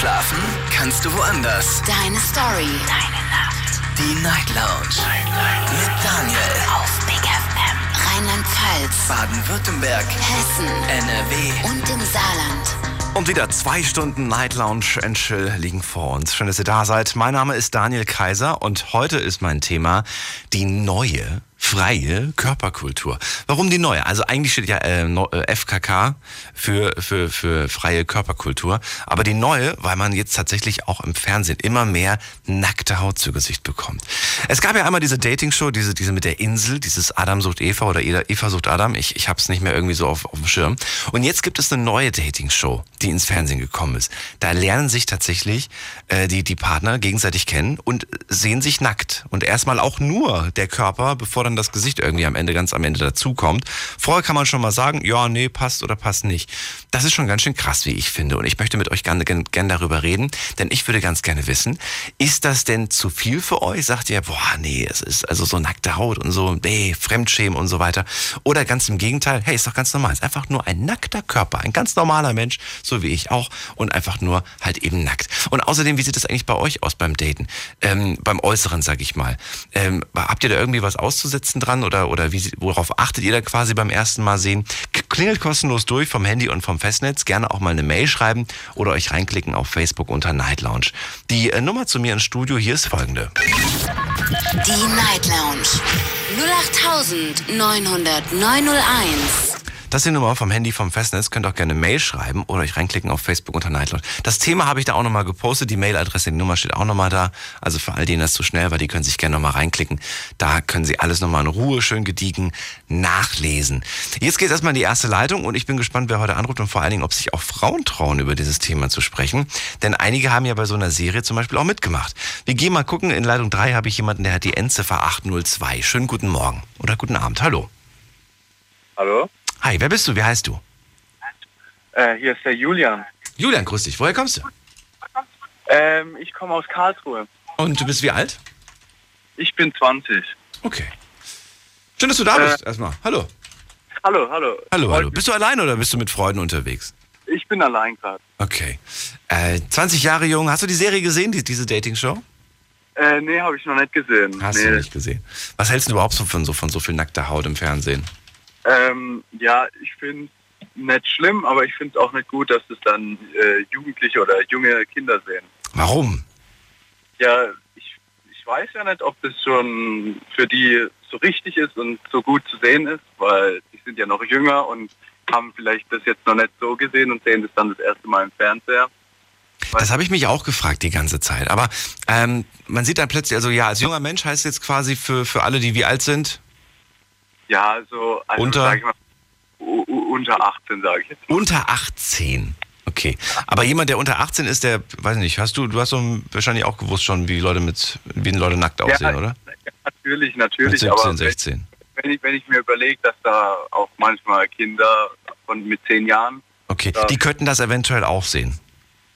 Schlafen kannst du woanders. Deine Story. Deine Nacht. Die Night Lounge. Night, Night. Mit Daniel. Auf Big FM. Rheinland-Pfalz. Baden-Württemberg. Hessen. NRW. Und im Saarland. Und wieder zwei Stunden Night Lounge and Chill liegen vor uns. Schön, dass ihr da seid. Mein Name ist Daniel Kaiser und heute ist mein Thema die neue freie Körperkultur. Warum die neue? Also eigentlich steht ja äh, äh, FKK für, für, für freie Körperkultur. Aber die neue, weil man jetzt tatsächlich auch im Fernsehen immer mehr nackte Haut zu Gesicht bekommt. Es gab ja einmal diese Dating-Show, diese, diese mit der Insel, dieses Adam sucht Eva oder Eva sucht Adam. Ich, ich habe es nicht mehr irgendwie so auf, auf dem Schirm. Und jetzt gibt es eine neue Dating-Show, die ins Fernsehen gekommen ist. Da lernen sich tatsächlich äh, die, die Partner gegenseitig kennen und sehen sich nackt. Und erstmal auch nur der Körper, bevor dann dann das Gesicht irgendwie am Ende, ganz am Ende dazukommt. Vorher kann man schon mal sagen, ja, nee, passt oder passt nicht. Das ist schon ganz schön krass, wie ich finde. Und ich möchte mit euch gerne, gerne darüber reden, denn ich würde ganz gerne wissen, ist das denn zu viel für euch? Sagt ihr, boah, nee, es ist also so nackte Haut und so, nee, Fremdschämen und so weiter. Oder ganz im Gegenteil, hey, ist doch ganz normal. Es ist einfach nur ein nackter Körper, ein ganz normaler Mensch, so wie ich auch, und einfach nur halt eben nackt. Und außerdem, wie sieht es eigentlich bei euch aus beim Daten? Ähm, beim Äußeren, sag ich mal. Ähm, habt ihr da irgendwie was auszusetzen? Sitzen dran oder, oder wie, worauf achtet ihr da quasi beim ersten Mal sehen? Klingelt kostenlos durch vom Handy und vom Festnetz. Gerne auch mal eine Mail schreiben oder euch reinklicken auf Facebook unter Night Lounge. Die äh, Nummer zu mir ins Studio hier ist folgende. Die Night Lounge 08901. Das ist die Nummer vom Handy vom Festnetz. Könnt auch gerne Mail schreiben oder euch reinklicken auf Facebook unter Nightload. Das Thema habe ich da auch nochmal gepostet. Die Mailadresse, die Nummer steht auch nochmal da. Also für all denen das zu schnell war, die können sich gerne nochmal reinklicken. Da können sie alles nochmal in Ruhe, schön gediegen nachlesen. Jetzt geht erstmal in die erste Leitung und ich bin gespannt, wer heute anruft und vor allen Dingen, ob sich auch Frauen trauen, über dieses Thema zu sprechen. Denn einige haben ja bei so einer Serie zum Beispiel auch mitgemacht. Wir gehen mal gucken. In Leitung 3 habe ich jemanden, der hat die Endziffer 802. Schönen guten Morgen oder guten Abend. Hallo. Hallo? Hi, wer bist du? Wie heißt du? Äh, hier ist der Julian. Julian, grüß dich. Woher kommst du? Ähm, ich komme aus Karlsruhe. Und du bist wie alt? Ich bin 20. Okay. Schön, dass du da bist. Erstmal. Hallo. Hallo, hallo. Hallo, hallo. Bist du allein oder bist du mit Freunden unterwegs? Ich bin allein gerade. Okay. Äh, 20 Jahre jung. Hast du die Serie gesehen, die, diese Dating-Show? Äh, nee, habe ich noch nicht gesehen. Hast nee. du nicht gesehen. Was hältst du überhaupt so von so, von so viel nackter Haut im Fernsehen? Ähm, ja, ich finde nicht schlimm, aber ich finde es auch nicht gut, dass es dann äh, Jugendliche oder junge Kinder sehen. Warum? Ja, ich, ich weiß ja nicht, ob das schon für die so richtig ist und so gut zu sehen ist, weil die sind ja noch jünger und haben vielleicht das jetzt noch nicht so gesehen und sehen das dann das erste Mal im Fernseher. Das habe ich mich auch gefragt die ganze Zeit. Aber ähm, man sieht dann plötzlich, also ja, als junger Mensch heißt es jetzt quasi für, für alle, die wie alt sind, Ja, also, also Unter? mal, unter 18 sage ich jetzt. unter 18. Okay. Aber jemand, der unter 18 ist, der, weiß nicht, hast du, du hast so wahrscheinlich auch gewusst schon, wie Leute mit, wie Leute nackt aussehen, oder? Ja, natürlich, Mit natürlich, 17, aber 16. wenn ich, wenn ich mir überlege, dass da auch manchmal Kinder von mit 10 Jahren, Okay. Ja. Die könnten das eventuell auch sehen.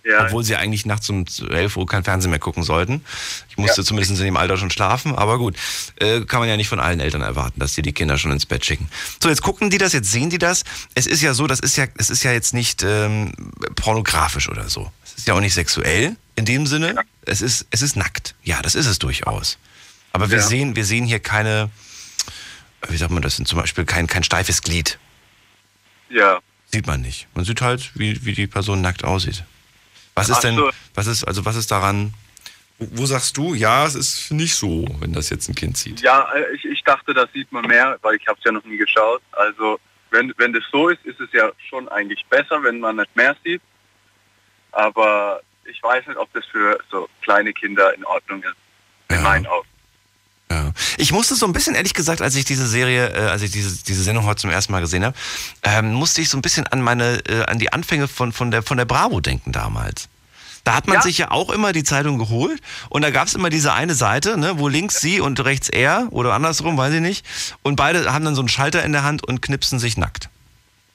Ja, Obwohl sie eigentlich nachts um 11 Uhr kein Fernsehen mehr gucken sollten. Ich musste zumindest in dem Alter schon schlafen, aber gut. Äh, kann man ja nicht von allen Eltern erwarten, dass die die Kinder schon ins Bett schicken. So, jetzt gucken die das, jetzt sehen die das. Es ist ja so, das ist ja, es ist ja jetzt nicht ähm, pornografisch oder so. Es ist ja auch nicht sexuell in dem Sinne. Es ist, es ist nackt. Ja, das ist es durchaus. Aber wir Ja. sehen, wir sehen hier keine, wie sagt man das denn zum Beispiel, kein, kein steifes Glied. ja. Sieht man nicht. Man sieht halt, wie, wie die Person nackt aussieht. Was ist denn, so. was ist, also was ist daran, wo, wo sagst du, ja, es ist nicht so, wenn das jetzt ein Kind sieht? Ja, äh, ich, ich dachte, das sieht man mehr, weil ich habe es ja noch nie geschaut. Also wenn, wenn das so ist, ist es ja schon eigentlich besser, wenn man nicht mehr sieht. Aber ich weiß nicht, ob das für so kleine Kinder in Ordnung ist. In Ja. meinen Augen. Ja. Ich musste so ein bisschen, ehrlich gesagt, als ich diese Serie, äh, als ich diese, diese Sendung heute zum ersten Mal gesehen habe, ähm, musste ich so ein bisschen an meine, äh, an die Anfänge von, von, der, von der Bravo denken damals. Da hat man Ja. sich ja auch immer die Zeitung geholt und da gab es immer diese eine Seite, ne, wo links sie und rechts er oder andersrum, weiß ich nicht. Und beide haben dann so einen Schalter in der Hand und knipsen sich nackt.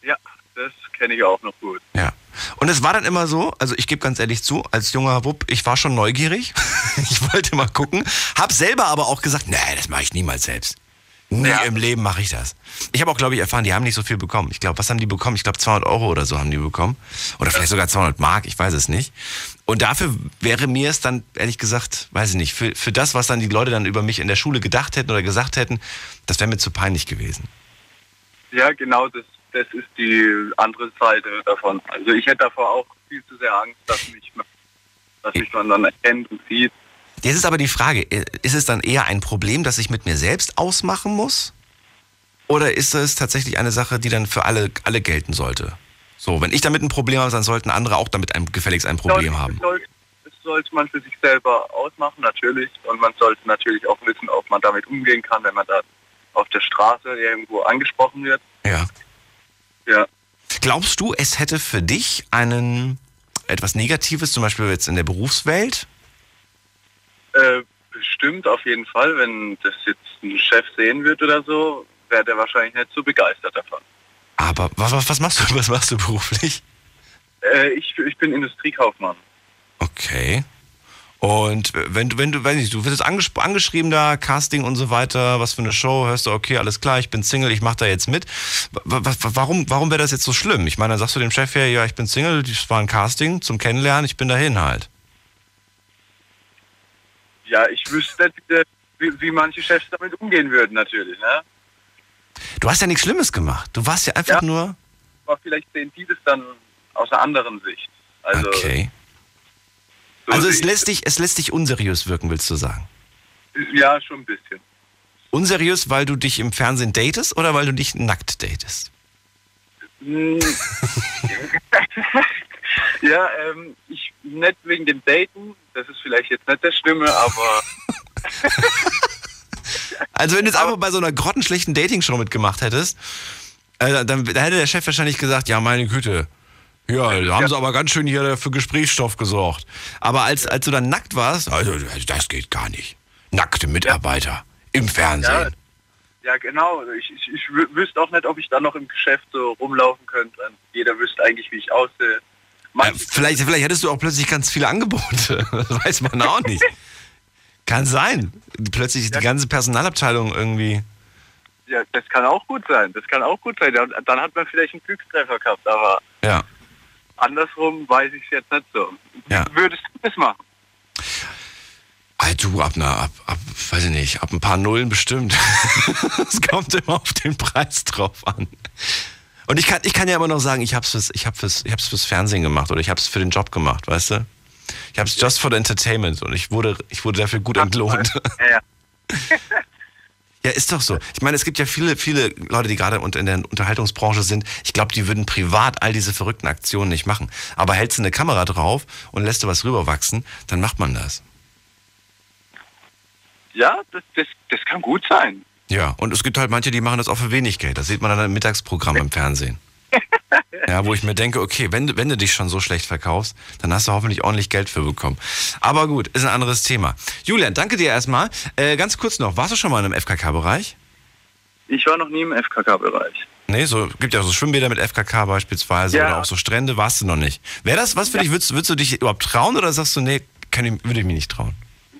Ja, das kenne ich auch noch gut. Ja. Und es war dann immer so, also ich gebe ganz ehrlich zu, als junger Bub, ich war schon neugierig. ich wollte mal gucken, hab selber aber auch gesagt, nee, das mache ich niemals selbst. Nie Ja. im Leben mache ich das. Ich habe auch, glaube ich, erfahren, die haben nicht so viel bekommen. Ich glaube, was haben die bekommen? Ich glaube, 200 Euro oder so haben die bekommen. Oder vielleicht sogar 200 Mark, ich weiß es nicht. Und dafür wäre mir es dann, ehrlich gesagt, weiß ich nicht, für, für das, was dann die Leute dann über mich in der Schule gedacht hätten oder gesagt hätten, das wäre mir zu peinlich gewesen. Ja, genau, das, das ist die andere Seite davon. Also ich hätte davor auch viel zu sehr Angst, dass mich, dass mich man dann erkennt und sieht. Jetzt ist aber die Frage, ist es dann eher ein Problem, das ich mit mir selbst ausmachen muss? Oder ist es tatsächlich eine Sache, die dann für alle, alle gelten sollte? So, wenn ich damit ein Problem habe, dann sollten andere auch damit ein, gefälligst ein Problem Sollte- haben. Sollte, das sollte man für sich selber ausmachen, natürlich. Und man sollte natürlich auch wissen, ob man damit umgehen kann, wenn man da auf der Straße irgendwo angesprochen wird. Ja. Ja. Glaubst du, es hätte für dich einen etwas Negatives, zum Beispiel jetzt in der Berufswelt? Äh, bestimmt auf jeden Fall, wenn das jetzt ein Chef sehen wird oder so, wäre der wahrscheinlich nicht so begeistert davon. Aber wa- wa- was machst du, was machst du beruflich? Äh, ich, ich bin Industriekaufmann. Okay. Und wenn du, wenn du, weiß nicht, du wirst anges angeschrieben da, Casting und so weiter, was für eine Show, hörst du, okay, alles klar, ich bin Single, ich mach da jetzt mit. Wa- Warum, warum wäre das jetzt so schlimm? Ich meine, dann sagst du dem Chef ja, ja, ich bin Single, das war ein Casting zum Kennenlernen, ich bin dahin halt. Ja, ich wüsste nicht, wie, der- wie, wie manche Chefs damit umgehen würden, natürlich. Ne? Du hast ja nichts Schlimmes gemacht. Du warst ja einfach Ja. nur. Aber vielleicht sehen die das dann aus einer anderen Sicht. Also, Okay. So Also es lässt dich, es lässt dich unseriös wirken, willst du sagen? Ja, schon ein bisschen. Unseriös, weil du dich im Fernsehen datest oder weil du dich nackt datest? Hm. ja, ähm, ich nicht wegen dem Daten, das ist vielleicht jetzt nicht das Schlimme, aber Also wenn du jetzt einfach bei so einer grottenschlechten Dating-Show mitgemacht hättest, äh, dann, dann hätte der Chef wahrscheinlich gesagt, ja meine Güte, ja, da haben sie aber ganz schön hier für Gesprächsstoff gesorgt. Aber als, als du dann nackt warst, also das geht gar nicht. Nackte Mitarbeiter im ja, Fernsehen. ja genau. Ich, ich, ich wü- wüsste auch nicht, ob ich dann noch im Geschäft so rumlaufen könnte. Jeder wüsste eigentlich, wie ich aussehe. Äh, Manche, vielleicht, vielleicht hättest du auch plötzlich ganz viele Angebote. Das weiß man auch nicht. Kann sein. Plötzlich die Ja. ganze Personalabteilung irgendwie. ja, das kann auch gut sein. Das kann auch gut sein. Dann, dann hat man vielleicht einen Glückstreffer gehabt, aber Ja. Andersrum weiß ich es jetzt nicht so. Ja. Würdest du das machen? Du, ab, einer, ab, ab, weiß ich nicht, ab ein paar Nullen bestimmt. Es kommt immer auf den Preis drauf an. Und ich kann, ich kann ja immer noch sagen, ich hab's fürs, ich hab fürs, ich hab's fürs Fernsehen gemacht oder ich hab's für den Job gemacht, weißt du? Ich hab's just for the entertainment und ich wurde, ich wurde dafür gut entlohnt. Ja, ja. Ja, ist doch so. Ich meine, es gibt ja viele, viele Leute, die gerade in der Unterhaltungsbranche sind. Ich glaube, die würden privat all diese verrückten Aktionen nicht machen. Aber hältst du eine Kamera drauf und lässt du was rüberwachsen, dann macht man das. Ja, das, das, das kann gut sein. Ja, und es gibt halt manche, die machen das auch für wenig Geld. Das sieht man dann im Mittagsprogramm im Fernsehen. Ja, wo ich mir denke, okay, wenn, du- wenn du dich schon so schlecht verkaufst, dann hast du hoffentlich ordentlich Geld für bekommen. Aber gut, ist ein anderes Thema. Julian, danke dir erstmal. Äh, ganz kurz noch, warst du schon mal in einem FKK-Bereich? Ich war noch nie im FKK-Bereich. Nee, so gibt ja auch so Schwimmbäder mit FKK beispielsweise Ja. oder auch so Strände, warst du noch nicht. Wäre das was für Ja. dich? Würdest, würdest du dich überhaupt trauen oder sagst du, nee, kann ich, würde ich mich nicht trauen?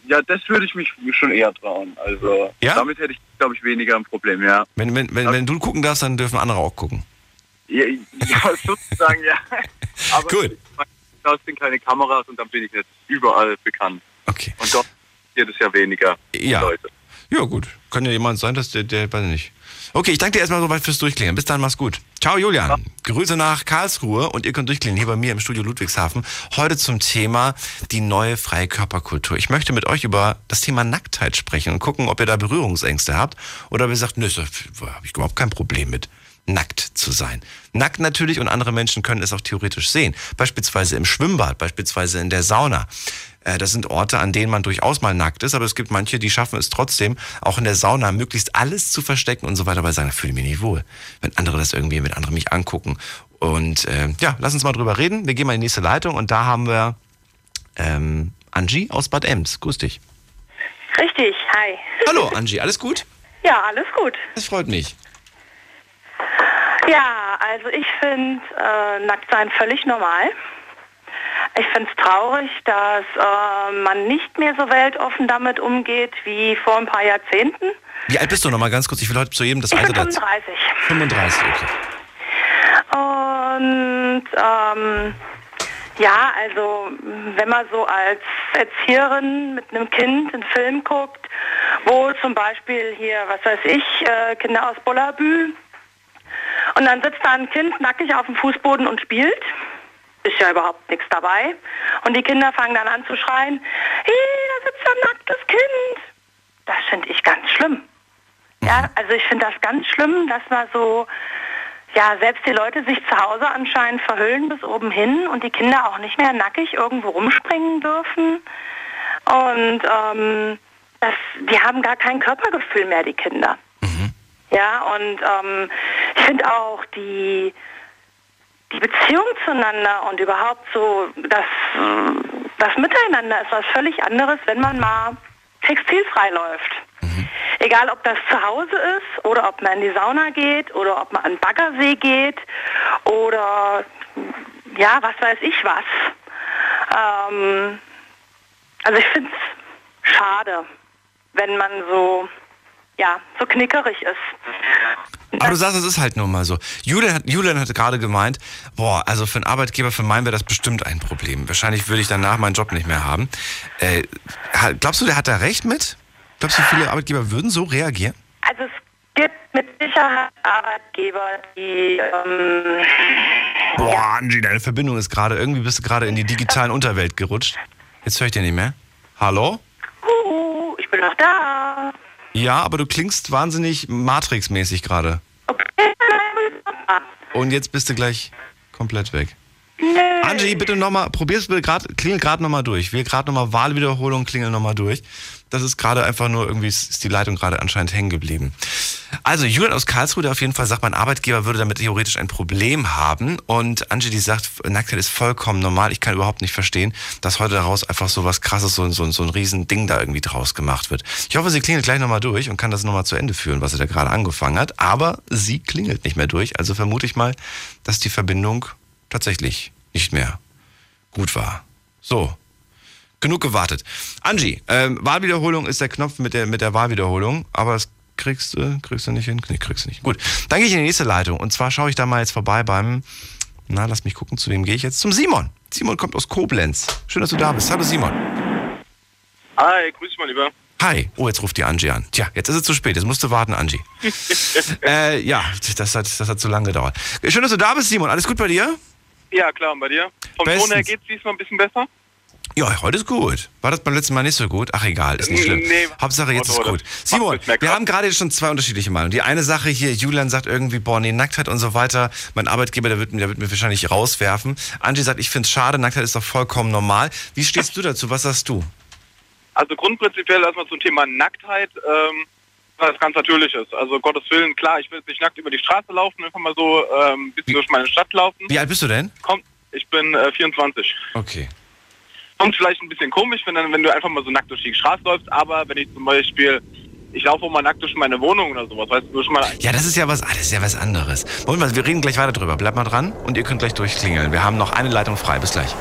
Ja, das würde ich mich schon eher trauen. Also Ja? damit hätte ich, glaube ich, weniger ein Problem, ja. Wenn, wenn, wenn, wenn du gucken darfst, dann dürfen andere auch gucken. Ja, ja sozusagen, ja. Aber Gut. da sind keine Kameras und dann bin ich jetzt überall bekannt. Okay. Und dort geht es ja weniger Ja. Leute. Ja, gut. Kann ja jemand sein, dass der, der weiß ich nicht. Okay, ich danke dir erstmal soweit fürs Durchklingen. Bis dann, mach's gut. Ciao, Julian. Grüße nach Karlsruhe und ihr könnt durchklingen hier bei mir im Studio Ludwigshafen. Heute zum Thema die neue freie Körperkultur. Ich möchte mit euch über das Thema Nacktheit sprechen und gucken, ob ihr da Berührungsängste habt oder ob ihr sagt, nö, da habe ich überhaupt kein Problem mit nackt zu sein. Nackt natürlich und andere Menschen können es auch theoretisch sehen. Beispielsweise im Schwimmbad, beispielsweise in der Sauna. Äh, Das sind Orte, an denen man durchaus mal nackt ist, aber es gibt manche, die schaffen es trotzdem, auch in der Sauna möglichst alles zu verstecken und so weiter, weil sie sagen, da fühle ich mich nicht wohl. Wenn andere das irgendwie, wenn andere mich angucken. Und äh, ja, lass uns mal drüber reden. Wir gehen mal in die nächste Leitung und da haben wir ähm, Angie aus Bad Ems. Grüß dich. Richtig, hi. Hallo Angie, alles gut? Ja, alles gut. Das freut mich. Ja, also ich finde äh, Nacktsein völlig normal. Ich finde es traurig, dass äh, man nicht mehr so weltoffen damit umgeht wie vor ein paar Jahrzehnten. Wie alt bist du nochmal ganz kurz? Ich will heute zu jedem das Ich Alter bin dazu. 35. 35, okay. Und ähm, ja, also wenn man so als Erzieherin mit einem Kind einen Film guckt, wo zum Beispiel hier, was weiß ich, äh, Kinder aus Bullabü und dann sitzt da ein Kind nackig auf dem Fußboden und spielt, ist ja überhaupt nichts dabei. Und die Kinder fangen dann an zu schreien, hey, da sitzt ein nacktes Kind. Das finde ich ganz schlimm. Ja, also ich finde das ganz schlimm, dass man so, ja, selbst die Leute sich zu Hause anscheinend verhüllen bis oben hin und die Kinder auch nicht mehr nackig irgendwo rumspringen dürfen. Und ähm, das, die haben gar kein Körpergefühl mehr, die Kinder. Ja, und ähm, ich finde auch die, die Beziehung zueinander und überhaupt so das, das Miteinander ist was völlig anderes, wenn man mal textilfrei läuft. Egal, ob das zu Hause ist oder ob man in die Sauna geht oder ob man an den Baggersee geht oder ja, was weiß ich was. Ähm, also ich finde es schade, wenn man so ja, so knickerig ist. Aber du sagst, es ist halt nur mal so. Julian hat, Julian hat gerade gemeint, boah, also für einen Arbeitgeber, für meinen wäre das bestimmt ein Problem. Wahrscheinlich würde ich danach meinen Job nicht mehr haben. Äh, glaubst du, der hat da recht mit? Glaubst du, viele Arbeitgeber würden so reagieren? Also es gibt mit Sicherheit Arbeitgeber, die ähm, Boah, Angie, deine Verbindung ist gerade, irgendwie bist du gerade in die digitalen Unterwelt gerutscht. Jetzt höre ich dir nicht mehr. Hallo? uh, ich bin noch da. Ja, aber du klingst wahnsinnig Matrix-mäßig gerade. Okay. Und jetzt bist du gleich komplett weg. Nö. Angie, bitte nochmal, probier's bitte gerade, klingel gerade nochmal durch. Wir gerade nochmal Wahlwiederholung, klingel nochmal durch. Das ist gerade einfach nur irgendwie, ist die Leitung gerade anscheinend hängen geblieben. Also, Julian aus Karlsruhe, der auf jeden Fall sagt, mein Arbeitgeber würde damit theoretisch ein Problem haben. Und Angie, die sagt, Nacktheit ist vollkommen normal. Ich kann überhaupt nicht verstehen, dass heute daraus einfach so was krasses, so, so, so ein riesen Ding da irgendwie draus gemacht wird. Ich hoffe, sie klingelt gleich nochmal durch und kann das nochmal zu Ende führen, was sie da gerade angefangen hat. Aber sie klingelt nicht mehr durch. Also vermute ich mal, dass die Verbindung tatsächlich nicht mehr gut war. So, genug gewartet. Angie, ähm, Wahlwiederholung ist der Knopf mit der, mit der Wahlwiederholung, aber das kriegst du, kriegst du nicht hin? Nee, kriegst du nicht. Gut, dann gehe ich in die nächste Leitung und zwar schaue ich da mal jetzt vorbei beim, na, lass mich gucken, zu wem gehe ich jetzt? Zum Simon. Simon kommt aus Koblenz. Schön, dass du da bist. Hallo Simon. Hi, grüß dich mal lieber. Hi. Oh, jetzt ruft die Angie an. Tja, jetzt ist es zu spät. Jetzt musst du warten, Angie. äh, ja, das hat, das hat zu lange gedauert. Schön, dass du da bist, Simon. Alles gut bei dir? Ja, klar, und bei dir? Vom Bestens. Ton her geht's diesmal ein bisschen besser? Ja, heute ist gut. War das beim letzten Mal nicht so gut? Ach egal, ist nicht schlimm. Nee, Hauptsache jetzt ist gut. Simon, wir haben gerade schon zwei unterschiedliche Meinungen. Die eine Sache hier, Julian sagt irgendwie, boah, nee, Nacktheit und so weiter. Mein Arbeitgeber, der wird, mir- der wird mir wahrscheinlich rauswerfen. Angie sagt, ich finde es schade, Nacktheit ist doch vollkommen normal. Wie stehst du dazu? Was sagst du? Also grundprinzipiell erstmal zum Thema Nacktheit, ähm, was ganz natürlich ist. Also Gottes Willen, klar, ich will jetzt nicht nackt über die Straße laufen, einfach mal so ähm, ein bisschen durch meine Stadt laufen. Wie alt bist du denn? Kommt, ich bin äh, 24. Okay. Kommt vielleicht ein bisschen komisch, wenn, dann, wenn du einfach mal so nackt durch die Straße läufst, aber wenn ich zum Beispiel, ich laufe auch mal nackt durch meine Wohnung oder sowas, weißt du, schon mal Ja, das ist ja was, ah, das ist ja was anderes. Moment mal, wir reden gleich weiter drüber. Bleibt mal dran und ihr könnt gleich durchklingeln. Wir haben noch eine Leitung frei. Bis gleich.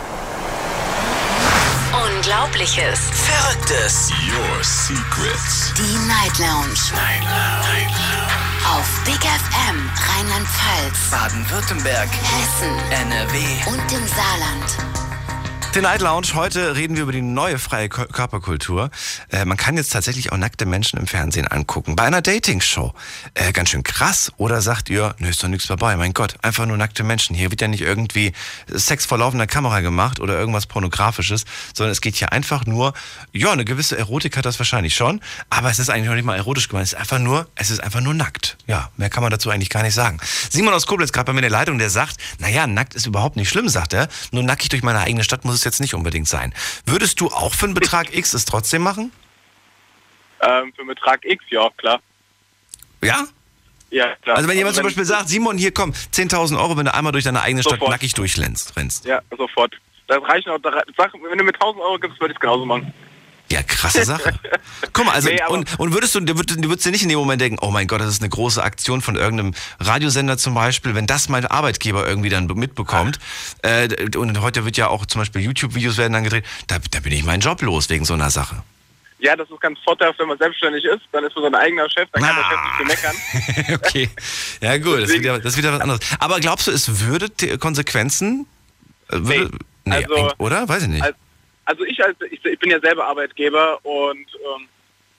Unglaubliches. Verrücktes. Your Secrets. Die Night Lounge. Night Lounge. Auf Big FM Rheinland-Pfalz, Baden-Württemberg. Hessen NRW. und im Saarland. The Night Lounge. Heute reden wir über die neue freie Kö- Körperkultur. Äh, man kann jetzt tatsächlich auch nackte Menschen im Fernsehen angucken. Bei einer Dating-Show. Äh, ganz schön krass. Oder sagt ihr, nö, ist doch nichts dabei. Mein Gott, einfach nur nackte Menschen. Hier wird ja nicht irgendwie Sex vor laufender Kamera gemacht oder irgendwas Pornografisches, sondern es geht hier einfach nur, ja, eine gewisse Erotik hat das wahrscheinlich schon, aber es ist eigentlich noch nicht mal erotisch gemeint. Es ist einfach nur, es ist einfach nur nackt. Ja, mehr kann man dazu eigentlich gar nicht sagen. Simon aus Koblenz, gerade bei mir in der Leitung, der sagt, naja, nackt ist überhaupt nicht schlimm, sagt er. Nur nackig durch meine eigene Stadt muss es jetzt nicht unbedingt sein. Würdest du auch für einen Betrag X es trotzdem machen? ähm, für einen Betrag X, ja, klar. Ja? Ja, klar. Also wenn jemand zum Beispiel sagt, Simon, hier komm, 10.000 Euro, wenn du einmal durch deine eigene Stadt Sofort. nackig durchlennst, rennst. Ja, sofort. Das reicht auch. da Sag, wenn du mir 1000 Euro gibst, würde ich es genauso machen. Ja, krasse Sache. Guck mal, also Nee, und, und würdest du, du würdest, dir nicht in dem Moment denken, oh mein Gott, das ist eine große Aktion von irgendeinem Radiosender zum Beispiel, wenn das mein Arbeitgeber irgendwie dann mitbekommt. Äh, und heute wird ja auch zum Beispiel YouTube-Videos werden dann gedreht, da, da bin ich meinen Job los wegen so einer Sache. Ja, das ist ganz vorteilhaft, wenn man selbstständig ist. Dann ist man sein eigener Chef, dann kann der Chef nicht so meckern. okay. Ja gut, das ist, wieder, das ist wieder was anderes. Aber glaubst du, es würde Konsequenzen? äh, Würde, Nee. Also- eigentlich- oder? Weiß ich nicht. Als- Also ich als ich, ich bin ja selber Arbeitgeber und ähm,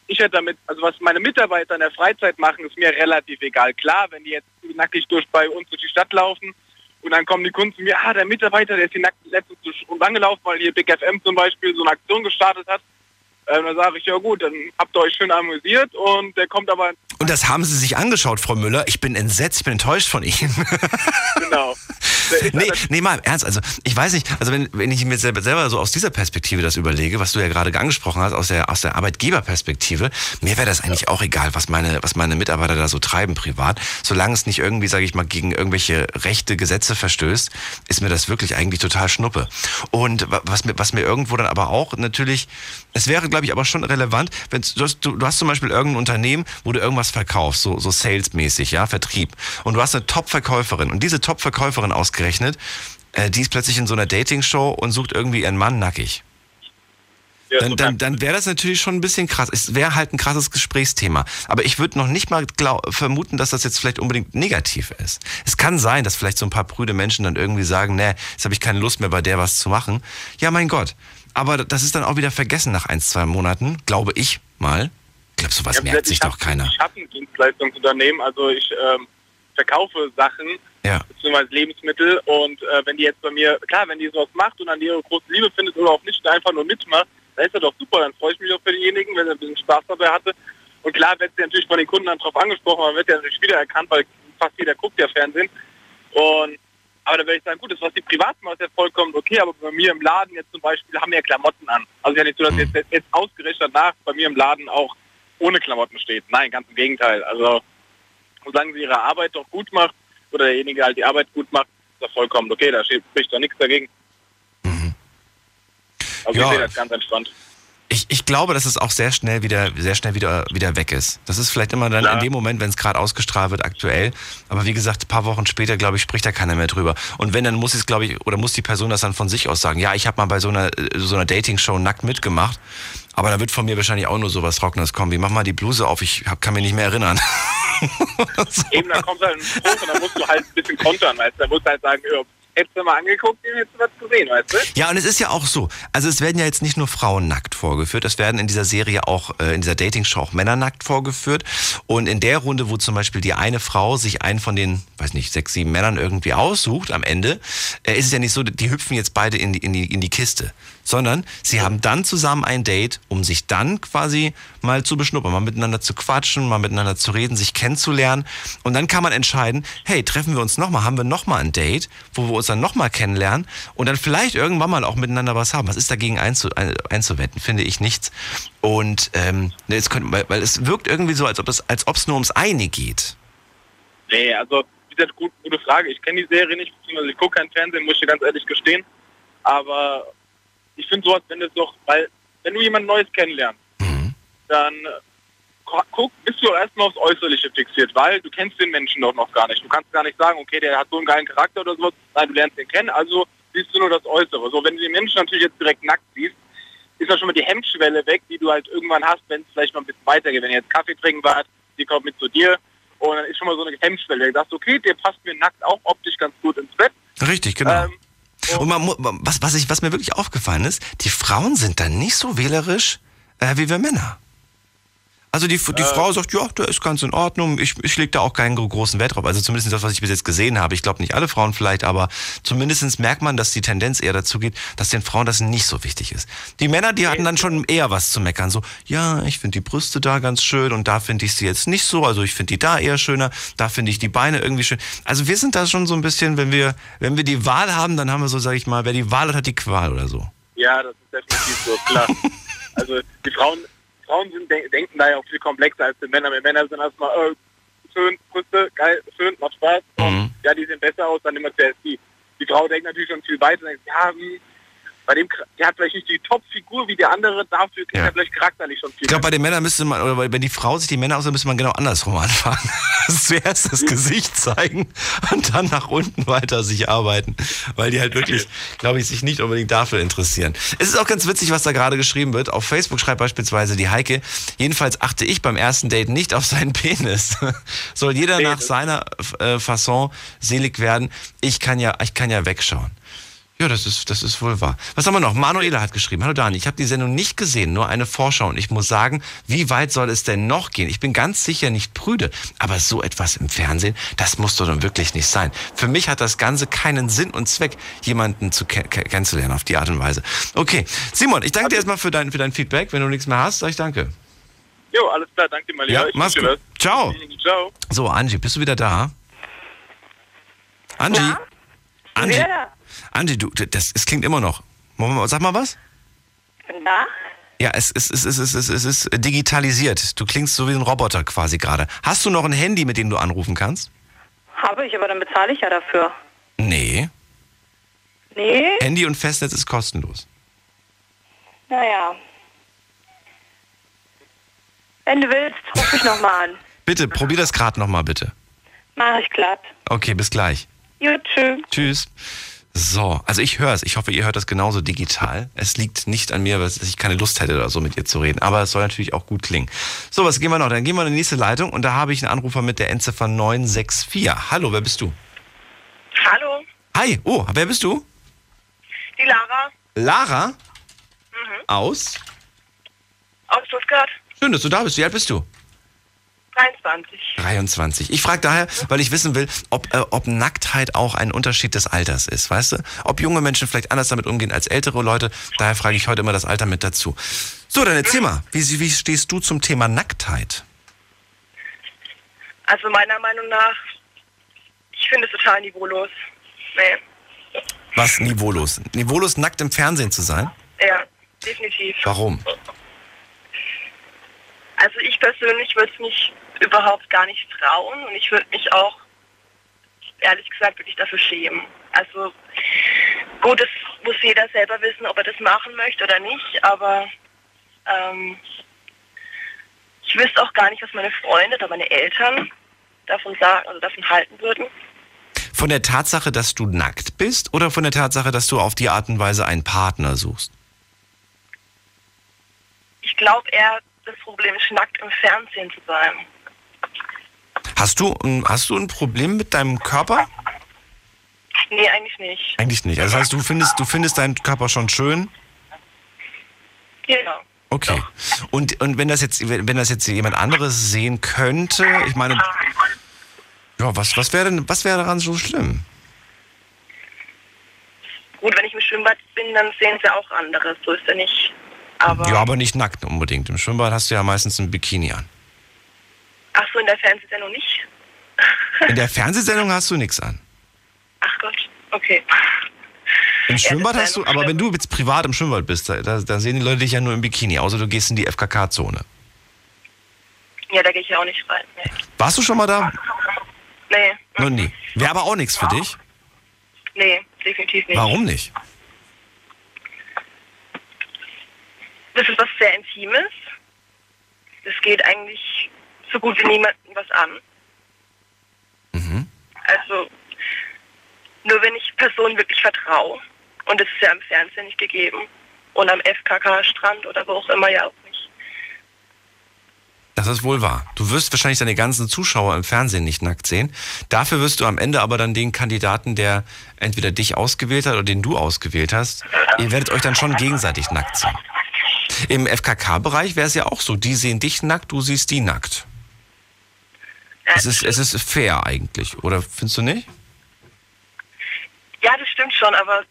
ich hätte damit, also was meine Mitarbeiter in der Freizeit machen, ist mir relativ egal. Klar, wenn die jetzt nackig durch bei uns durch die Stadt laufen und dann kommen die Kunden zu mir, ah, der Mitarbeiter, der ist hier nackt letztens durch angelaufen, weil hier Big FM zum Beispiel so eine Aktion gestartet hat. Ähm, dann sage ich, ja gut, dann habt ihr euch schön amüsiert und der kommt aber, Und das haben Sie sich angeschaut, Frau Müller. Ich bin entsetzt, ich bin enttäuscht von Ihnen. genau. Nee, nee, mal im ernst. Also ich weiß nicht, also wenn, wenn ich mir selber, selber so aus dieser Perspektive das überlege, was du ja gerade angesprochen hast, aus der, aus der Arbeitgeberperspektive, mir wäre das eigentlich auch egal, was meine, was meine Mitarbeiter da so treiben privat. Solange es nicht irgendwie, sage ich mal, gegen irgendwelche rechte Gesetze verstößt, ist mir das wirklich eigentlich total schnuppe. Und wa- was mir, was mir irgendwo dann aber auch natürlich, es wäre, glaube ich, aber schon relevant, wenn du hast, du, du hast zum Beispiel irgendein Unternehmen, wo du irgendwas verkaufst, so, so salesmäßig, ja, Vertrieb. Und du hast eine Top-Verkäuferin und diese Top-Verkäuferin ausgerechnet, äh, die ist plötzlich in so einer Dating-Show und sucht irgendwie ihren Mann nackig. ja, Dann, dann, dann wäre das natürlich schon ein bisschen krass. Es wäre halt ein krasses Gesprächsthema. Aber ich würde noch nicht mal glaub, vermuten, dass das jetzt vielleicht unbedingt negativ ist. Es kann sein, dass vielleicht so ein paar prüde Menschen dann irgendwie sagen, nee, jetzt habe ich keine Lust mehr bei der was zu machen. Ja, mein Gott. Aber das ist dann auch wieder vergessen nach ein, zwei Monaten, glaube ich mal. Ich glaube, sowas Ja, merkt ich sich doch keiner. Ich habe ein Dienstleistungsunternehmen, also ich ähm, verkaufe Sachen, Ja. beziehungsweise Lebensmittel und äh, wenn die jetzt bei mir, klar, wenn die sowas macht und an ihre große Liebe findet oder auch nicht einfach nur mitmacht, dann ist das doch super, dann freue ich mich auch für denjenigen, wenn er ein bisschen Spaß dabei hatte. Und klar wird sie natürlich von den Kunden dann drauf angesprochen, man wird ja natürlich wiedererkannt, weil fast jeder guckt ja Fernsehen. Und aber da würde ich sagen, gut, das was die privat macht, ist ja vollkommen okay, aber bei mir im Laden jetzt zum Beispiel haben wir ja Klamotten an. Also ja nicht so, dass jetzt, jetzt ausgerechnet danach bei mir im Laden auch ohne Klamotten steht. Nein, ganz im Gegenteil. Also solange sie ihre Arbeit doch gut macht oder derjenige halt die Arbeit gut macht, ist das vollkommen okay. Da spricht doch nichts dagegen. Also Ja. ich sehe das ganz entspannt. Ich, ich glaube, dass es auch sehr schnell wieder, sehr schnell wieder, wieder weg ist. Das ist vielleicht immer dann Klar. in dem Moment, wenn es gerade ausgestrahlt wird, aktuell. Aber wie gesagt, ein paar Wochen später, glaube ich, spricht da keiner mehr drüber. Und wenn, dann muss es, glaube ich, oder muss die Person das dann von sich aus sagen. Ja, ich habe mal bei so einer, äh, so einer Dating-Show nackt mitgemacht. Aber da wird von mir wahrscheinlich auch nur sowas Trockenes kommen wie, mach mal die Bluse auf, ich hab, kann mich nicht mehr erinnern. so. Eben, dann kommt halt ein Spruch und dann musst du halt ein bisschen kontern, weißt du. Dann musst du halt sagen, ja, hättest du mal angeguckt, hättest du was gesehen, weißt du. Ja, und es ist ja auch so. Also es werden ja jetzt nicht nur Frauen nackt vorgeführt, es werden in dieser Serie auch, äh, in dieser Dating-Show auch Männer nackt vorgeführt. Und in der Runde, wo zum Beispiel die eine Frau sich einen von den, weiß nicht, sechs, sieben Männern irgendwie aussucht am Ende, äh, ist es ja nicht so, die hüpfen jetzt beide in die, in die, in die Kiste. Sondern sie haben dann zusammen ein Date, um sich dann quasi mal zu beschnuppern, mal miteinander zu quatschen, mal miteinander zu reden, sich kennenzulernen. Und dann kann man entscheiden, hey, treffen wir uns nochmal, haben wir nochmal ein Date, wo wir uns dann nochmal kennenlernen und dann vielleicht irgendwann mal auch miteinander was haben. Was ist dagegen einzu, ein, einzuwenden? Finde ich nichts. Und ähm, ne, jetzt könnte, weil, weil es wirkt irgendwie so, als ob es als ob es nur ums eine geht. Nee, also, wie gesagt, gut, gute Frage. Ich kenne die Serie nicht, beziehungsweise ich gucke kein Fernsehen, muss ich ganz ehrlich gestehen. Aber ich finde sowas, wenn es doch, weil, wenn du jemand Neues kennenlernst, dann äh, gu- guck, bist du erstmal aufs Äußerliche fixiert, weil du kennst den Menschen doch noch gar nicht. Du kannst gar nicht sagen, okay, der hat so einen geilen Charakter oder sowas. Nein, du lernst den kennen, also siehst du nur das Äußere. So, wenn du den Menschen natürlich jetzt direkt nackt siehst, ist da schon mal die Hemmschwelle weg, die du halt irgendwann hast, wenn es vielleicht noch ein bisschen weitergeht. Wenn ihr jetzt Kaffee trinken wart, die kommt mit zu dir und dann ist schon mal so eine Hemmschwelle. Du sagst, okay, der passt mir nackt auch optisch ganz gut ins Bett. Richtig, genau. Ähm, Und man, was, was, ich, was mir wirklich aufgefallen ist, die Frauen sind dann nicht so wählerisch äh, wie wir Männer. Also die, die Frau sagt, ja, der ist ganz in Ordnung, ich, ich lege da auch keinen gro- großen Wert drauf. Also zumindest das, was ich bis jetzt gesehen habe. Ich glaube nicht alle Frauen vielleicht, aber zumindest merkt man, dass die Tendenz eher dazu geht, dass den Frauen das nicht so wichtig ist. Die Männer, die hatten dann schon eher was zu meckern. So, ja, ich finde die Brüste da ganz schön und da finde ich sie jetzt nicht so. Also ich finde die da eher schöner, da finde ich die Beine irgendwie schön. Also wir sind da schon so ein bisschen, wenn wir, wenn wir die Wahl haben, dann haben wir so, sag ich mal, wer die Wahl hat, hat die Qual oder so. Ja, das ist definitiv so, klar. also die Frauen, Frauen sind, de denken da ja auch viel komplexer als die Männer. Wir Männer sind erstmal, äh, schön, Brüste, geil, schön, macht Spaß. Mhm. Ja, die sehen besser aus, dann immer zuerst die. Die Frau denkt natürlich schon viel weiter, denkt, ja, hm, bei dem, der hat vielleicht nicht die Top-Figur wie der andere, dafür kriegt Ja. er vielleicht charakterlich schon viel. Ich glaube, bei den Männern müsste man, oder wenn die Frau sich die Männer aussieht, müsste man genau andersrum anfangen. Zuerst das Gesicht zeigen und dann nach unten weiter sich arbeiten. Weil die halt wirklich, glaube ich, sich nicht unbedingt dafür interessieren. Es ist auch ganz witzig, was da gerade geschrieben wird. Auf Facebook schreibt beispielsweise die Heike, jedenfalls achte ich beim ersten Date nicht auf seinen Penis. Soll jeder Nee, nach seiner äh, Fasson selig werden. Ich kann ja, ich kann ja wegschauen. Ja, das ist, das ist wohl wahr. Was haben wir noch? Manuela hat geschrieben. Hallo Dani, ich habe die Sendung nicht gesehen, nur eine Vorschau. Und ich muss sagen, wie weit soll es denn noch gehen? Ich bin ganz sicher nicht prüde. Aber so etwas im Fernsehen, das muss doch dann wirklich nicht sein. Für mich hat das Ganze keinen Sinn und Zweck, jemanden zu ke ke kennenzulernen auf die Art und Weise. Okay, Simon, ich danke dir erstmal für dein, für dein Feedback. Wenn du nichts mehr hast, sag ich danke. Jo, alles klar, danke dir mal Ja, mach's wünsche gut. Ciao. was. Ciao. So, Angie, bist du wieder da? Angie? Angie? Wieder Angie, du, das, es klingt immer noch. Sag mal was? Da. Ja, es, es, es, es, es, es, es ist digitalisiert. Du klingst so wie ein Roboter quasi gerade. Hast du noch ein Handy, mit dem du anrufen kannst? Habe ich, aber dann bezahle ich ja dafür. Nee. Nee? Handy und Festnetz ist kostenlos. Naja. Wenn du willst, ruf mich nochmal an. Bitte, probier das gerade nochmal, bitte. Mach ich glatt. Okay, bis gleich. Gut, tschüss. Tschüss. So, also ich höre es. Ich hoffe, ihr hört das genauso digital. Es liegt nicht an mir, dass ich keine Lust hätte oder so mit ihr zu reden. Aber es soll natürlich auch gut klingen. So, was gehen wir noch? Dann gehen wir in die nächste Leitung und da habe ich einen Anrufer mit der Endziffer 964. Hallo, wer bist du? Hallo, Hi, oh, wer bist du? die Lara Lara? Aus? aus Stuttgart, Schön, dass du da bist. Wie alt bist du? 23. 23. Ich frage daher, weil ich wissen will, ob, äh, ob Nacktheit auch ein Unterschied des Alters ist, weißt du? Ob junge Menschen vielleicht anders damit umgehen als ältere Leute. Daher frage ich heute immer das Alter mit dazu. So, dann erzähl mal, wie, wie stehst du zum Thema Nacktheit? Also meiner Meinung nach, ich finde es total niveaulos. Nee, Was niveaulos? Niveaulos nackt im Fernsehen zu sein? ja, definitiv. Warum? Also ich persönlich würde es mich überhaupt gar nicht trauen und ich würde mich auch, ehrlich gesagt, wirklich dafür schämen. Also gut, das muss jeder selber wissen, ob er das machen möchte oder nicht, aber ähm, ich wüsste auch gar nicht, was meine Freunde oder meine Eltern davon sagen, also davon halten würden. Von der Tatsache, dass du nackt bist oder von der Tatsache, dass du auf die Art und Weise einen Partner suchst? Ich glaube eher, das Problem ist, nackt im Fernsehen zu sein. Hast du, ein- hast du ein Problem mit deinem Körper? Nee, eigentlich nicht. Eigentlich nicht. Also das heißt, du findest, du findest deinen Körper schon schön? Genau. Okay. Und, und wenn das jetzt, wenn das jetzt jemand anderes sehen könnte, ich meine, ja, was, was wäre denn, was wäre daran so schlimm? Gut, wenn ich im Schwimmbad bin, dann sehen sie auch andere. So ist ja nicht. Aber, Ja, aber nicht nackt unbedingt. Im Schwimmbad hast du ja meistens ein Bikini an. Ach so, in der Fernsehsendung nicht? In der Fernsehsendung hast du nichts an. Ach Gott, okay. Im Schwimmbad wär hast du, aber schlimm. wenn du jetzt privat im Schwimmbad bist, da, da sehen die Leute dich ja nur im Bikini, außer du gehst in die FKK-Zone. Ja, da gehe ich ja auch nicht rein. Nee. Warst du schon mal da? Nee, Noch nie. Wäre aber auch nichts für dich. nee, definitiv nicht. Warum nicht? Das ist was sehr Intimes. Das geht eigentlich so gut wie niemandem was an. Mhm. Also, nur wenn ich Personen wirklich vertraue. Und das ist ja im Fernsehen nicht gegeben. Und am FKK-Strand oder wo auch immer ja auch nicht. Das ist wohl wahr. Du wirst wahrscheinlich deine ganzen Zuschauer im Fernsehen nicht nackt sehen. Dafür wirst du am Ende aber dann den Kandidaten, der entweder dich ausgewählt hat oder den du ausgewählt hast, ihr werdet euch dann schon gegenseitig nackt sehen. Im FKK-Bereich wäre es ja auch so. Die sehen dich nackt, du siehst die nackt. Es ist, es ist fair eigentlich, oder findest du nicht? Ja, das stimmt schon, aber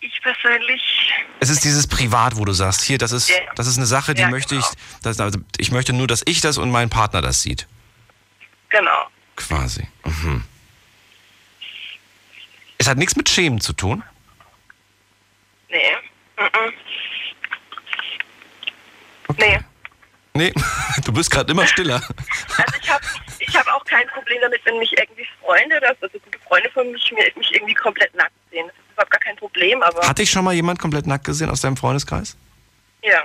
ich persönlich, Es ist dieses Privat, wo du sagst, hier, das ist, Ja. das ist eine Sache, die Ja, möchte ich, genau. das, also ich möchte nur, dass ich das und mein Partner das sieht. genau. Quasi. Mhm. Es hat nichts mit Schämen zu tun. Nee. Mhm. Nee. Nee, du bist gerade immer stiller. Also ich habe ich hab auch kein Problem damit, wenn mich irgendwie Freunde oder also gute Freunde von mich mir, mich irgendwie komplett nackt sehen. Das ist überhaupt gar kein Problem, aber Hat dich schon mal jemand komplett nackt gesehen aus deinem Freundeskreis? ja,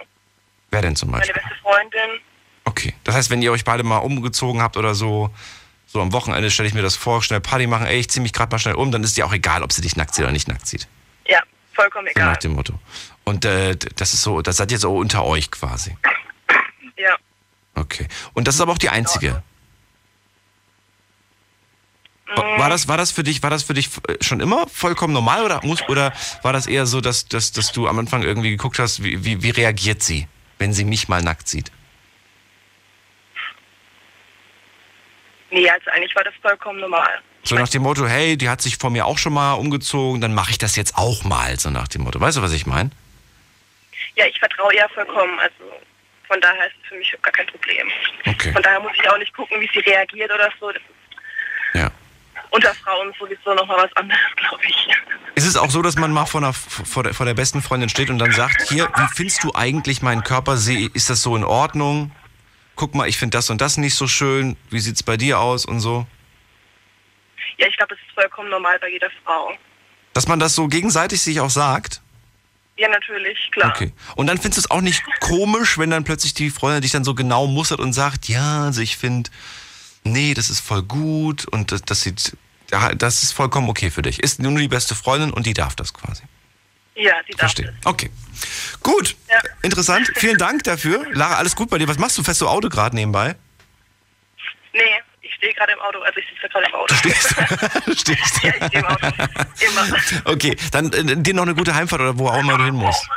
Wer denn zum meine Beispiel? beste Freundin. Okay. Das heißt, wenn ihr euch beide mal umgezogen habt oder so, so am Wochenende stelle ich mir das vor, schnell Party machen, ey, ich zieh mich gerade mal schnell um, dann ist dir auch egal, ob sie dich nackt sieht oder nicht nackt sieht. Ja, vollkommen So egal. nach dem Motto. Und äh, das ist so, das seid ihr so unter euch quasi. Ja. Okay. Und das ist aber auch die einzige. War das, war das für dich, war das für dich äh, schon immer vollkommen normal oder muss, oder war das eher so, dass, dass, dass du am Anfang irgendwie geguckt hast, wie, wie, wie reagiert sie, wenn sie mich mal nackt sieht? Nee, also eigentlich war das vollkommen normal. So nach dem Motto, hey, die hat sich vor mir auch schon mal umgezogen, dann mache ich das jetzt auch mal, so nach dem Motto. Weißt du, was ich meine? Ja, ich vertraue ihr vollkommen. Also von daher ist es für mich gar kein Problem. Okay. Von daher muss ich auch nicht gucken, wie sie reagiert oder so. Ja. Unter Frauen sowieso nochmal was anderes, glaube ich. Ist es auch so, dass man mal vor, einer, vor, der, vor der besten Freundin steht und dann sagt, hier, wie findest du eigentlich meinen Körper? Ist das so in Ordnung? Guck mal, ich finde das und das nicht so schön. Wie sieht's bei dir aus und so? Ja, ich glaube, das ist vollkommen normal bei jeder Frau. Dass man das so gegenseitig sich auch sagt? Ja, natürlich, klar. Okay. Und dann findest du es auch nicht komisch, wenn dann plötzlich die Freundin dich dann so genau mustert und sagt, ja, also ich finde, nee, das ist voll gut und das, das sieht, ja, das ist vollkommen okay für dich. Ist nur die beste Freundin und die darf das quasi. Ja, sie darf Verstehe. Okay. Gut. Ja. Interessant. Vielen Dank dafür. Lara, alles gut bei dir. Was machst du? Fährst du Auto gerade nebenbei? das. Nee, ich stehe gerade im Auto, also ich sitze gerade im Auto. Stehst du? Stehst Ja, ich stehe im Auto. Immer. Okay, dann äh, dir noch eine gute Heimfahrt oder wo auch immer du hin musst.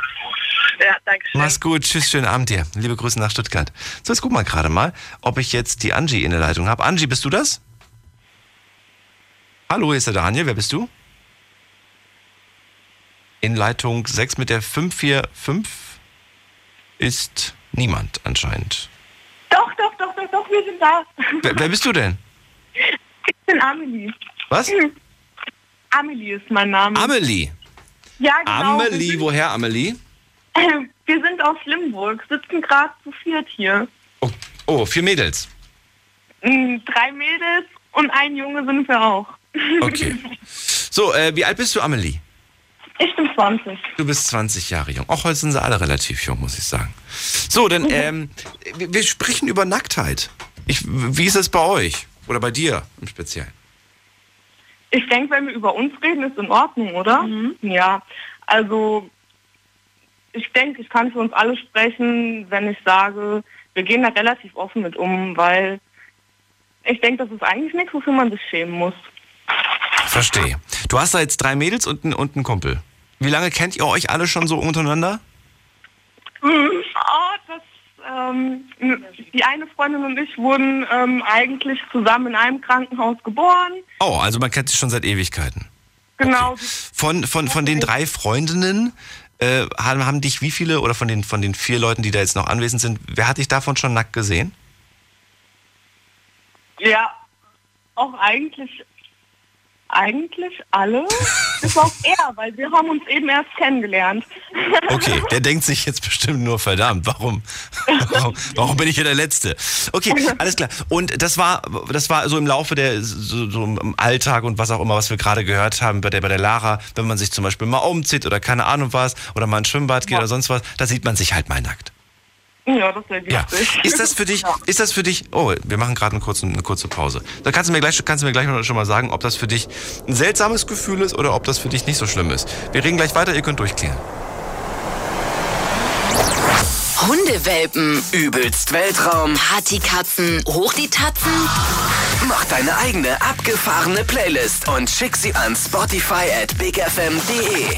Ja, danke schön. Mach's gut. Tschüss, schönen Abend dir. Liebe Grüße nach Stuttgart. So, jetzt guck mal gerade mal, ob ich jetzt die Angie in der Leitung habe. Angie, bist du das? Hallo, hier ist der Daniel. Wer bist du? In Leitung 6 mit der 545 ist niemand anscheinend. Doch, doch, doch, doch, doch, wir sind da. Wer, wer bist du denn? Ich bin Amelie. Was? Amelie ist mein Name. Amelie. ja, genau. Amelie, woher Amelie? Wir sind, aus Limburg, sitzen gerade zu viert hier. Oh, oh, vier Mädels. Mm, Drei Mädels und ein Junge sind wir auch. Okay. So, äh, wie alt bist du, Amelie? Ich bin 20. Du bist 20 Jahre jung. Auch heute sind sie alle relativ jung, muss ich sagen. So, Mhm. dann, ähm, wir, wir sprechen über Nacktheit. Ich, wie ist es bei euch? Oder bei dir im Speziellen? Ich denke, wenn wir über uns reden, ist in Ordnung, oder? Ja, also ich denke, ich kann für uns alle sprechen, wenn ich sage, wir gehen da relativ offen mit um, weil ich denke, das ist eigentlich nichts, wofür man sich schämen muss. Verstehe. Du hast da jetzt drei Mädels und, einen- und einen Kumpel. Wie lange kennt ihr euch alle schon so untereinander? Oh, das, ähm, die eine Freundin und ich wurden ähm, eigentlich zusammen in einem Krankenhaus geboren. Oh, also man kennt sich schon seit Ewigkeiten. Genau. Von, von, von den drei Freundinnen äh, haben, haben dich wie viele, oder von den, von den vier Leuten, die da jetzt noch anwesend sind, wer hat dich davon schon nackt gesehen? Ja, auch eigentlich, eigentlich alle. Das war auch er, weil wir haben uns eben erst kennengelernt. Okay, der denkt sich jetzt bestimmt nur, verdammt, warum, warum, warum bin ich hier der Letzte? Okay, alles klar. Und das war, das war so im Laufe der, so, so im Alltag und was auch immer, was wir gerade gehört haben bei der, bei der Lara, wenn man sich zum Beispiel mal umzieht oder keine Ahnung was, oder mal ins Schwimmbad geht oder sonst was, da sieht man sich halt mal nackt. Ja, das wäre Ja. wichtig. Ist das für dich, ist das für dich, oh, wir machen gerade eine kurze, eine kurze Pause. Da kannst du mir gleich, kannst du mir gleich schon mal sagen, ob das für dich ein seltsames Gefühl ist oder ob das für dich nicht so schlimm ist. Wir reden gleich weiter, ihr könnt durchklären. Hundewelpen, Übelst Weltraum. Partykatzen, hoch die Tatzen. Mach deine eigene abgefahrene Playlist und schick sie an Spotify at bigfm.de.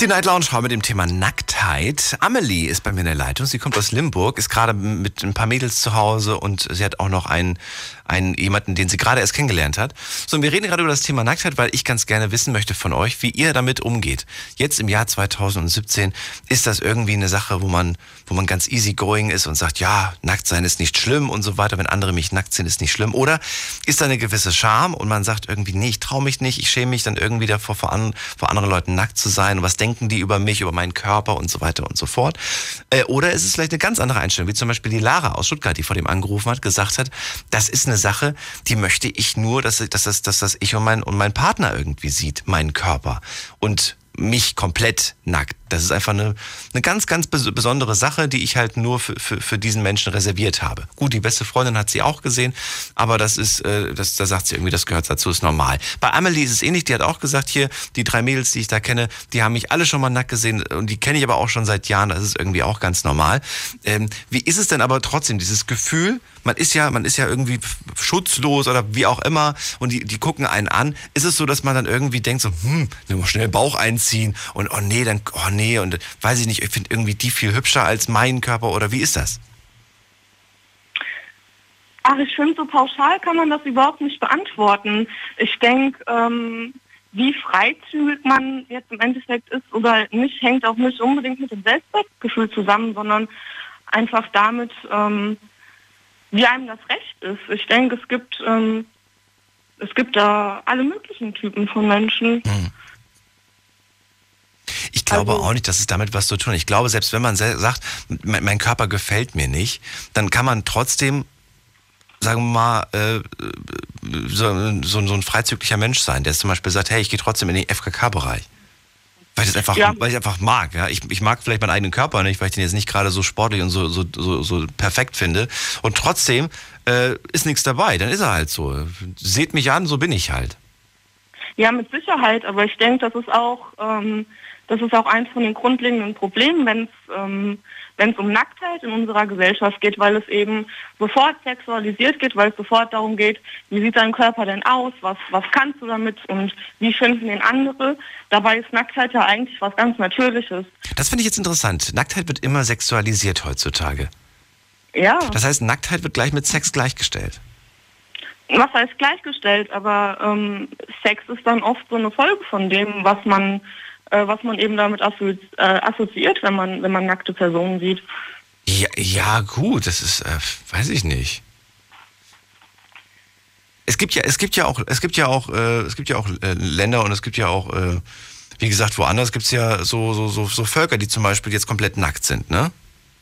Die Night Lounge mit dem Thema Nacktheit. Amelie ist bei mir in der Leitung. Sie kommt aus Limburg, ist gerade mit ein paar Mädels zu Hause und sie hat auch noch einen, einen jemanden, den sie gerade erst kennengelernt hat. So, und wir reden gerade über das Thema Nacktheit, weil ich ganz gerne wissen möchte von euch, wie ihr damit umgeht. Jetzt im Jahr 2017 ist das irgendwie eine Sache, wo man, wo man ganz easy going ist und sagt, ja, nackt sein ist nicht schlimm und so weiter. Wenn andere mich nackt sind, ist nicht schlimm. Oder ist da eine gewisse Scham und man sagt irgendwie, nee, ich traue mich nicht, ich schäme mich dann irgendwie davor, vor, an, vor anderen Leuten nackt zu sein. Und was denken die über mich, über meinen Körper und so weiter und so fort. Äh, oder ist es vielleicht eine ganz andere Einstellung, wie zum Beispiel die Lara aus Stuttgart, die vor dem angerufen hat, gesagt hat, das ist eine Sache, die möchte ich nur, dass, dass, dass, dass das ich und mein, und mein Partner irgendwie sieht, meinen Körper. Und mich komplett nackt. Das ist einfach eine, eine ganz, ganz besondere Sache, die ich halt nur für, für, für diesen Menschen reserviert habe. Gut, die beste Freundin hat sie auch gesehen, aber das ist, äh, das, da sagt sie irgendwie, das gehört dazu, ist normal. Bei Amelie ist es ähnlich, die hat auch gesagt, hier, die drei Mädels, die ich da kenne, die haben mich alle schon mal nackt gesehen und die kenne ich aber auch schon seit Jahren, das ist irgendwie auch ganz normal. Ähm, wie ist es denn aber trotzdem, dieses Gefühl, man ist ja, man ist ja irgendwie schutzlos oder wie auch immer und die, die gucken einen an. Ist es so, dass man dann irgendwie denkt so, hm, schnell Bauch einziehen und oh nee, dann, oh nee, und weiß ich nicht, ich finde irgendwie die viel hübscher als mein Körper oder wie ist das? Ach, ich finde, so pauschal kann man das überhaupt nicht beantworten. Ich denke, ähm, wie freizügig man jetzt im Endeffekt ist oder nicht, hängt auch nicht unbedingt mit dem Selbstwertgefühl zusammen, sondern einfach damit, ähm, wie einem das recht ist. Ich denke, es gibt, ähm, es gibt da alle möglichen Typen von Menschen. Hm. Ich glaube also, auch nicht, dass es damit was zu tun hat. Ich glaube, selbst wenn man sagt, mein, mein Körper gefällt mir nicht, dann kann man trotzdem sagen wir mal, äh, so, so, so, ein freizügiger Mensch sein, der zum Beispiel sagt, hey, ich gehe trotzdem in den FKK-Bereich. Weil ich das einfach, ja. weil ich einfach mag. Ja? Ich, ich mag vielleicht meinen eigenen Körper nicht, weil ich den jetzt nicht gerade so sportlich und so, so, so, so perfekt finde. Und trotzdem äh, ist nichts dabei. Dann ist er halt so. Seht mich an, so bin ich halt. Ja, mit Sicherheit. Aber ich denke, das ist auch, ähm, das ist auch eins von den grundlegenden Problemen, wenn es ähm, wenn es um Nacktheit in unserer Gesellschaft geht, weil es eben sofort sexualisiert geht, weil es sofort darum geht, wie sieht dein Körper denn aus, was, was kannst du damit und wie finden den andere. Dabei ist Nacktheit ja eigentlich was ganz Natürliches. Das finde ich jetzt interessant. Nacktheit wird immer sexualisiert heutzutage. Ja. Das heißt, Nacktheit wird gleich mit Sex gleichgestellt. Was heißt gleichgestellt, aber ähm, Sex ist dann oft so eine Folge von dem, was man äh, was man eben damit assozi äh, assoziiert, wenn man, wenn man nackte Personen sieht. Ja, ja gut, das ist, äh, weiß ich nicht. Es gibt ja, es gibt ja auch, es gibt ja auch, äh, es gibt ja auch äh, Länder und es gibt ja auch, äh, wie gesagt, woanders gibt es ja so, so, so, so Völker, die zum Beispiel jetzt komplett nackt sind, ne?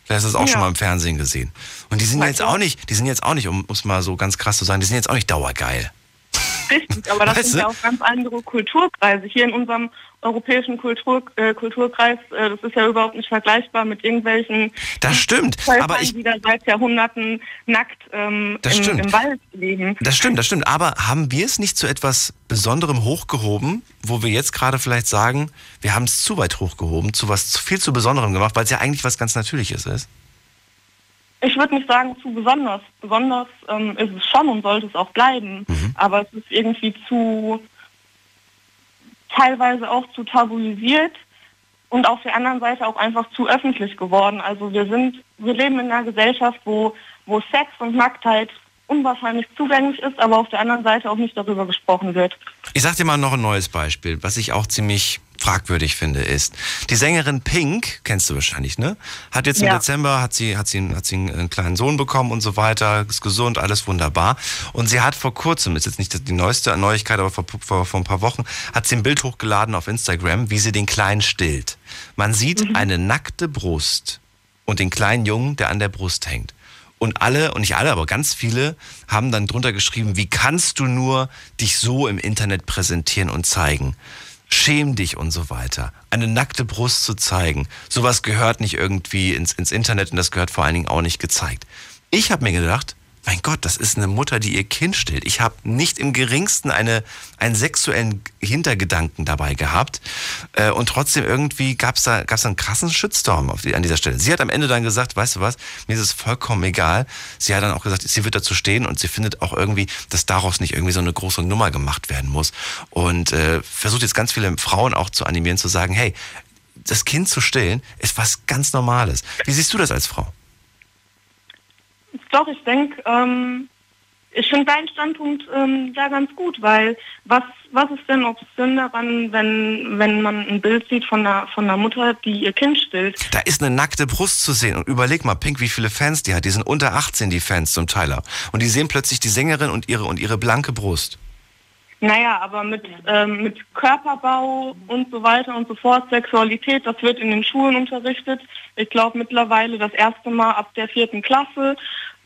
Vielleicht hast du das auch ja. schon mal im Fernsehen gesehen. Und die sind ja jetzt auch nicht, die sind jetzt auch nicht, um es mal so ganz krass zu sagen, die sind jetzt auch nicht dauergeil. Richtig, aber das weißt sind du? ja auch ganz andere Kulturkreise. Hier in unserem europäischen Kultur, äh, Kulturkreis, äh, das ist ja überhaupt nicht vergleichbar mit irgendwelchen das stimmt, aber ich, die da seit Jahrhunderten nackt ähm, das im, stimmt. im Wald leben. Das stimmt, das stimmt. Aber haben wir es nicht zu etwas Besonderem hochgehoben, wo wir jetzt gerade vielleicht sagen, wir haben es zu weit hochgehoben, zu was viel zu Besonderem gemacht, weil es ja eigentlich was ganz Natürliches ist? Ich würde nicht sagen zu besonders. Besonders ähm, ist es schon und sollte es auch bleiben. Mhm. Aber es ist irgendwie zu teilweise auch zu tabuisiert und auf der anderen Seite auch einfach zu öffentlich geworden. Also wir sind, wir leben in einer Gesellschaft, wo, wo Sex und Nacktheit unwahrscheinlich zugänglich ist, aber auf der anderen Seite auch nicht darüber gesprochen wird. Ich sag dir mal noch ein neues Beispiel, was ich auch ziemlich fragwürdig finde, ist, die Sängerin Pink, kennst du wahrscheinlich, ne? Hat jetzt im ja. Dezember, hat sie, hat, sie, hat sie einen kleinen Sohn bekommen und so weiter, ist gesund, alles wunderbar. Und sie hat vor kurzem, ist jetzt nicht die neueste Neuigkeit, aber vor, vor, vor ein paar Wochen, hat sie ein Bild hochgeladen auf Instagram, wie sie den Kleinen stillt. Man sieht mhm. eine nackte Brust und den kleinen Jungen, der an der Brust hängt. Und alle, und nicht alle, aber ganz viele haben dann drunter geschrieben, wie kannst du nur dich so im Internet präsentieren und zeigen? Schäm dich und so weiter. Eine nackte Brust zu zeigen, sowas gehört nicht irgendwie ins, ins Internet und das gehört vor allen Dingen auch nicht gezeigt. Ich habe mir gedacht, mein Gott, das ist eine Mutter, die ihr Kind stillt. Ich habe nicht im geringsten eine, einen sexuellen Hintergedanken dabei gehabt. Äh, und trotzdem irgendwie gab es da, gab's da einen krassen Shitstorm auf die, an dieser Stelle. Sie hat am Ende dann gesagt, weißt du was, mir ist es vollkommen egal. Sie hat dann auch gesagt, sie wird dazu stehen und sie findet auch irgendwie, dass daraus nicht irgendwie so eine große Nummer gemacht werden muss. Und äh, versucht jetzt ganz viele Frauen auch zu animieren, zu sagen, hey, das Kind zu stillen, ist was ganz Normales. Wie siehst du das als Frau? Doch, ich denke, ähm, ich finde deinen Standpunkt ähm, ja ganz gut, weil was, was ist denn Option daran, wenn, wenn man ein Bild sieht von einer, von einer Mutter, die ihr Kind stillt? Da ist eine nackte Brust zu sehen und überleg mal, Pink, wie viele Fans die hat. Die sind unter 18, die Fans zum Teil. Und die sehen plötzlich die Sängerin und ihre, und ihre blanke Brust. Naja, aber mit, ähm, mit Körperbau und so weiter und so fort, Sexualität, das wird in den Schulen unterrichtet. Ich glaube mittlerweile das erste Mal ab der vierten Klasse.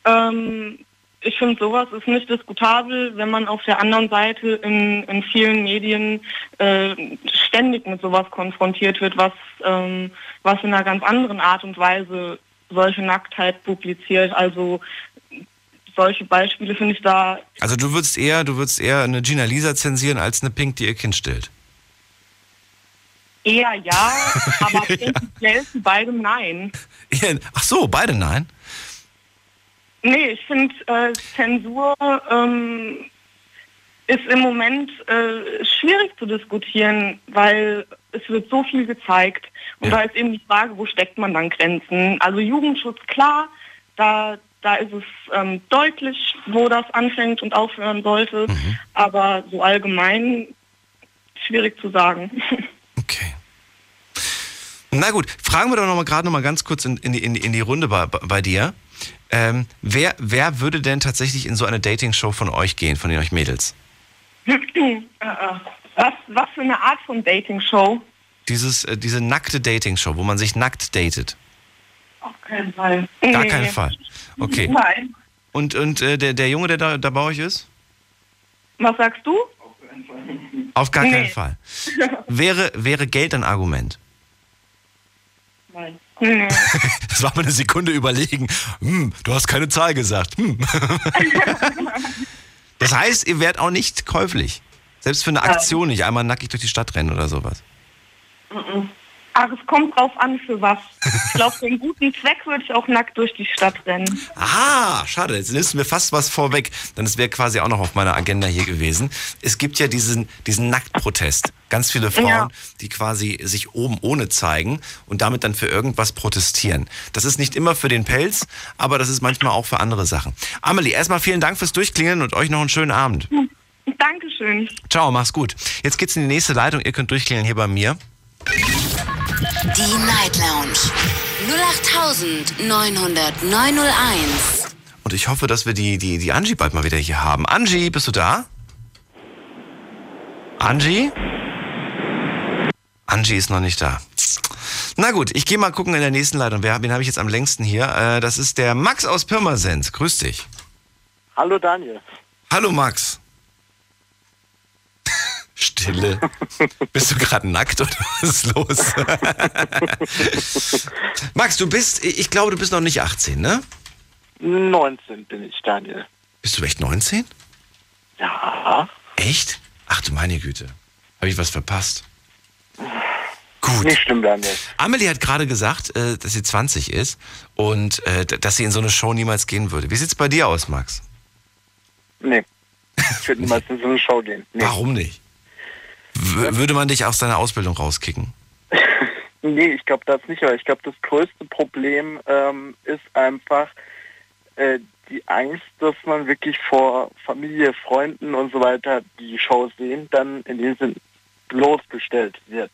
Ähm, ich finde, sowas ist nicht diskutabel, wenn man auf der anderen Seite in, in vielen Medien äh, ständig mit sowas konfrontiert wird, was, ähm, was in einer ganz anderen Art und Weise solche Nacktheit publiziert. Also solche Beispiele finde ich da. Also du würdest eher, du würdest eher eine Gina Lisa zensieren als eine Pink, die ihr Kind stillt. Eher ja, aber prinzipiell zu beidem nein. Ach so, beide nein? Nee, ich finde äh, Zensur ähm, ist im Moment äh, schwierig zu diskutieren, weil es wird so viel gezeigt. Und ja. da ist eben die Frage, wo steckt man dann Grenzen? Also Jugendschutz, klar, da, da ist es ähm, deutlich, wo das anfängt und aufhören sollte. Mhm. Aber so allgemein schwierig zu sagen. Okay. Na gut, fragen wir doch noch mal gerade noch mal ganz kurz in, in, die, in die Runde bei, bei dir. Ähm, wer, wer würde denn tatsächlich in so eine Dating-Show von euch gehen, von den euch Mädels? was, was für eine Art von Dating-Show? Dieses, äh, diese nackte Dating-Show, wo man sich nackt datet. Auf keinen Fall. Gar nee. keinen Fall. Okay. Nein. Und, und äh, der, der Junge, der da, da bei euch ist? Was sagst du? Auf gar nee. keinen Fall. Wäre, wäre Geld ein Argument? Nein. Das war mal eine Sekunde überlegen. Hm, du hast keine Zahl gesagt. Hm. Das heißt, ihr werdet auch nicht käuflich. Selbst für eine Aktion nicht einmal nackig durch die Stadt rennen oder sowas. Ach, es kommt drauf an, für was. Ich glaube, für einen guten Zweck würde ich auch nackt durch die Stadt rennen. Ah, schade. Jetzt nimmst du mir fast was vorweg. Denn es wäre quasi auch noch auf meiner Agenda hier gewesen. Es gibt ja diesen, diesen Nacktprotest. Ganz viele Frauen, ja. die quasi sich oben ohne zeigen und damit dann für irgendwas protestieren. Das ist nicht immer für den Pelz, aber das ist manchmal auch für andere Sachen. Amelie, erstmal vielen Dank fürs Durchklingeln und euch noch einen schönen Abend. Dankeschön. Ciao, mach's gut. Jetzt geht's in die nächste Leitung. Ihr könnt durchklingeln hier bei mir. Die Night Lounge 0890901. Und ich hoffe, dass wir die, die, die Angie bald mal wieder hier haben. Angie, bist du da? Angie? Angie ist noch nicht da. Na gut, ich gehe mal gucken in der nächsten Leitung. Wer, wen habe ich jetzt am längsten hier? Äh, das ist der Max aus Pirmasens. Grüß dich. Hallo Daniel. Hallo Max. Stille. bist du gerade nackt oder was ist los? Max, du bist, ich glaube, du bist noch nicht 18, ne? 19 bin ich, Daniel. Bist du echt 19? Ja. Echt? Ach du meine Güte. Habe ich was verpasst? Gut. Nicht schlimm, Daniel. Amelie hat gerade gesagt, äh, dass sie 20 ist und äh, dass sie in so eine Show niemals gehen würde. Wie sieht es bei dir aus, Max? Nee. Ich würde niemals in so eine Show gehen. Nee. Warum nicht? W würde man dich aus deiner Ausbildung rauskicken? nee, ich glaube das nicht, aber ich glaube, das größte Problem ähm, ist einfach äh, die Angst, dass man wirklich vor Familie, Freunden und so weiter die Show sehen, dann in dem Sinn bloßgestellt wird.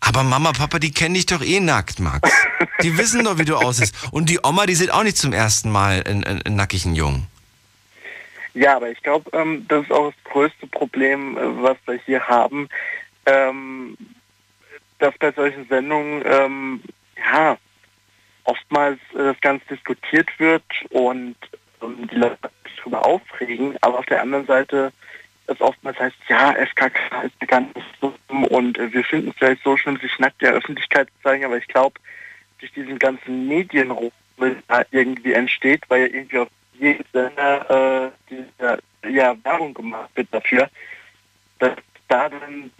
Aber Mama, Papa, die kennen dich doch eh nackt, Max. Die wissen doch, wie du aussiehst. Und die Oma, die sieht auch nicht zum ersten Mal einen, einen nackigen Jungen. Ja, aber ich glaube, ähm, das ist auch das größte Problem, äh, was wir hier haben, ähm, dass bei solchen Sendungen ähm, ja oftmals äh, das Ganze diskutiert wird und ähm, die Leute sich darüber aufregen, aber auf der anderen Seite es oftmals heißt, ja, FKK ist bekannt und äh, wir finden es vielleicht so schlimm, sich nackt der Öffentlichkeit zu zeigen, aber ich glaube, durch diesen ganzen Medienrummel irgendwie entsteht, weil ja irgendwie auf Sender äh, diese, ja, Werbung gemacht wird dafür, dass da dann...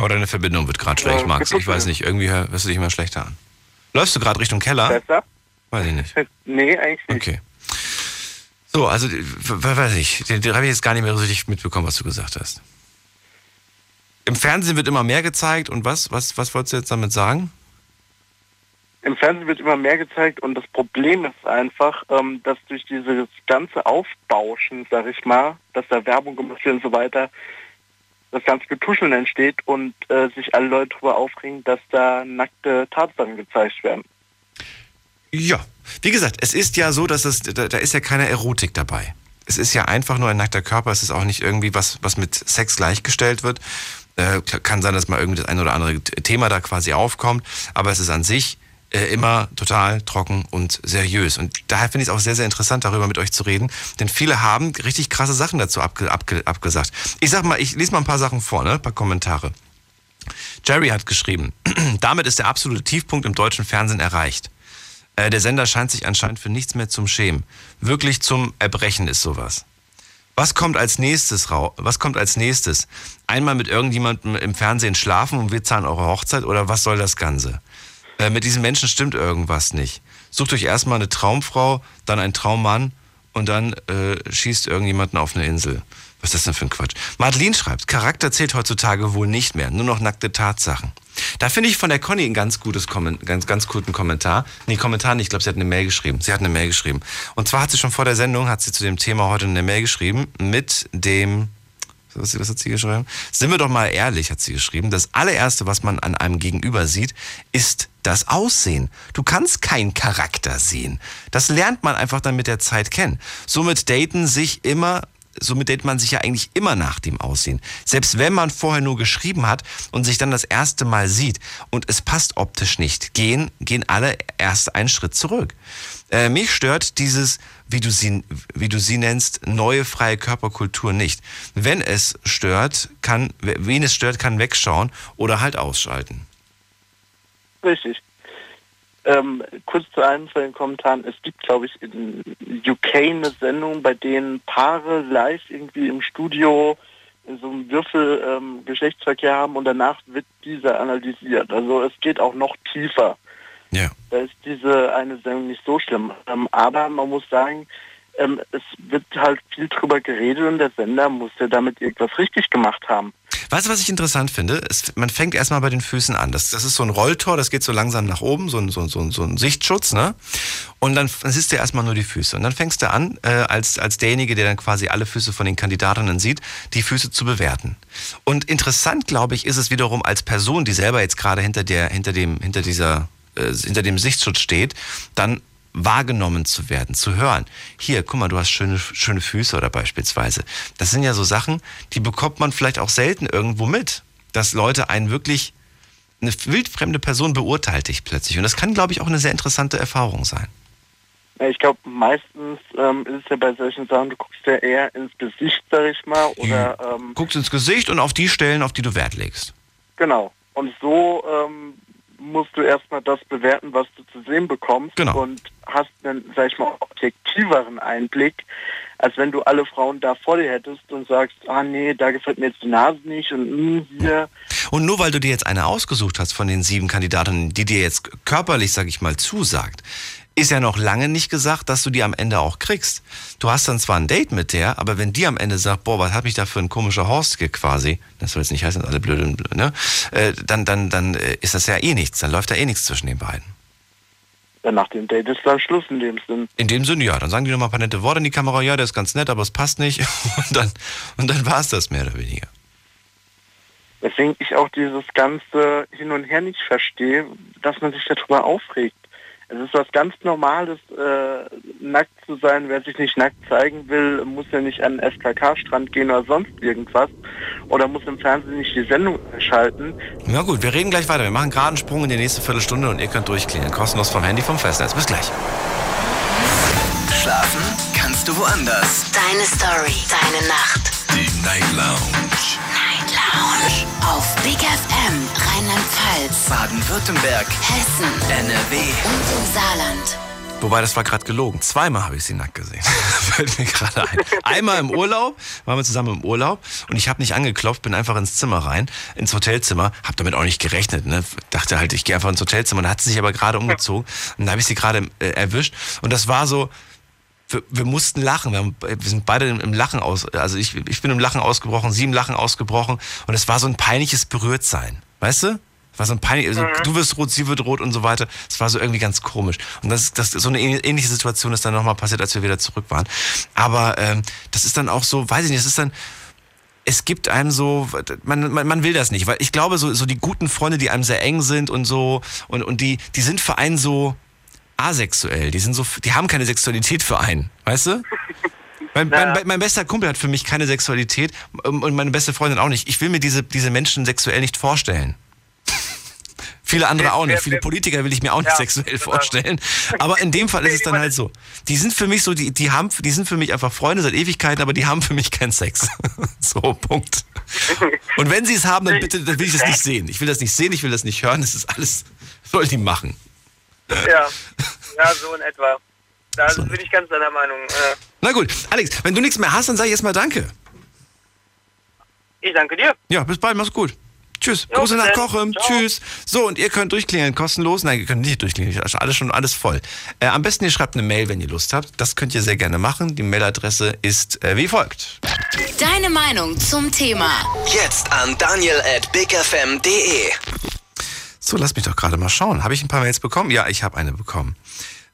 Oh, deine Verbindung wird gerade schlecht, äh, Max. Ich weiß nicht, irgendwie hörst du dich immer schlechter an. Läufst du gerade Richtung Keller? Besser? Weiß ich nicht. Nee, eigentlich nicht. Okay. So, also, weiß ich, den, den habe ich jetzt gar nicht mehr so richtig mitbekommen, was du gesagt hast. Im Fernsehen wird immer mehr gezeigt und was, was, was wolltest du jetzt damit sagen? Im Fernsehen wird immer mehr gezeigt und das Problem ist einfach, ähm, dass durch dieses ganze Aufbauschen, sag ich mal, dass da Werbung gemacht wird und so weiter, das ganze Getuscheln entsteht und äh, sich alle Leute darüber aufregen, dass da nackte Tatsachen gezeigt werden. Ja, wie gesagt, es ist ja so, dass es, da, da ist ja keine Erotik dabei. Es ist ja einfach nur ein nackter Körper, es ist auch nicht irgendwie was, was mit Sex gleichgestellt wird. Äh, kann sein, dass mal irgendwie das ein oder andere Thema da quasi aufkommt, aber es ist an sich äh, immer total trocken und seriös. Und daher finde ich es auch sehr, sehr interessant, darüber mit euch zu reden, denn viele haben richtig krasse Sachen dazu abge, abge, abgesagt. Ich sag mal, ich lese mal ein paar Sachen vor, ne? ein paar Kommentare. Jerry hat geschrieben, damit ist der absolute Tiefpunkt im deutschen Fernsehen erreicht. Äh, der Sender scheint sich anscheinend für nichts mehr zum Schämen. Wirklich zum Erbrechen ist sowas. Was kommt als nächstes rau? Was kommt als nächstes? Einmal mit irgendjemandem im Fernsehen schlafen und wir zahlen eure Hochzeit oder was soll das Ganze? Äh, mit diesen Menschen stimmt irgendwas nicht. Sucht euch erstmal eine Traumfrau, dann einen Traummann und dann äh, schießt irgendjemanden auf eine Insel. Was ist das denn für ein Quatsch? Madeline schreibt, Charakter zählt heutzutage wohl nicht mehr, nur noch nackte Tatsachen. Da finde ich von der Conny ein ganz gutes ganz, ganz guten Kommentar. Nee, Kommentar nicht, ich glaube, sie hat eine Mail geschrieben. Sie hat eine Mail geschrieben. Und zwar hat sie schon vor der Sendung, hat sie zu dem Thema heute eine Mail geschrieben mit dem, was hat sie geschrieben? Sind wir doch mal ehrlich, hat sie geschrieben. Das allererste, was man an einem Gegenüber sieht, ist das Aussehen. Du kannst keinen Charakter sehen. Das lernt man einfach dann mit der Zeit kennen. Somit daten sich immer somit datet man sich ja eigentlich immer nach dem Aussehen. Selbst wenn man vorher nur geschrieben hat und sich dann das erste Mal sieht und es passt optisch nicht, gehen, gehen alle erst einen Schritt zurück. Äh, mich stört dieses, wie du, sie, wie du sie nennst, neue freie Körperkultur nicht. Wenn es stört, kann, wen es stört, kann wegschauen oder halt ausschalten. Richtig. Ähm, kurz zu einem von den Kommentaren. Es gibt, glaube ich, in UK eine Sendung, bei denen Paare live irgendwie im Studio in so einem Würfel ähm, Geschlechtsverkehr haben und danach wird dieser analysiert. Also es geht auch noch tiefer. Ja. Da ist diese eine Sendung nicht so schlimm. Ähm, aber man muss sagen, ähm, es wird halt viel drüber geredet und der Sender muss ja damit irgendwas richtig gemacht haben. Weißt du, was ich interessant finde? Es, man fängt erstmal bei den Füßen an. Das, das ist so ein Rolltor, das geht so langsam nach oben, so ein, so, so, so ein Sichtschutz, ne? Und dann, siehst du erstmal nur die Füße. Und dann fängst du an, äh, als, als derjenige, der dann quasi alle Füße von den Kandidatinnen sieht, die Füße zu bewerten. Und interessant, glaube ich, ist es wiederum als Person, die selber jetzt gerade hinter der, hinter dem, hinter dieser, äh, hinter dem Sichtschutz steht, dann wahrgenommen zu werden, zu hören. Hier, guck mal, du hast schöne, schöne Füße oder beispielsweise. Das sind ja so Sachen, die bekommt man vielleicht auch selten irgendwo mit. Dass Leute einen wirklich, eine wildfremde Person beurteilt dich plötzlich. Und das kann, glaube ich, auch eine sehr interessante Erfahrung sein. Ich glaube, meistens ähm, ist es ja bei solchen Sachen, du guckst ja eher ins Gesicht, sag ich mal. Oder, ähm, Guckst ins Gesicht und auf die Stellen, auf die du Wert legst. Genau. Und so ähm, musst du erstmal das bewerten, was du zu sehen bekommst genau. und hast einen, sag ich mal, objektiveren Einblick, als wenn du alle Frauen da vor dir hättest und sagst, ah nee, da gefällt mir jetzt die Nase nicht und mh, hier. Und nur weil du dir jetzt eine ausgesucht hast von den sieben Kandidatinnen, die dir jetzt körperlich, sag ich mal, zusagt, ist ja noch lange nicht gesagt, dass du die am Ende auch kriegst. Du hast dann zwar ein Date mit der, aber wenn die am Ende sagt, boah, was hat mich da für ein komischer Horst quasi, das soll jetzt nicht heißen, alle blöde, ne? Äh, dann, dann, dann äh, ist das ja eh nichts, dann läuft da eh nichts zwischen den beiden. Ja, nach dem Date ist dann Schluss in dem Sinn. In dem Sinn, ja. Dann sagen die nochmal ein paar nette Worte in die Kamera, ja, der ist ganz nett, aber es passt nicht. Und dann, und dann war es das mehr oder weniger. Deswegen ich auch dieses ganze Hin und Her nicht verstehe, dass man sich darüber aufregt. Es ist was ganz Normales, äh, nackt zu sein. Wer sich nicht nackt zeigen will, muss ja nicht an den FKK-Strand gehen oder sonst irgendwas. Oder muss im Fernsehen nicht die Sendung schalten. Na gut, wir reden gleich weiter. Wir machen gerade einen Sprung in die nächste Viertelstunde und ihr könnt durchklingeln. Kostenlos vom Handy vom Festnetz. Bis gleich. Schlafen kannst du woanders. Deine Story, deine Nacht. Die Night Lounge. Night Lounge. Auf Big FM, Rheinland-Pfalz, Baden-Württemberg. Hessen, NRW. und im Saarland. Wobei, das war gerade gelogen. Zweimal habe ich sie nackt gesehen. Fällt mir gerade ein. Einmal im Urlaub, waren wir zusammen im Urlaub und ich habe nicht angeklopft, bin einfach ins Zimmer rein, ins Hotelzimmer, habe damit auch nicht gerechnet, ne? Dachte halt, ich gehe einfach ins Hotelzimmer. Dann hat sie sich aber gerade umgezogen und da habe ich sie gerade äh, erwischt und das war so, wir, wir mussten lachen. Wir, haben, wir sind beide im, im Lachen aus, also ich, ich bin im Lachen ausgebrochen, sie im Lachen ausgebrochen und es war so ein peinliches Berührtsein. Weißt du? War so ein peinlich, also Mhm. du wirst rot, sie wird rot und so weiter. Es war so irgendwie ganz komisch. Und das, das so eine ähn- ähnliche Situation ist dann nochmal passiert, als wir wieder zurück waren. Aber ähm, das ist dann auch so, weiß ich nicht, es ist dann, es gibt einem so, man, man, man will das nicht, weil ich glaube, so, so die guten Freunde, die einem sehr eng sind und so, und, und die, die sind für einen so asexuell, die sind so, die haben keine Sexualität für einen, weißt du? Mein, mein, mein bester Kumpel hat für mich keine Sexualität ähm, und meine beste Freundin auch nicht. Ich will mir diese, diese Menschen sexuell nicht vorstellen. Viele andere auch nicht. Viele Politiker will ich mir auch nicht Ja, sexuell vorstellen. Aber in dem Fall ist es dann halt so. Die sind für mich so, die, die haben, die sind für mich einfach Freunde seit Ewigkeiten, aber die haben für mich keinen Sex. so, Punkt. Und wenn sie es haben, dann bitte, dann will ich das nicht sehen. Ich will das nicht sehen, ich will das nicht hören. Das ist alles, soll die machen. Ja, ja, so in etwa. Da bin ich ganz deiner Meinung. Äh, Na gut, Alex, wenn du nichts mehr hast, dann sag ich erstmal Danke. ich danke dir. Ja, bis bald, mach's gut. Tschüss. Jo, Grüße bis nach dann. Kochem. Tschüss. So, und ihr könnt durchklingeln, kostenlos. Nein, ihr könnt nicht durchklingeln. Ist Alles schon alles voll. Äh, am besten ihr schreibt eine Mail, wenn ihr Lust habt. Das könnt ihr sehr gerne machen. Die Mailadresse ist äh, wie folgt. Deine Meinung zum Thema. Jetzt an daniel at bigfm.de. So, lass mich doch gerade mal schauen. Habe ich ein paar Mails bekommen? Ja, ich habe eine bekommen.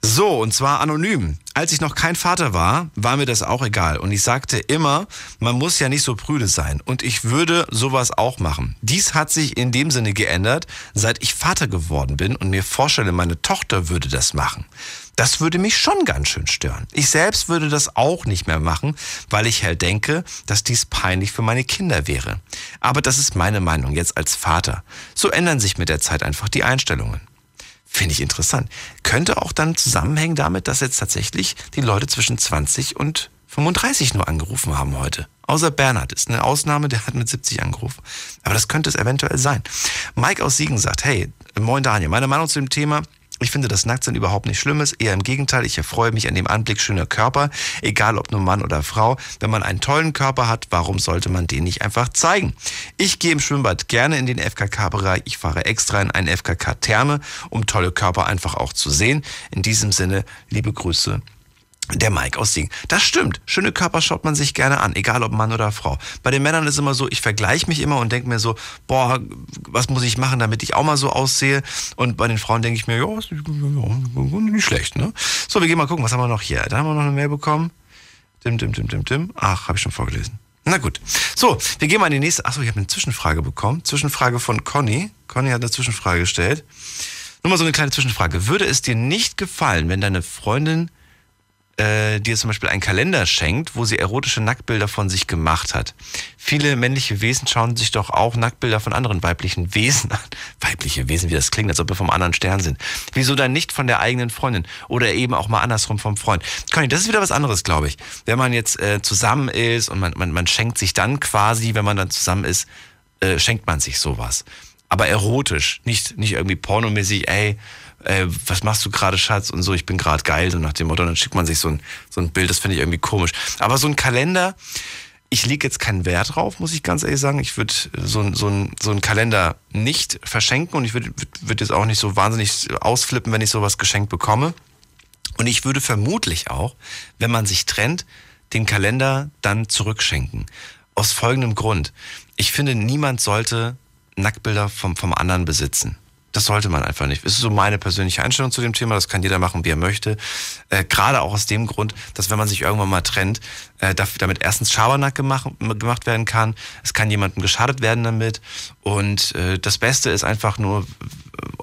So, und zwar anonym. Als ich noch kein Vater war, war mir das auch egal. Und ich sagte immer, man muss ja nicht so prüde sein. Und ich würde sowas auch machen. Dies hat sich in dem Sinne geändert, seit ich Vater geworden bin und mir vorstelle, meine Tochter würde das machen. Das würde mich schon ganz schön stören. Ich selbst würde das auch nicht mehr machen, weil ich halt denke, dass dies peinlich für meine Kinder wäre. Aber das ist meine Meinung jetzt als Vater. So ändern sich mit der Zeit einfach die Einstellungen. Finde ich interessant. Könnte auch dann zusammenhängen damit, dass jetzt tatsächlich die Leute zwischen 20 und 35 nur angerufen haben heute. Außer Bernhard ist eine Ausnahme, der hat mit 70 angerufen. Aber das könnte es eventuell sein. Mike aus Siegen sagt, hey, moin Daniel, meine Meinung zu dem Thema, ich finde, dass Nacktsein überhaupt nicht schlimm ist. Eher im Gegenteil, ich erfreue mich an dem Anblick schöner Körper, egal ob nur Mann oder Frau. Wenn man einen tollen Körper hat, warum sollte man den nicht einfach zeigen? Ich gehe im Schwimmbad gerne in den FKK-Bereich. Ich fahre extra in einen FKK-Therme, um tolle Körper einfach auch zu sehen. In diesem Sinne, liebe Grüße der Mike aus Siegen. Das stimmt. Schöne Körper schaut man sich gerne an, egal ob Mann oder Frau. Bei den Männern ist immer so, ich vergleiche mich immer und denke mir so, boah, was muss ich machen, damit ich auch mal so aussehe? Und bei den Frauen denke ich mir, ja, nicht schlecht, ne? So, wir gehen mal gucken, was haben wir noch hier? Da haben wir noch eine Mail bekommen. Dim, dim, dim, dim, dim. Ach, habe ich schon vorgelesen. Na gut. So, wir gehen mal in die nächste. Achso, ich habe eine Zwischenfrage bekommen. Zwischenfrage von Conny. Conny hat eine Zwischenfrage gestellt. Nur mal so eine kleine Zwischenfrage. Würde es dir nicht gefallen, wenn deine Freundin äh, dir zum Beispiel einen Kalender schenkt, wo sie erotische Nacktbilder von sich gemacht hat. Viele männliche Wesen schauen sich doch auch Nacktbilder von anderen weiblichen Wesen an. Weibliche Wesen, wie das klingt, als ob wir vom anderen Stern sind. Wieso dann nicht von der eigenen Freundin? Oder eben auch mal andersrum vom Freund. Conny, das ist wieder was anderes, glaube ich. Wenn man jetzt äh, zusammen ist und man, man, man schenkt sich dann quasi, wenn man dann zusammen ist, äh, schenkt man sich sowas. Aber erotisch, nicht, nicht irgendwie pornomäßig, ey, äh, was machst du gerade, Schatz? Und so, ich bin gerade geil, so nach dem Motto. Und dann schickt man sich so ein, so ein Bild, das finde ich irgendwie komisch. Aber so ein Kalender, ich lege jetzt keinen Wert drauf, muss ich ganz ehrlich sagen. Ich würde so, ein- so, so einen Kalender nicht verschenken und ich würde würd, würd jetzt auch nicht so wahnsinnig ausflippen, wenn ich sowas geschenkt bekomme. Und ich würde vermutlich auch, wenn man sich trennt, den Kalender dann zurückschenken. Aus folgendem Grund. Ich finde, niemand sollte Nacktbilder vom, vom anderen besitzen. Das sollte man einfach nicht. Das ist so meine persönliche Einstellung zu dem Thema. Das kann jeder machen, wie er möchte. Äh, Gerade auch aus dem Grund, dass wenn man sich irgendwann mal trennt, äh, damit erstens Schabernack gemacht, gemacht werden kann. Es kann jemandem geschadet werden damit. Und äh, das Beste ist einfach nur,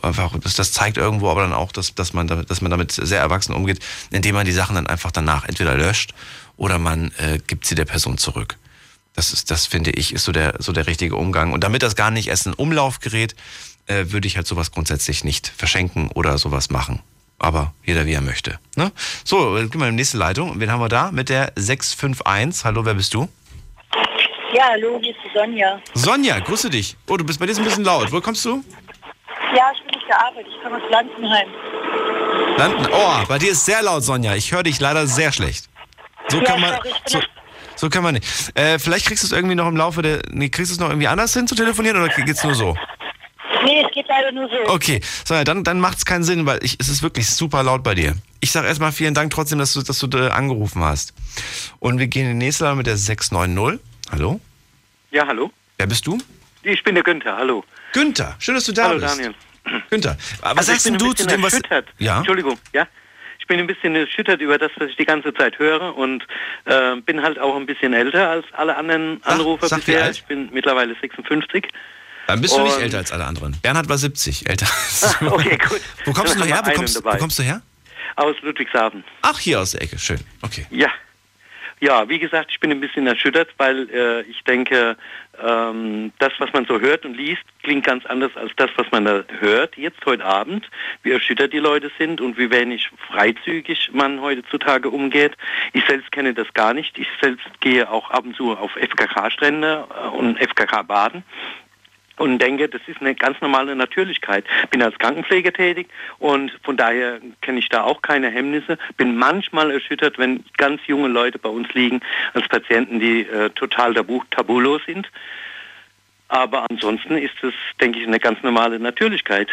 äh, einfach, das, das zeigt irgendwo aber dann auch, dass, dass, man, damit- dass man damit sehr erwachsen umgeht, indem man die Sachen dann einfach danach entweder löscht oder man äh, gibt sie der Person zurück. Das ist, das finde ich, ist so der, so der richtige Umgang. Und damit das gar nicht erst in Umlauf gerät, äh, würde ich halt sowas grundsätzlich nicht verschenken oder sowas machen. Aber jeder wie er möchte. Ne? So, gehen wir in die nächste Leitung. Wen haben wir da? Mit der 651. Hallo, wer bist du? Ja, hallo, hier ist die Sonja. Sonja, grüße dich. Oh, du bist bei dir ein bisschen laut. Wo kommst du? Ja, ich bin der Arbeit. Ich komme aus Lanzenheim. Landen. Oh, bei dir ist sehr laut, Sonja. Ich höre dich leider sehr schlecht. So Ja, kann man. sorry, so kann man nicht. Äh, vielleicht kriegst du es irgendwie noch im Laufe der. Nee, kriegst du es noch irgendwie anders hin zu telefonieren oder geht's nur so? Nee, es geht leider nur so. Okay, Sonja, dann, dann macht es keinen Sinn, weil ich, es ist wirklich super laut bei dir. Ich sage erstmal vielen Dank trotzdem, dass du, dass du äh, angerufen hast. Und wir gehen in die nächste Leitung mit der 690. Hallo? Ja, hallo. Wer bist du? Ich bin der Günther, hallo. Günther, schön, dass du da hallo, bist. Daniel. Günther, was Also ich sagst bin denn du zu dem, was... erschüttert. Ja? Entschuldigung, ja. Ich bin ein bisschen erschüttert über das, was ich die ganze Zeit höre und äh, bin halt auch ein bisschen älter als alle anderen Anrufer sag, bisher. Ich bin mittlerweile 56. Dann bist du nicht älter als alle anderen. Bernhard war 70, älter. Ah, okay, gut. Wo kommst du her? Wo kommst, wo kommst du her? Aus Ludwigshafen. Ach, hier aus der Ecke, schön. Okay. Ja. Ja, wie gesagt, ich bin ein bisschen erschüttert, weil äh, ich denke, ähm, das, was man so hört und liest, klingt ganz anders als das, was man da hört jetzt heute Abend, wie erschüttert die Leute sind und wie wenig freizügig man heutzutage umgeht. Ich selbst kenne das gar nicht. Ich selbst gehe auch ab und zu auf FKK-Strände äh, und FKK-Baden und denke, das ist eine ganz normale Natürlichkeit. Bin als Krankenpfleger tätig und von daher kenne ich da auch keine Hemmnisse. Bin manchmal erschüttert, wenn ganz junge Leute bei uns liegen als Patienten, die äh, total tabu, tabulos sind. Aber ansonsten ist es, denke ich, eine ganz normale Natürlichkeit.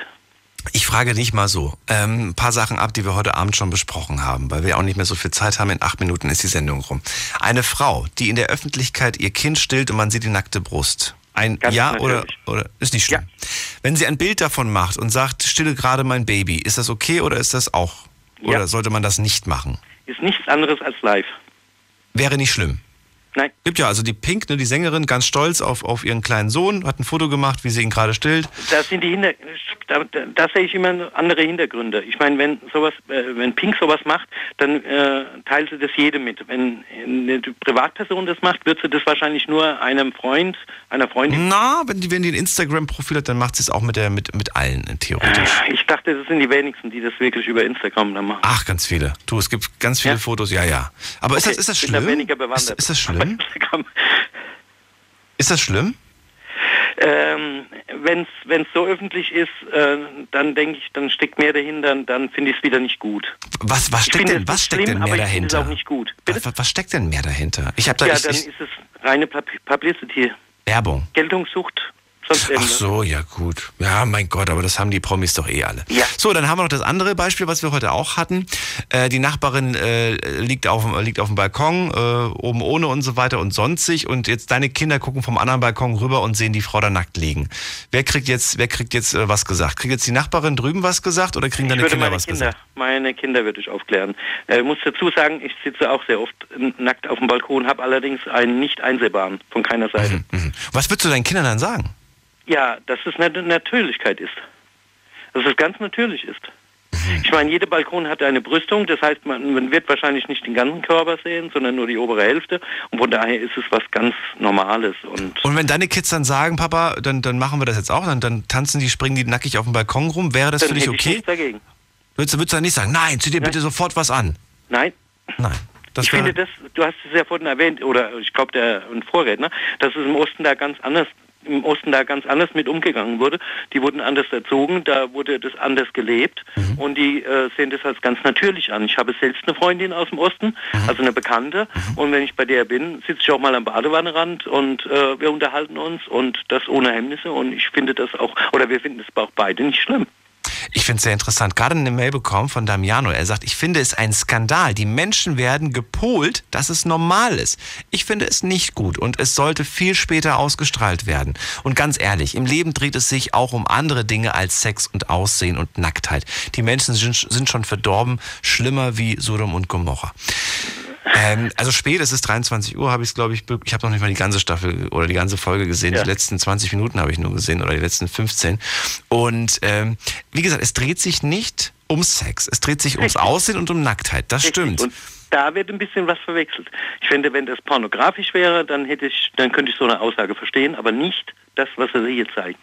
Ich frage nicht mal so. Ähm, ein paar Sachen ab, die wir heute Abend schon besprochen haben, weil wir auch nicht mehr so viel Zeit haben. In acht Minuten ist die Sendung rum. Eine Frau, die in der Öffentlichkeit ihr Kind stillt und man sieht die nackte Brust. Ein Ganz Ja oder, oder ist nicht schlimm. Wenn sie ein Bild davon macht und sagt, stille gerade mein Baby, ist das okay oder ist das auch? Ja. Oder sollte man das nicht machen? Ist nichts anderes als live. Wäre nicht schlimm. Nein. Gibt ja also die Pink, ne, die Sängerin, ganz stolz auf, auf ihren kleinen Sohn, hat ein Foto gemacht, wie sie ihn gerade stillt. Da sind die Hinter da, da, da sehe ich immer andere Hintergründe. Ich meine, wenn sowas, äh, wenn Pink sowas macht, dann äh, teilt sie das jedem mit. Wenn eine Privatperson das macht, wird sie das wahrscheinlich nur einem Freund, einer Freundin. Na, wenn die, wenn die ein Instagram-Profil hat, dann macht sie es auch mit, der, mit, mit allen, äh, theoretisch. Ich dachte, das sind die wenigsten, die das wirklich über Instagram dann machen. Ach, ganz viele. Du, es gibt ganz viele Fotos, ja, ja. Aber ist, Okay, das, ist das bin da schlimm? weniger Ist, bewandert. ist das Bei schlimm? Ist das schlimm? Ähm, wenn es so öffentlich ist, äh, dann denke ich, dann steckt mehr dahinter, dann finde ich es wieder nicht gut. Was, was steckt denn, was steckt schlimm, denn mehr dahinter? auch nicht gut. Was, was, was steckt denn mehr dahinter? Ich da ja, ich, dann ich, ist es reine Pub Publicity, Werbung. Geltungssucht, sonst Ach so, ja gut. Ja, mein Gott, aber das haben die Promis doch eh alle. Ja. So, dann haben wir noch das andere Beispiel, was wir heute auch hatten. Äh, die Nachbarin äh, liegt, auf, dem- liegt auf dem Balkon, äh, oben ohne und so weiter und sonstig. Und jetzt deine Kinder gucken vom anderen Balkon rüber und sehen die Frau da nackt liegen. Wer kriegt jetzt, wer kriegt jetzt äh, was gesagt? Kriegt jetzt die Nachbarin drüben was gesagt oder kriegen Ich deine Kinder meine was Kinder, gesagt? meine Kinder würde ich aufklären. Äh, Ich muss dazu sagen, ich sitze auch sehr oft nackt auf dem Balkon, habe allerdings einen nicht einsehbaren von keiner Seite. Mhm. Was würdest du deinen Kindern dann sagen? Ja, dass es eine Natürlichkeit ist. Dass es ganz natürlich ist. Mhm. Ich meine, jeder Balkon hat eine Brüstung, das heißt, man, wird wahrscheinlich nicht den ganzen Körper sehen, sondern nur die obere Hälfte. Und von daher ist es was ganz Normales. Und Und wenn deine Kids dann sagen, Papa, dann, dann machen wir das jetzt auch, dann, dann tanzen die, springen die nackig auf dem Balkon rum, wäre das für dich hätte ich okay? nichts dagegen. Würdest, du- würdest du dann nicht sagen, nein, zieh dir bitte sofort was an? Nein. Nein. Das ich finde das, du hast es ja vorhin erwähnt, oder ich glaube der ein Vorredner, dass es im Osten da ganz anders im Osten da ganz anders mit umgegangen wurde. Die wurden anders erzogen, da wurde das anders gelebt Mhm. und die äh, sehen das als ganz natürlich an. Ich habe selbst eine Freundin aus dem Osten, Mhm. also eine Bekannte und wenn ich bei der bin, sitze ich auch mal am Badewannenrand und äh, wir unterhalten uns und das ohne Hemmnisse und ich finde das auch, oder wir finden das auch beide nicht schlimm. Ich finde es sehr interessant. Gerade eine Mail bekommen von Damiano. Er sagt, ich finde es ein Skandal. Die Menschen werden gepolt, dass es normal ist. Ich finde es nicht gut und es sollte viel später ausgestrahlt werden. Und ganz ehrlich, im Leben dreht es sich auch um andere Dinge als Sex und Aussehen und Nacktheit. Die Menschen sind, schon verdorben, schlimmer wie Sodom und Gomorra. Ähm, also spät, es ist 23 Uhr, habe ich es, glaube ich, ich habe noch nicht mal die ganze Staffel oder die ganze Folge gesehen. Ja. Die letzten 20 Minuten habe ich nur gesehen oder die letzten 15. Und ähm, wie gesagt, es dreht sich nicht um Sex. Es dreht sich ums Richtig. Aussehen und um Nacktheit. Das Richtig. stimmt. Und da wird ein bisschen was verwechselt. Ich finde, wenn das pornografisch wäre, dann hätte ich, dann könnte ich so eine Aussage verstehen, aber nicht das, was wir hier zeigen.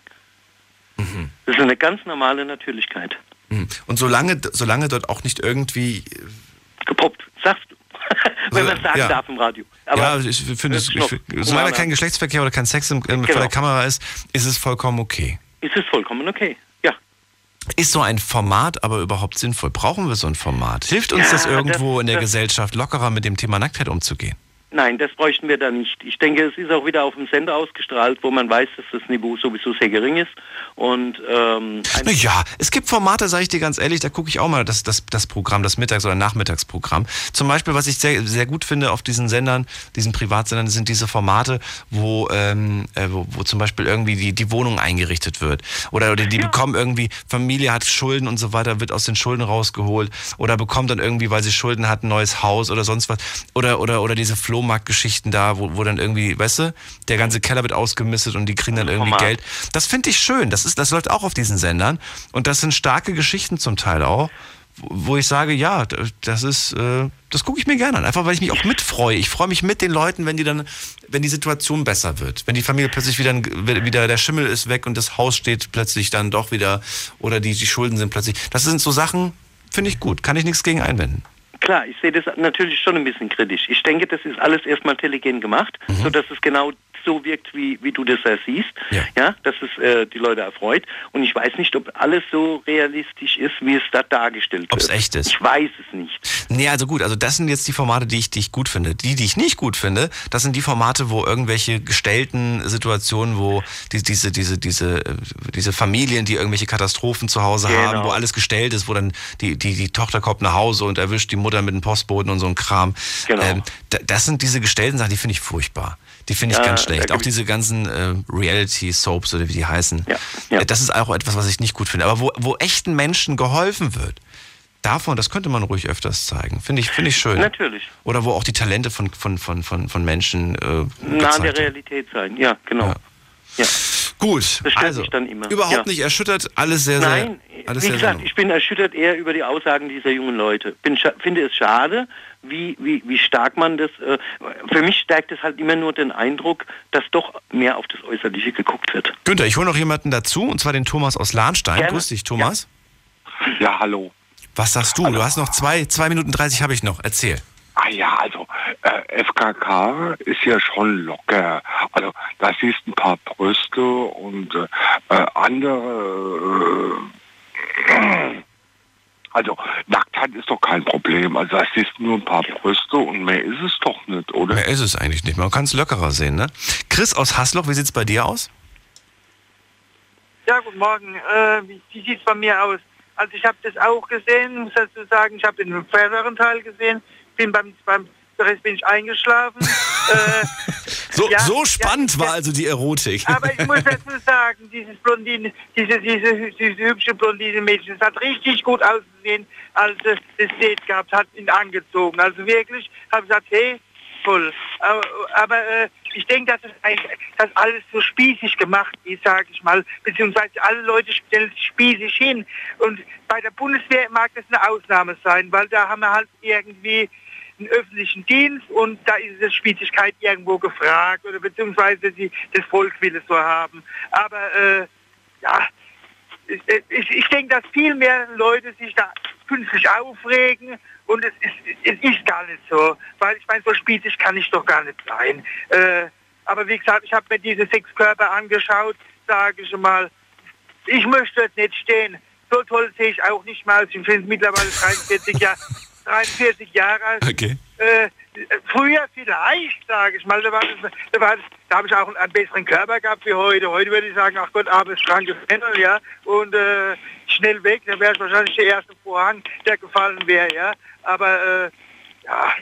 Mhm. Das ist eine ganz normale Natürlichkeit. Mhm. Und solange, solange dort auch nicht irgendwie. Gepoppt, sagst du. wenn man sagen Ja. darf im Radio. Aber ja, ich finde es, ich, solange kein. Geschlechtsverkehr oder kein Sex im, im, vor Genau. der Kamera ist, ist es vollkommen okay. ist es vollkommen okay. Ja. Ist so ein Format aber überhaupt sinnvoll? Brauchen wir so ein Format? Hilft uns Ja, das irgendwo das- in der das- Gesellschaft lockerer mit dem Thema Nacktheit umzugehen? Nein, das bräuchten wir da nicht. Ich denke, es ist auch wieder auf dem Sender ausgestrahlt, wo man weiß, dass das Niveau sowieso sehr gering ist. Und ähm, naja, es gibt Formate, sage ich dir ganz ehrlich, da gucke ich auch mal das, das, das Programm, das Mittags- oder Nachmittagsprogramm. Zum Beispiel, was ich sehr, sehr gut finde auf diesen Sendern, diesen Privatsendern, sind diese Formate, wo, ähm, äh, wo, wo zum Beispiel irgendwie die, die Wohnung eingerichtet wird. Oder, oder die ja. bekommen irgendwie, Familie hat Schulden und so weiter, wird aus den Schulden rausgeholt. Oder bekommt dann irgendwie, weil sie Schulden hat, ein neues Haus oder sonst was. Oder, oder, oder diese Flo Flohmarktgeschichten da, wo, wo dann irgendwie, weißt du, der ganze Keller wird ausgemistet und die kriegen dann irgendwie. Geld. Das finde ich schön. Das, ist, das läuft auch auf diesen Sendern. Und das sind starke Geschichten zum Teil auch wo ich sage, ja, das ist, äh, das gucke ich mir gerne an, einfach weil ich mich auch mitfreue. Ich freue mich mit den Leuten, wenn die dann, wenn die Situation besser wird, wenn die Familie plötzlich wieder, wieder der Schimmel ist weg und das Haus steht plötzlich dann doch wieder oder die, die Schulden sind plötzlich. Das sind so Sachen, finde ich gut, kann ich nichts gegen einwenden. Klar, ich sehe das natürlich schon ein bisschen kritisch. Ich denke, das ist alles erstmal telegen gemacht, mhm. sodass es genau so wirkt, wie, wie du das ja siehst, ja. ja dass es äh, die Leute erfreut. Und ich weiß nicht, ob alles so realistisch ist, wie es da dargestellt Ob's wird. Ob es echt ist. Ich weiß es nicht. Nee, also gut, also das sind jetzt die Formate, die ich, die ich gut finde. Die, die ich nicht gut finde, das sind die Formate, wo irgendwelche gestellten Situationen, wo die, diese, diese, diese, äh, diese Familien, die irgendwelche Katastrophen zu Hause genau. haben, wo alles gestellt ist, wo dann die, die, die Tochter kommt nach Hause und erwischt die Mutter mit dem Postboten und so ein Kram. Genau. Ähm, das sind diese gestellten Sachen, die finde ich furchtbar. Die finde ich ja, ganz schlecht. Auch diese ganzen äh, Reality-Soaps oder wie die heißen. Ja, ja. Äh, das ist auch etwas, was ich nicht gut finde. Aber wo, wo echten Menschen geholfen wird, davon, das könnte man ruhig öfters zeigen. Finde ich, finde ich schön. Natürlich. Oder wo auch die Talente von, von, von, von, von Menschen äh, nah an der Realität sein. Ja, genau. Ja. Gut, also überhaupt ja. nicht erschüttert, alles sehr, sehr. Nein, alles wie gesagt, ich bin erschüttert eher über die Aussagen dieser jungen Leute. Bin, finde es schade, wie, wie, wie stark man das. Äh, für mich stärkt es halt immer nur den Eindruck, dass doch mehr auf das Äußerliche geguckt wird. Günther, ich hole noch jemanden dazu, und zwar den Thomas aus Lahnstein. Gerne. Grüß dich, Thomas. Ja. ja, hallo. Was sagst du? Hallo. Du hast noch zwei, zwei Minuten 30 habe ich noch. Erzähl. Ah ja, also äh, FKK ist ja schon locker. Also da siehst ein paar Brüste und äh, andere äh, also Nacktheit ist doch kein Problem. Also das ist nur ein paar Brüste und mehr ist es doch nicht, oder? Mehr ist es eigentlich nicht. Man kann es lockerer sehen, ne? Chris aus Hasloch, wie sieht es bei dir aus? Ja, guten Morgen. Äh, wie wie sieht es bei mir aus? Also ich habe das auch gesehen, muss dazu sagen, ich habe den vorderen Teil gesehen, bin beim, beim Rest bin ich eingeschlafen. äh, so, ja, so spannend ja, war also die Erotik. Aber ich muss dazu sagen, dieses Blondine, diese, diese, diese hübsche blondine Mädchen, das hat richtig gut ausgesehen, als es das Date gehabt hat, ihn angezogen. Also wirklich, habe ich gesagt, hey, toll. Aber, aber äh, ich denke, dass das alles so spießig gemacht ist, sage ich mal, beziehungsweise alle Leute stellen sich spießig hin. Und bei der Bundeswehr mag das eine Ausnahme sein, weil da haben wir halt irgendwie einen öffentlichen Dienst und da ist es Spießigkeit irgendwo gefragt oder beziehungsweise die, das Volk will es so haben. Aber äh, ja, ich, ich, ich denke, dass viel mehr Leute sich da künstlich aufregen und es ist, es ist gar nicht so, weil ich meine, so spießig kann ich doch gar nicht sein. Äh, aber wie gesagt, ich habe mir diese sechs Körper angeschaut, sage ich mal, ich möchte jetzt nicht stehen. So toll sehe ich auch nicht mal. Ich finde mittlerweile 43 Jahre. 43 Jahre alt. Okay. Äh, früher vielleicht, sage ich mal, da, war das, da, war das, da habe ich auch einen besseren Körper gehabt wie heute. Heute würde ich sagen, ach Gott, armes, krankes Männer, ja, und äh, schnell weg, dann wäre es wahrscheinlich der erste Vorhang, der gefallen wäre, ja. Aber äh, ja,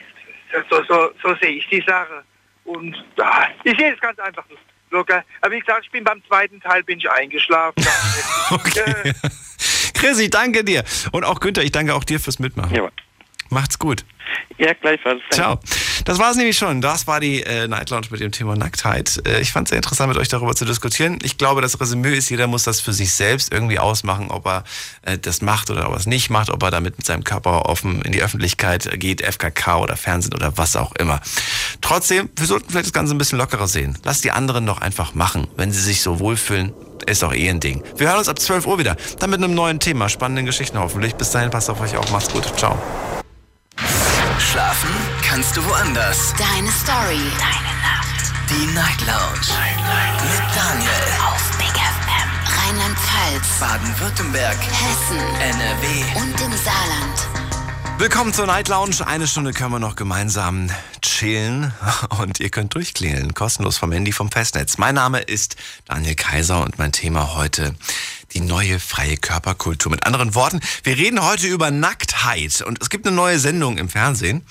so, so, so sehe ich die Sache. Und ja, ich sehe es ganz einfach locker. Aber wie gesagt, ich bin beim zweiten Teil bin ich eingeschlafen. okay. Äh, Chrissy, danke dir. Und auch Günther, ich danke auch dir fürs Mitmachen. Ja. Macht's gut. Ja, gleichfalls. Ciao. Das war es nämlich schon. Das war die äh, Night Lounge mit dem Thema Nacktheit. Äh, ich fand es sehr interessant, mit euch darüber zu diskutieren. Ich glaube, das Resümee ist, jeder muss das für sich selbst irgendwie ausmachen, ob er äh, das macht oder ob er es nicht macht, ob er damit mit seinem Körper offen in die Öffentlichkeit geht, FKK oder Fernsehen oder was auch immer. Trotzdem, wir sollten vielleicht das Ganze ein bisschen lockerer sehen. Lasst die anderen doch einfach machen. Wenn sie sich so wohlfühlen, ist doch eh ein Ding. Wir hören uns ab 12 Uhr wieder. Dann mit einem neuen Thema, spannenden Geschichten hoffentlich. Bis dahin, passt auf euch auf. Macht's gut. Ciao. Schlafen kannst du woanders. Deine Story. Deine Nacht. Die Night Lounge. Night, Night. Mit Daniel. Auf Big FM. Rheinland-Pfalz. Baden-Württemberg. Hessen. NRW. Und im Saarland. Willkommen zur Night Lounge. Eine Stunde können wir noch gemeinsam chillen und ihr könnt durchklingeln. Kostenlos vom Handy vom Festnetz. Mein Name ist Daniel Kaiser und mein Thema heute die neue freie Körperkultur. Mit anderen Worten, wir reden heute über Nacktheit und es gibt eine neue Sendung im Fernsehen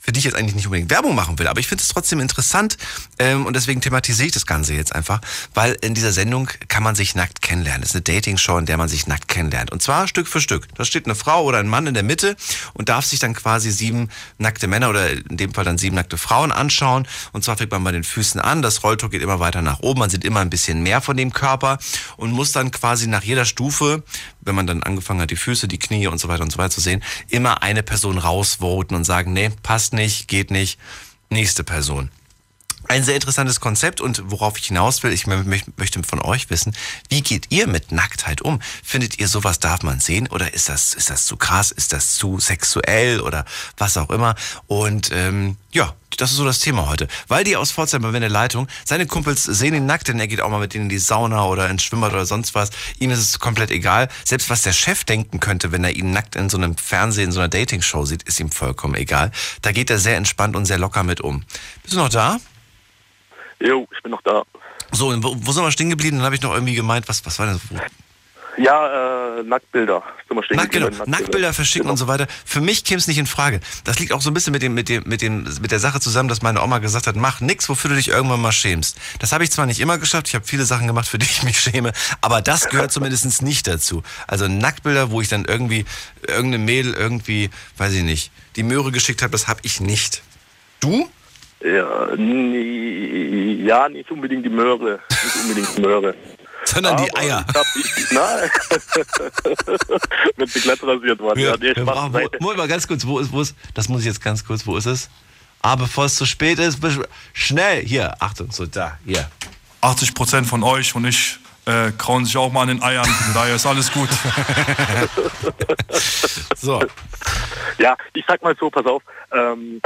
für die ich jetzt eigentlich nicht unbedingt Werbung machen will, aber ich finde es trotzdem interessant ähm, und deswegen thematisiere ich das Ganze jetzt einfach, weil in dieser Sendung kann man sich nackt kennenlernen. Es ist eine Dating-Show, in der man sich nackt kennenlernt. Und zwar Stück für Stück. Da steht eine Frau oder ein Mann in der Mitte und darf sich dann quasi sieben nackte Männer oder in dem Fall dann sieben nackte Frauen anschauen. Und zwar fängt man bei den Füßen an, das Rolltor geht immer weiter nach oben, man sieht immer ein bisschen mehr von dem Körper und muss dann quasi nach jeder Stufe, wenn man dann angefangen hat, die Füße, die Knie und so weiter und so weiter zu sehen, immer eine Person rausvoten und sagen, nee, passt nicht, geht nicht, nächste Person. Ein sehr interessantes Konzept und worauf ich hinaus will, ich möchte von euch wissen, wie geht ihr mit Nacktheit um? Findet ihr sowas darf man sehen oder ist das, ist das zu krass, ist das zu sexuell oder was auch immer? Und ähm, ja, das ist so das Thema heute. Weil die aus Pforzheim bei der Leitung, seine Kumpels sehen ihn nackt, denn er geht auch mal mit denen in die Sauna oder ins Schwimmbad oder sonst was. Ihm ist es komplett egal. Selbst was der Chef denken könnte, wenn er ihn nackt in so einem Fernsehen, in so einer Dating-Show sieht, ist ihm vollkommen egal. Da geht er sehr entspannt und sehr locker mit um. Bist du noch da? Jo, ich bin noch da. So, wo, wo sind wir stehen geblieben? Dann habe ich noch irgendwie gemeint, was, was war das? Ja, äh, Nacktbilder. Nack, genau. Nacktbilder. Nacktbilder verschicken genau. und so weiter. Für mich käme es nicht in Frage. Das liegt auch so ein bisschen mit, dem, mit, dem, mit, dem, mit der Sache zusammen, dass meine Oma gesagt hat, mach nichts, wofür du dich irgendwann mal schämst. Das habe ich zwar nicht immer geschafft, ich habe viele Sachen gemacht, für die ich mich schäme, aber das gehört zumindest nicht dazu. Also Nacktbilder, wo ich dann irgendwie irgendeine Mädel irgendwie, weiß ich nicht, die Möhre geschickt habe, das habe ich nicht. Du? Ja, nie, ja, nicht unbedingt die Möhre. Nicht unbedingt die Möhre. Sondern Aber die Eier. Ich hab, ich, nein. Wenn sie glatt rasiert waren. Ja, ja, wo, wo, mal ganz kurz, wo ist, wo ist, das muss ich jetzt ganz kurz, wo ist es? Ah, bevor es zu spät ist, schnell, hier, Achtung, so da, hier. 80 Prozent von euch und ich äh, krauen sich auch mal an den Eiern. Daher ist alles gut. so. Ja, ich sag mal so, pass auf. Ähm,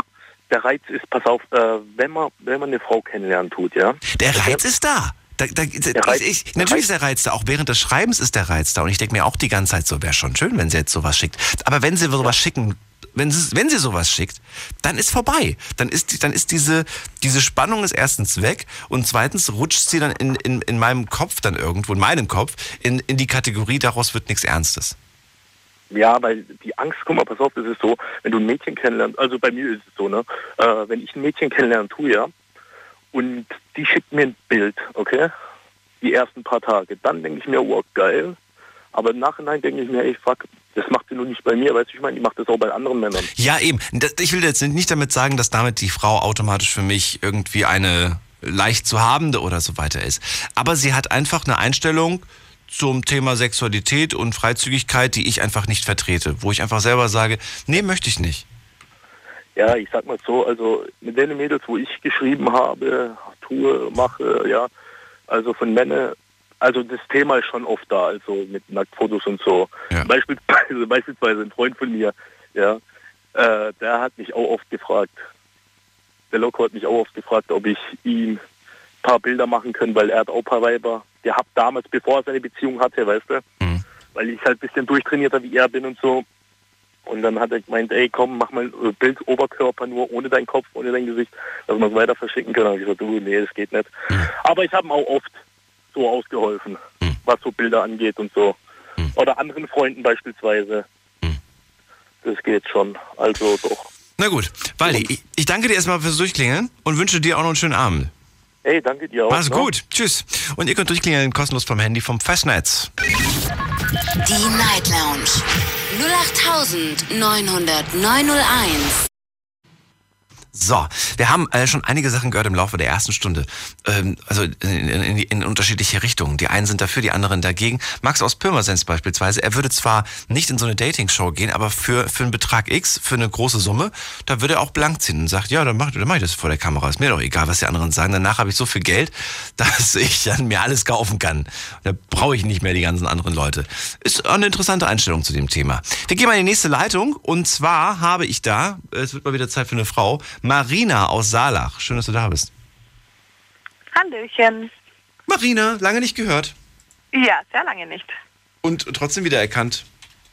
der Reiz ist, pass auf, äh, wenn man wenn man eine Frau kennenlernen tut, ja. Der Reiz ist da. Da, da, Reiz, ich, natürlich ist der Reiz da, auch während des Schreibens ist der Reiz da. Und ich denke mir auch die ganze Zeit so, wäre schon schön, wenn sie jetzt sowas schickt. Aber wenn sie sowas schicken, wenn sie, wenn sie sowas schickt, dann ist vorbei. Dann ist, dann ist diese, diese Spannung ist erstens weg und zweitens rutscht sie dann in, in, in meinem Kopf dann irgendwo, in meinem Kopf, in, in die Kategorie, daraus wird nichts Ernstes. Ja, weil die Angst, guck mal, pass auf, das ist so, wenn du ein Mädchen kennenlernst, also bei mir ist es so, ne, äh, wenn ich ein Mädchen kennenlernen tue, ja, und die schickt mir ein Bild, okay, die ersten paar Tage, dann denke ich mir, oh, geil, aber im Nachhinein denke ich mir, ey, fuck, das macht sie nur nicht bei mir, weißt du, ich meine, die macht das auch bei anderen Männern. Ja, eben. Ich will jetzt nicht damit sagen, dass damit die Frau automatisch für mich irgendwie eine leicht zu habende oder so weiter ist. Aber sie hat einfach eine Einstellung, zum Thema Sexualität und Freizügigkeit, die ich einfach nicht vertrete, wo ich einfach selber sage, nee, möchte ich nicht. Ja, ich sag mal so, also mit den Mädels, wo ich geschrieben habe, tue, mache, ja, also von Männern, also das Thema ist schon oft da, also mit Nacktfotos und so. Ja. Beispielsweise, beispielsweise ein Freund von mir, ja, äh, der hat mich auch oft gefragt, der Loco hat mich auch oft gefragt, ob ich ihm paar Bilder machen kann, weil er hat auch ein paar Weiber gehabt damals, bevor er seine Beziehung hatte, weißt du? Mhm. Weil ich halt ein bisschen durchtrainierter wie er bin und so. Und dann hat er gemeint, ey komm, mach mal ein Bild Oberkörper nur ohne deinen Kopf, ohne dein Gesicht, dass wir es weiter verschicken können. Und ich gesagt, du, nee, das geht nicht. Mhm. Aber ich habe ihm auch oft so ausgeholfen, mhm. was so Bilder angeht und so. Mhm. Oder anderen Freunden beispielsweise. Mhm. Das geht schon. Also doch. Na gut, Wally, ich danke dir erstmal fürs Durchklingeln und wünsche dir auch noch einen schönen Abend. Hey, danke dir auch. Mach's ne? gut. Tschüss. Und ihr könnt durchklingeln kostenlos vom Handy vom Festnetz. Die Night Lounge 0890901. So, wir haben äh, schon einige Sachen gehört im Laufe der ersten Stunde. Ähm, also in, in, in, unterschiedliche Richtungen. Die einen sind dafür, die anderen dagegen. Max aus Pirmasens beispielsweise, er würde zwar nicht in so eine Dating-Show gehen, aber für, für einen Betrag X, für eine große Summe, da würde er auch blank ziehen und sagt, ja, dann mach, dann mach ich das vor der Kamera. Ist mir doch egal, was die anderen sagen. Danach habe ich so viel Geld, dass ich dann mir alles kaufen kann. Da brauche ich nicht mehr die ganzen anderen Leute. Ist eine interessante Einstellung zu dem Thema. Wir gehen mal in die nächste Leitung und zwar habe ich da, es wird mal wieder Zeit für eine Frau, Marina aus Saalach. Schön, dass du da bist. Hallöchen. Marina, lange nicht gehört. Ja, sehr lange nicht. Und trotzdem wieder erkannt.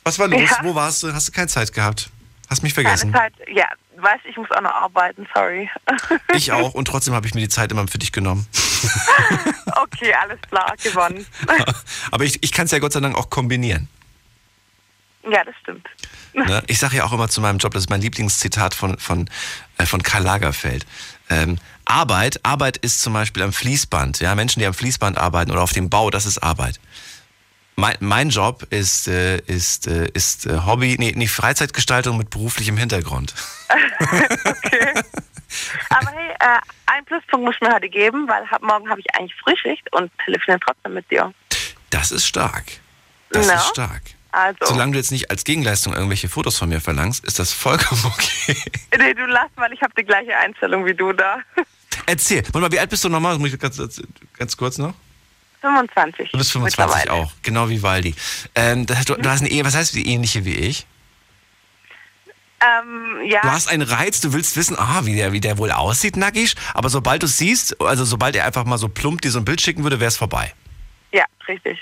Was war los? Ja. Wo warst du? Hast du keine Zeit gehabt? Hast mich vergessen. Keine Zeit, ja, weißt, ich muss auch noch arbeiten, sorry. Ich auch und trotzdem habe ich mir die Zeit immer für dich genommen. okay, alles klar, gewonnen. Aber ich, ich kann es ja Gott sei Dank auch kombinieren. Ja, das stimmt. Ne? Ich sage ja auch immer zu meinem Job, das ist mein Lieblingszitat von, von, äh, von Karl Lagerfeld. Ähm, Arbeit, Arbeit ist zum Beispiel am Fließband. Ja? Menschen, die am Fließband arbeiten oder auf dem Bau, das ist Arbeit. Mein, mein Job ist, äh, ist, äh, ist äh, Hobby, nee, nee, Freizeitgestaltung mit beruflichem Hintergrund. okay. Aber hey, äh, einen Pluspunkt muss ich mir heute geben, weil hab, morgen habe ich eigentlich Frühschicht und telefoniere trotzdem mit dir. Das ist stark. Das No. ist stark. Also, Solange du jetzt nicht als Gegenleistung irgendwelche Fotos von mir verlangst, ist das vollkommen okay. nee, du lass mal, ich habe die gleiche Einstellung wie du da. Erzähl, warte mal, wie alt bist du nochmal? Ganz, ganz kurz noch. 25. Du bist 25 mittlerweile. auch, genau wie Waldi. Ähm, das, du, du hast eine Ehe, was heißt die ähnliche wie ich? Ähm, ja. Du hast einen Reiz, du willst wissen, ah, wie der, wie der wohl aussieht, nackig, aber sobald du es siehst, also sobald er einfach mal so plump dir so ein Bild schicken würde, wäre es vorbei. Ja, richtig.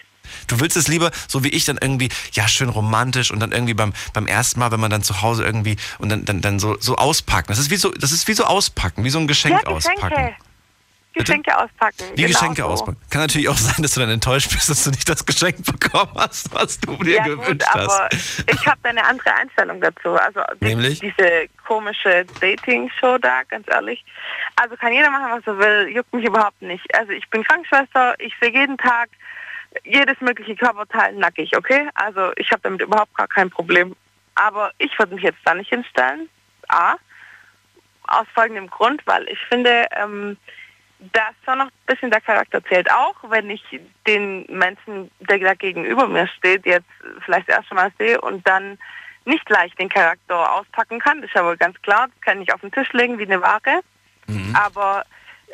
Du willst es lieber, so wie ich, dann irgendwie, ja, schön romantisch und dann irgendwie beim, beim ersten Mal, wenn man dann zu Hause irgendwie und dann, dann, dann so, so auspacken. Das ist wie so, das ist wie so auspacken, wie so ein Geschenk ja, auspacken. Geschenke. Geschenke auspacken. Wie genau Geschenke so. auspacken. Kann natürlich auch sein, dass du dann enttäuscht bist, dass du nicht das Geschenk bekommen hast, was du dir ja, gewünscht gut, aber hast. ich habe da eine andere Einstellung dazu. Also Nämlich? diese komische Dating-Show da, ganz ehrlich. Also kann jeder machen, was er will, juckt mich überhaupt nicht. Also ich bin Krankenschwester, ich sehe jeden Tag jedes mögliche Körperteil nackig, okay? Also ich habe damit überhaupt gar kein Problem. Aber ich würde mich jetzt da nicht hinstellen. A. Aus folgendem Grund, weil ich finde, ähm, dass schon noch ein bisschen der Charakter zählt. Auch wenn ich den Menschen, der da gegenüber mir steht, jetzt vielleicht das erste Mal sehe und dann nicht leicht den Charakter auspacken kann. Das ist ja wohl ganz klar. Das kann ich auf den Tisch legen wie eine Ware. Aber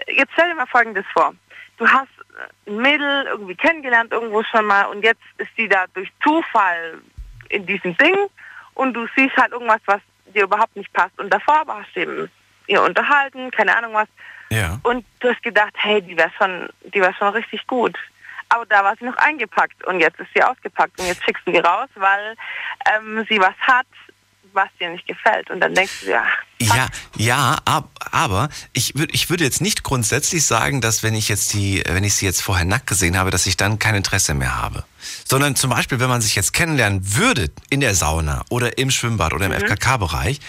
jetzt stell dir mal Folgendes vor. Du hast ein Mädel irgendwie kennengelernt irgendwo schon mal und jetzt ist die da durch Zufall in diesem Ding und du siehst halt irgendwas, was dir überhaupt nicht passt. Und davor hast du eben ihr unterhalten, keine Ahnung was. Ja. Und du hast gedacht, hey, die wäre schon, die wäre schon richtig gut. Aber da war sie noch eingepackt und jetzt ist sie ausgepackt und jetzt schickst du die raus, weil ähm, sie was hat, was dir nicht gefällt. Und dann denkst du dir, ach, Ja, ja, ab, aber ich, würd, ich würde jetzt nicht grundsätzlich sagen, dass wenn ich jetzt die, wenn ich sie jetzt vorher nackt gesehen habe, dass ich dann kein Interesse mehr habe. Sondern zum Beispiel, wenn man sich jetzt kennenlernen würde in der Sauna oder im Schwimmbad oder im Mhm. FKK-Bereich,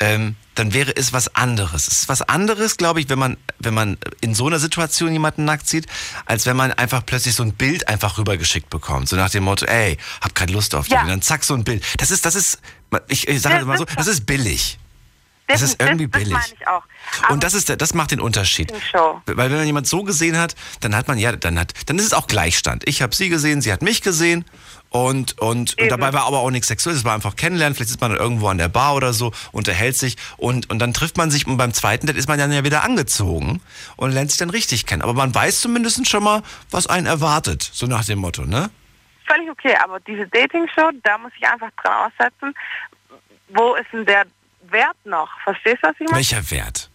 ähm, dann wäre es was anderes. Es ist was anderes, glaube ich, wenn man, wenn man in so einer Situation jemanden nackt sieht, als wenn man einfach plötzlich so ein Bild einfach rübergeschickt bekommt. So nach dem Motto, ey, hab keine Lust auf dich. Ja. Und dann zack, so ein Bild. Das ist, das ist, ich, ich sage Das mal so, das ist billig. Das ist irgendwie billig. Das meine ich auch. Und das ist der, das macht den Unterschied. Weil wenn man jemand so gesehen hat, dann hat man ja, dann hat, dann ist es auch Gleichstand. Ich habe sie gesehen, sie hat mich gesehen und und, und dabei war aber auch nichts Sexuelles, es war einfach kennenlernen. Vielleicht ist man dann irgendwo an der Bar oder so, unterhält sich und und dann trifft man sich und beim zweiten Date ist man dann ja wieder angezogen und lernt sich dann richtig kennen. Aber man weiß zumindest schon mal, was einen erwartet, so nach dem Motto, ne? Völlig okay, aber diese Dating-Show, da muss ich einfach dran aussetzen. Wo ist denn der Wert noch? Verstehst du, was ich meine? Welcher Wert?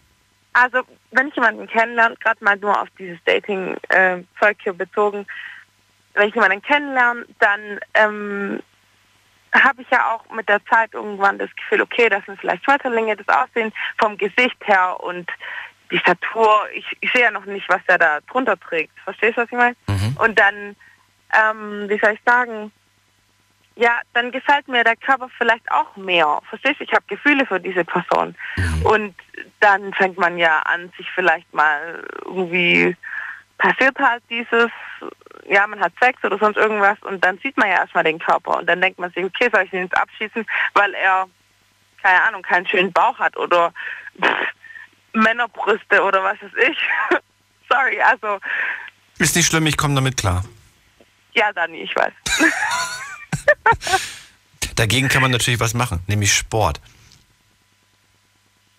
Also, wenn ich jemanden kennenlerne, gerade mal nur auf dieses Dating-Zeug hier bezogen, wenn ich jemanden kennenlerne, dann ähm, habe ich ja auch mit der Zeit irgendwann das Gefühl, okay, das sind vielleicht Schmetterlinge, das Aussehen vom Gesicht her und die Statur. Ich, ich sehe ja noch nicht, was er da drunter trägt. Verstehst du, was ich meine? Und dann, ähm, wie soll ich sagen, ja, dann gefällt mir der Körper vielleicht auch mehr. Verstehst du? Ich habe Gefühle für diese Person. Und dann fängt man ja an, sich vielleicht mal irgendwie passiert halt dieses, ja, man hat Sex oder sonst irgendwas und dann sieht man ja erstmal den Körper und dann denkt man sich, okay, soll ich den jetzt abschießen, weil er, keine Ahnung, keinen schönen Bauch hat oder pff, Männerbrüste oder was weiß ich. Sorry, also, Ist nicht schlimm, ich komme damit klar. Ja, Dani, ich weiß. Dagegen kann man natürlich was machen, nämlich Sport.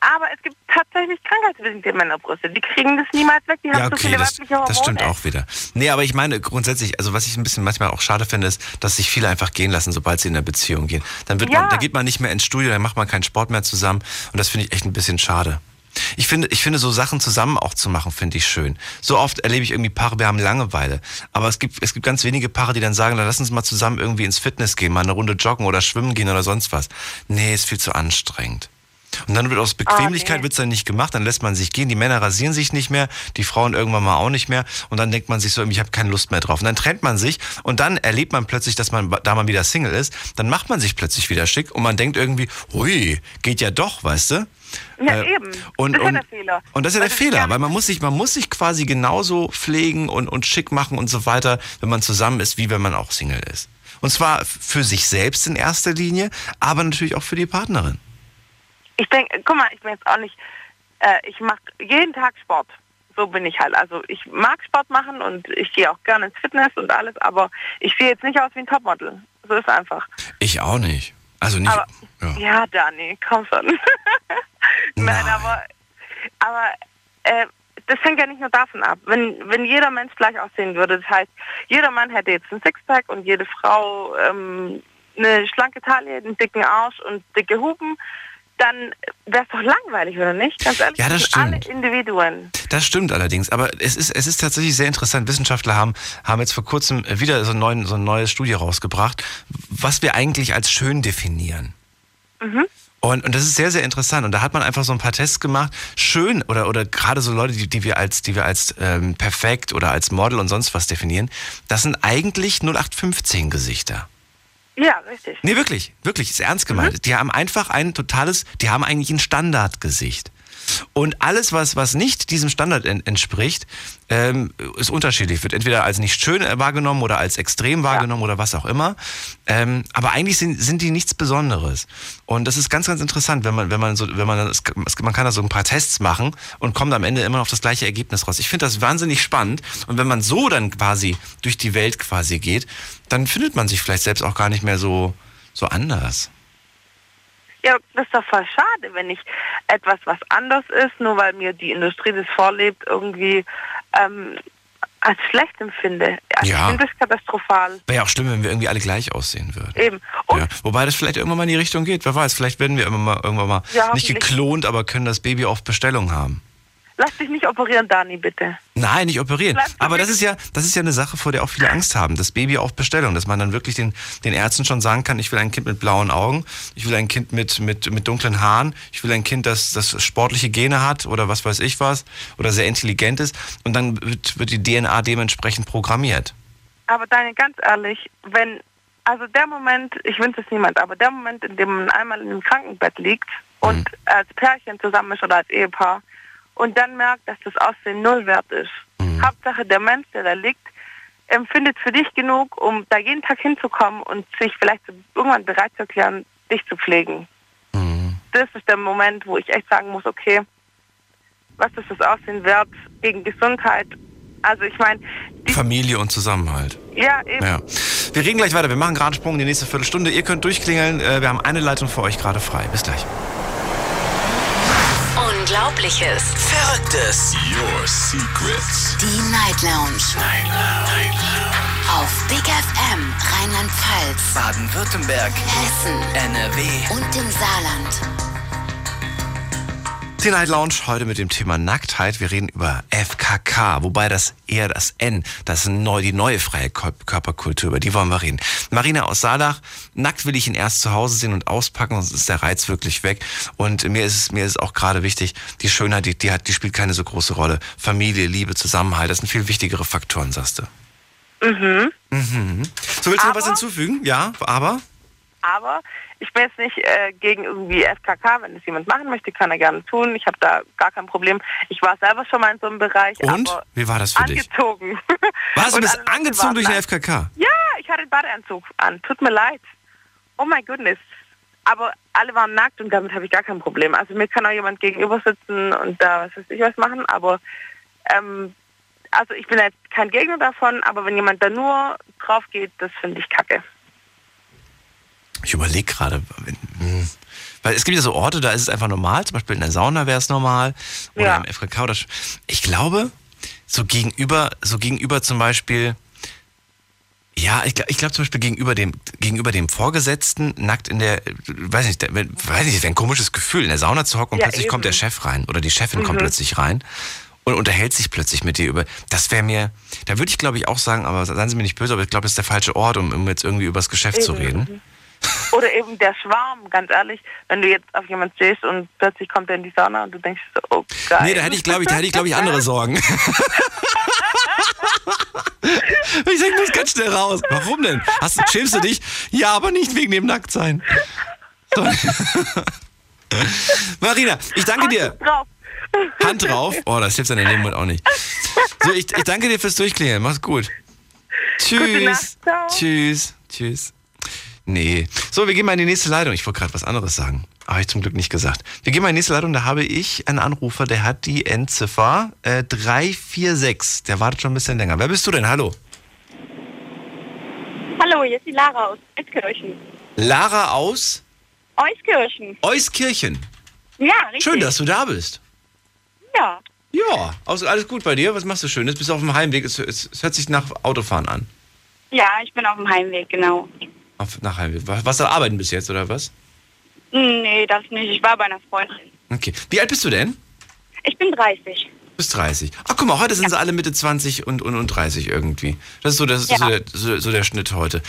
Aber es gibt tatsächlich krankheitsbedingte Männerbrüste. Die kriegen das niemals weg. Die haben Ja, so okay, viele das, weibliche Hormone. das stimmt auch wieder. Nee, aber ich meine grundsätzlich, also was ich ein bisschen manchmal auch schade finde, ist, dass sich viele einfach gehen lassen, sobald sie in eine Beziehung gehen. Dann wird Ja. man, da geht man nicht mehr ins Studio, dann macht man keinen Sport mehr zusammen und das finde ich echt ein bisschen schade. Ich finde, ich finde so Sachen zusammen auch zu machen, finde ich schön. So oft erlebe ich irgendwie Paare, wir haben Langeweile. Aber es gibt, es gibt ganz wenige Paare, die dann sagen, lass uns mal zusammen irgendwie ins Fitness gehen, mal eine Runde joggen oder schwimmen gehen oder sonst was. Nee, ist viel zu anstrengend. Und dann wird aus Bequemlichkeit Ah, nee. wird's dann nicht gemacht, dann lässt man sich gehen, die Männer rasieren sich nicht mehr, die Frauen irgendwann mal auch nicht mehr und dann denkt man sich so, ich habe keine Lust mehr drauf. Und dann trennt man sich und dann erlebt man plötzlich, dass man, da man wieder Single ist, dann macht man sich plötzlich wieder schick und man denkt irgendwie, hui, geht ja doch, weißt du? Ja, Äh, eben. und- das ist und- ja der Fehler. Und das ist ja Weil der Fehler, weil man muss sich, man muss sich quasi genauso pflegen und, und schick machen und so weiter, wenn man zusammen ist, wie wenn man auch Single ist. Und zwar für sich selbst in erster Linie, aber natürlich auch für die Partnerin. Ich denke, guck mal, ich bin jetzt auch nicht, äh, ich mache jeden Tag Sport. So bin ich halt. Also ich mag Sport machen und ich gehe auch gerne ins Fitness und alles, aber ich sehe jetzt nicht aus wie ein Topmodel. So ist einfach. Ich auch nicht. Also nicht. aber, ja. Dani, komm schon. Nein, aber, aber äh, das hängt ja nicht nur davon ab. Wenn, wenn jeder Mensch gleich aussehen würde, das heißt, jeder Mann hätte jetzt ein Sixpack und jede Frau ähm, eine schlanke Taille, einen dicken Arsch und dicke Hupen, dann wäre es doch langweilig, oder nicht? Ganz ehrlich, Ja, das sind alle stimmt. Individuen. Das stimmt allerdings, aber es ist, es ist tatsächlich sehr interessant. Wissenschaftler haben, haben jetzt vor kurzem wieder so, neuen, so eine neue Studie rausgebracht, was wir eigentlich als schön definieren. Mhm. Und, und das ist sehr, sehr interessant. Und da hat man einfach so ein paar Tests gemacht. Schön, oder, oder gerade so Leute, die, die wir als, die wir als ähm, perfekt oder als Model und sonst was definieren, das sind eigentlich 0815 Gesichter. Ja, richtig. Nee, wirklich, wirklich, ist ernst gemeint. Die haben einfach ein totales, die haben eigentlich ein Standardgesicht. Und alles, was, was nicht diesem Standard en entspricht, ähm, ist unterschiedlich. Wird entweder als nicht schön äh, wahrgenommen oder als extrem wahrgenommen oder was auch immer. Ähm, aber eigentlich sind, sind die nichts Besonderes. Und das ist ganz, ganz interessant, wenn man, wenn man so, wenn man, das, man kann da so ein paar Tests machen und kommt am Ende immer auf das gleiche Ergebnis raus. Ich finde das wahnsinnig spannend. Und wenn man so dann quasi durch die Welt quasi geht, dann findet man sich vielleicht selbst auch gar nicht mehr so, so anders. Ja, das ist doch voll schade, wenn ich etwas, was anders ist, nur weil mir die Industrie das vorlebt, irgendwie ähm, als schlecht empfinde. Also Ja. Ich finde das katastrophal. Wäre ja auch schlimm, wenn wir irgendwie alle gleich aussehen würden. Eben. Ja. Wobei das vielleicht irgendwann mal in die Richtung geht. Wer weiß, vielleicht werden wir irgendwann mal, irgendwann mal Ja, nicht geklont, aber können das Baby auf Bestellung haben. Lass dich nicht operieren, Dani, bitte. Nein, nicht operieren. Aber das ist ja, das ist ja eine Sache, vor der auch viele Angst haben. Das Baby auf Bestellung, dass man dann wirklich den, den Ärzten schon sagen kann, ich will ein Kind mit blauen Augen, ich will ein Kind mit, mit, mit dunklen Haaren, ich will ein Kind, das, das sportliche Gene hat oder was weiß ich was oder sehr intelligent ist. Und dann wird, wird die DNA dementsprechend programmiert. Aber Dani, ganz ehrlich, wenn, also der Moment, ich wünsche es niemand, aber der Moment, in dem man einmal in einem Krankenbett liegt und als Pärchen zusammen ist oder als Ehepaar und dann merkt, dass das Aussehen null wert ist. Hauptsache der Mensch, der da liegt, empfindet für dich genug, um da jeden Tag hinzukommen und sich vielleicht irgendwann bereit zu erklären, dich zu pflegen. Das ist der Moment, wo ich echt sagen muss, okay, was ist das Aussehen wert gegen Gesundheit? Also ich meine, Familie und Zusammenhalt. ja, eben. Ja. Wir reden gleich weiter. Wir machen gerade einen Sprung in die nächste Viertelstunde. Ihr könnt durchklingeln. Äh, Wir haben eine Leitung für euch gerade frei. Bis gleich. Unglaubliches. Verrücktes. Your Secrets. Die Night Lounge. Night Lounge. Auf Big FM Rheinland-Pfalz, Baden-Württemberg. Hessen NRW. und im Saarland. Die Night Lounge heute mit dem Thema Nacktheit. Wir reden über FKK, wobei das eher das N, das neu, die neue freie Kör- Körperkultur, über die wollen wir reden. Marina aus Saalach, nackt will ich ihn erst zu Hause sehen und auspacken, sonst ist der Reiz wirklich weg. Und mir ist es, mir ist auch gerade wichtig, die Schönheit, die, die hat, die spielt keine so große Rolle. Familie, Liebe, Zusammenhalt, das sind viel wichtigere Faktoren, sagst du. Mhm. Mhm. So, willst du noch was Aber- hinzufügen? Ja, aber? Aber ich bin jetzt nicht äh, gegen irgendwie FKK. Wenn das jemand machen möchte, kann er gerne tun. Ich habe da gar kein Problem. Ich war selber schon mal in so einem Bereich. Und? Wie war das für dich? angezogen. Was, du bist angezogen durch eine. FKK? Ja, ich hatte einen Badeanzug an. Tut mir leid. Oh my goodness. Aber alle waren nackt und damit habe ich gar kein Problem. Also mir kann auch jemand gegenüber sitzen und da was weiß ich was machen. Aber ähm, also ich bin jetzt kein Gegner davon, aber wenn jemand da nur drauf geht, das finde ich kacke. Ich überlege gerade, weil es gibt ja so Orte, da ist es einfach normal, zum Beispiel in der Sauna wäre es normal oder Ja. im FKK. Oder ich glaube, so gegenüber, so gegenüber zum Beispiel, Ja, ich, glaub- ich glaube zum Beispiel gegenüber dem, gegenüber dem Vorgesetzten nackt in der, weiß nicht, weiß nicht, wäre ein komisches Gefühl, in der Sauna zu hocken und Ja, plötzlich eben. kommt der Chef rein oder die Chefin kommt Mhm. plötzlich rein und unterhält sich plötzlich mit dir über. Das wäre mir, da würde ich glaube ich auch sagen, aber seien Sie mir nicht böse, aber ich glaube, das ist der falsche Ort, um, um jetzt irgendwie über das Geschäft zu Eben. reden. Oder eben der Schwarm, ganz ehrlich, wenn du jetzt auf jemand stehst und plötzlich kommt er in die Sauna und du denkst so, oh geil. Nee, da hätte ich, glaube ich, da hätte ich, glaube ich, andere Sorgen. ich ich muss ganz schnell raus. Warum denn? Hast, schämst du dich? Ja, aber nicht wegen dem Nacktsein. So. Marina, ich danke dir. Hand drauf. Oh, das hilft dann in dem Moment auch nicht. So, ich, ich danke dir fürs Durchklingeln. Mach's gut. Tschüss. Tschüss. Tschüss. Nee. So, wir gehen mal in die nächste Leitung. Ich wollte gerade was anderes sagen. Habe ich zum Glück nicht gesagt. Wir gehen mal in die nächste Leitung. Da habe ich einen Anrufer, der hat die Endziffer äh, 346. Der wartet schon ein bisschen länger. Wer bist du denn? Hallo. Hallo, hier ist die Lara aus Euskirchen. Lara aus Euskirchen. Euskirchen. Ja, richtig. Schön, dass du da bist. Ja. Ja, alles gut bei dir? Was machst du Schönes? Bist du auf dem Heimweg? Es, es, es hört sich nach Autofahren an. Ja, ich bin auf dem Heimweg, genau. Auf, nach was da arbeiten bis jetzt, oder was? Nee, das nicht. Ich war bei einer Freundin. Okay. Wie alt bist du denn? Ich bin 30. Bis 30. Ach guck mal, heute sind sie alle Mitte 20 und, und, und 30 irgendwie. Das ist so, das ist so, Ja. der, so, so der Schnitt heute.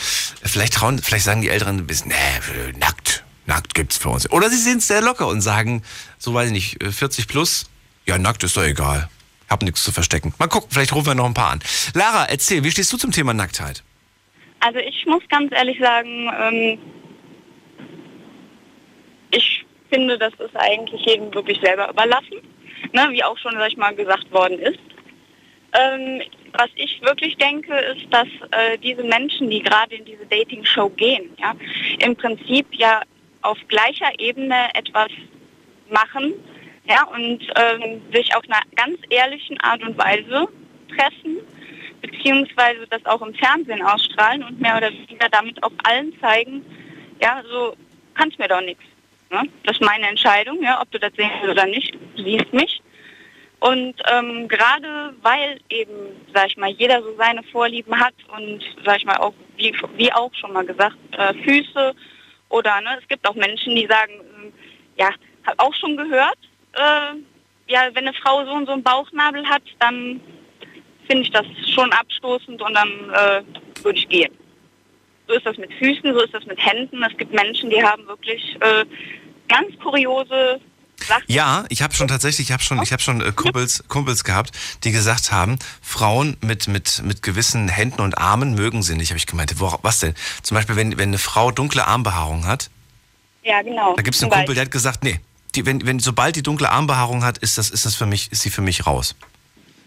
Vielleicht trauen, vielleicht sagen die Älteren ein bisschen, nee, nackt, nackt gibt's für uns. Oder sie sind sehr locker und sagen, so weiß ich nicht, äh, 40 plus, ja, nackt ist doch egal. Hab nichts zu verstecken. Mal gucken, vielleicht rufen wir noch ein paar an. Lara, erzähl, wie stehst du zum Thema Nacktheit? Also ich muss ganz ehrlich sagen, ähm, ich finde, das ist eigentlich jedem wirklich selber überlassen. Ne, wie auch schon, sag ich mal, gesagt worden ist. Ähm, was ich wirklich denke, ist, dass äh, diese Menschen, die gerade in diese Dating-Show gehen, ja, im Prinzip ja auf gleicher Ebene etwas machen, ja, und ähm, sich auf einer ganz ehrlichen Art und Weise treffen, beziehungsweise das auch im Fernsehen ausstrahlen und mehr oder weniger damit auch allen zeigen, ja, so kannst mir doch nichts. Ne? Das ist meine Entscheidung, ja, ob du das sehen willst oder nicht, du siehst mich. Und ähm, gerade weil eben, sag ich mal, jeder so seine Vorlieben hat und, sag ich mal, auch, wie, wie auch schon mal gesagt, äh, Füße oder, ne, es gibt auch Menschen, die sagen, ähm, ja, hab auch schon gehört, äh, ja, wenn eine Frau so und so einen Bauchnabel hat, dann finde ich das schon abstoßend und dann äh, würde ich gehen. So ist das mit Füßen, so ist das mit Händen. Es gibt Menschen, die haben wirklich äh, ganz kuriose Sachen. Ja, ich habe schon tatsächlich, ich habe schon, ich habe schon äh, Kumpels, Kumpels gehabt, die gesagt haben, Frauen mit mit mit gewissen Händen und Armen mögen sie nicht. Habe ich gemeint, wo, was denn? Zum Beispiel, wenn wenn eine Frau dunkle Armbehaarung hat, Ja, genau. da gibt es einen Kumpel, der hat gesagt, nee, die, wenn wenn sobald die dunkle Armbehaarung hat, ist das ist das für mich, ist sie für mich raus.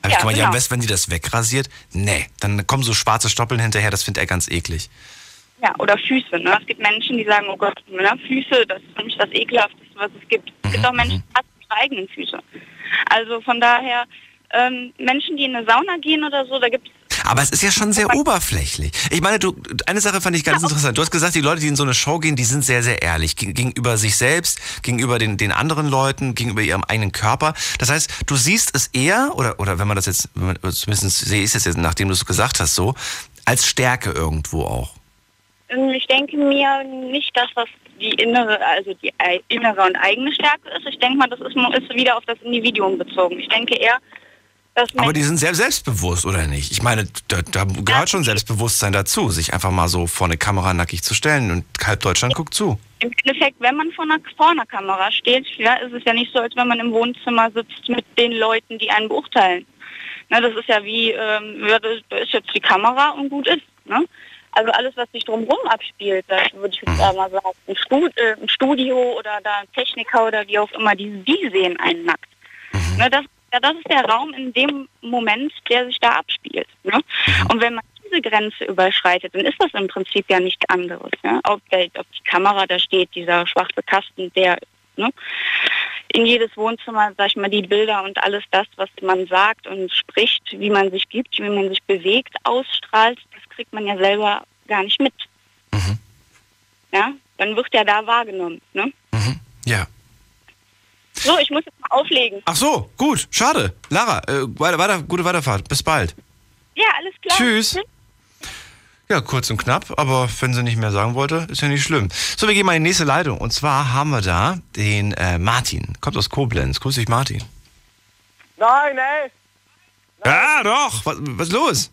Habe Ja, ich gemeint, ja, genau. am besten, wenn die das wegrasiert, nee, dann kommen so schwarze Stoppeln hinterher, das findet er ganz eklig. Ja, oder Füße. Ne? Es gibt Menschen, die sagen, oh Gott, ne, Füße, das ist für mich das ekelhafteste, was es gibt. Es gibt auch Menschen, die hassen ihre eigenen Füße. Also von daher, ähm, Menschen, die in eine Sauna gehen oder so, da gibt es Aber es ist ja schon sehr oberflächlich. Ich meine, du, eine Sache fand ich ganz interessant. Du hast gesagt, die Leute, die in so eine Show gehen, die sind sehr, sehr ehrlich geg- gegenüber sich selbst, gegenüber den, den anderen Leuten, gegenüber ihrem eigenen Körper. Das heißt, du siehst es eher, oder, oder wenn man das jetzt, man- zumindest sehe ich es jetzt, nachdem du es gesagt hast, so, als Stärke irgendwo auch. Ähm, Ich denke mir nicht, dass das die innere, also die innere und eigene Stärke ist. Ich denke mal, das ist, ist wieder auf das Individuum bezogen. Ich denke eher, Aber die sind sehr selbstbewusst, oder nicht? Ich meine, da, da gehört schon Selbstbewusstsein dazu, sich einfach mal so vor eine Kamera nackig zu stellen und halb Deutschland guckt zu. im Endeffekt, wenn man vor einer, vor einer Kamera steht, ja, ist es ja nicht so, als wenn man im Wohnzimmer sitzt mit den Leuten, die einen beurteilen. Ne, das ist ja wie, ähm, ja, da ist jetzt die Kamera und gut ist. Ne? Also alles, was sich drumherum abspielt, da würde ich jetzt mal sagen, ein, Stud äh, ein Studio oder da ein Techniker oder wie auch immer, die, die sehen einen nackt. Ne, das, ja, das ist der Raum in dem Moment, der sich da abspielt. Ne? Und wenn man diese Grenze überschreitet, dann ist das im Prinzip ja nichts anderes. Ja? Ob, der, ob die Kamera da steht, dieser schwarze Kasten, der ne? in jedes Wohnzimmer, sag ich mal, die Bilder und alles das, was man sagt und spricht, wie man sich gibt, wie man sich bewegt, ausstrahlt, das kriegt man ja selber gar nicht mit. Ja, dann wird ja da wahrgenommen. Ne? Ja. So, ich muss jetzt mal auflegen. Ach so, gut, schade. Lara, äh, weiter, weiter, gute Weiterfahrt. Bis bald. Ja, alles klar. Tschüss. Ja, kurz und knapp, aber wenn sie nicht mehr sagen wollte, ist ja nicht schlimm. So, wir gehen mal in die nächste Leitung. Und zwar haben wir da den äh, Martin. Kommt aus Koblenz. Grüß dich, Martin. Nein, ey. Ja, doch. Was, was ist los?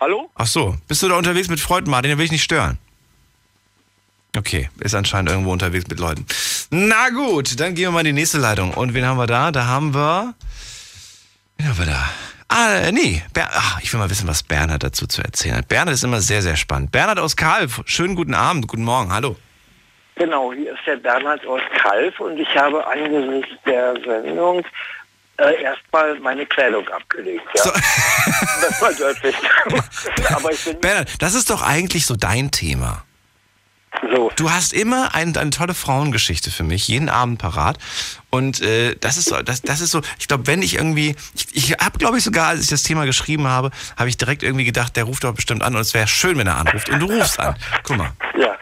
Hallo? Ach so, bist du da unterwegs mit Freunden, Martin? Den will ich nicht stören. Okay, ist anscheinend irgendwo unterwegs mit Leuten. Na gut, dann gehen wir mal in die nächste Leitung. Und wen haben wir da? Da haben wir. Wen haben wir da? Ah, äh, nee. Ber Ach, ich will mal wissen, was Bernhard dazu zu erzählen hat. Bernhard ist immer sehr, sehr spannend. Bernhard aus Kalf, schönen guten Abend, guten Morgen, hallo. Genau, hier ist der Bernhard aus Kalf und ich habe angesichts der Sendung äh, erstmal meine Kleidung abgelegt. Ja. das war deutlich. Aber ich bin Bernhard, das ist doch eigentlich so dein Thema. So. Du hast immer ein, eine tolle Frauengeschichte für mich, jeden Abend parat. Und äh, das ist so, das, das ist so, ich glaube, wenn ich irgendwie, ich, ich habe, glaube ich, sogar, als ich das Thema geschrieben habe, habe ich direkt irgendwie gedacht, der ruft doch bestimmt an und es wäre schön, wenn er anruft. Und du rufst an. Guck mal. Ja.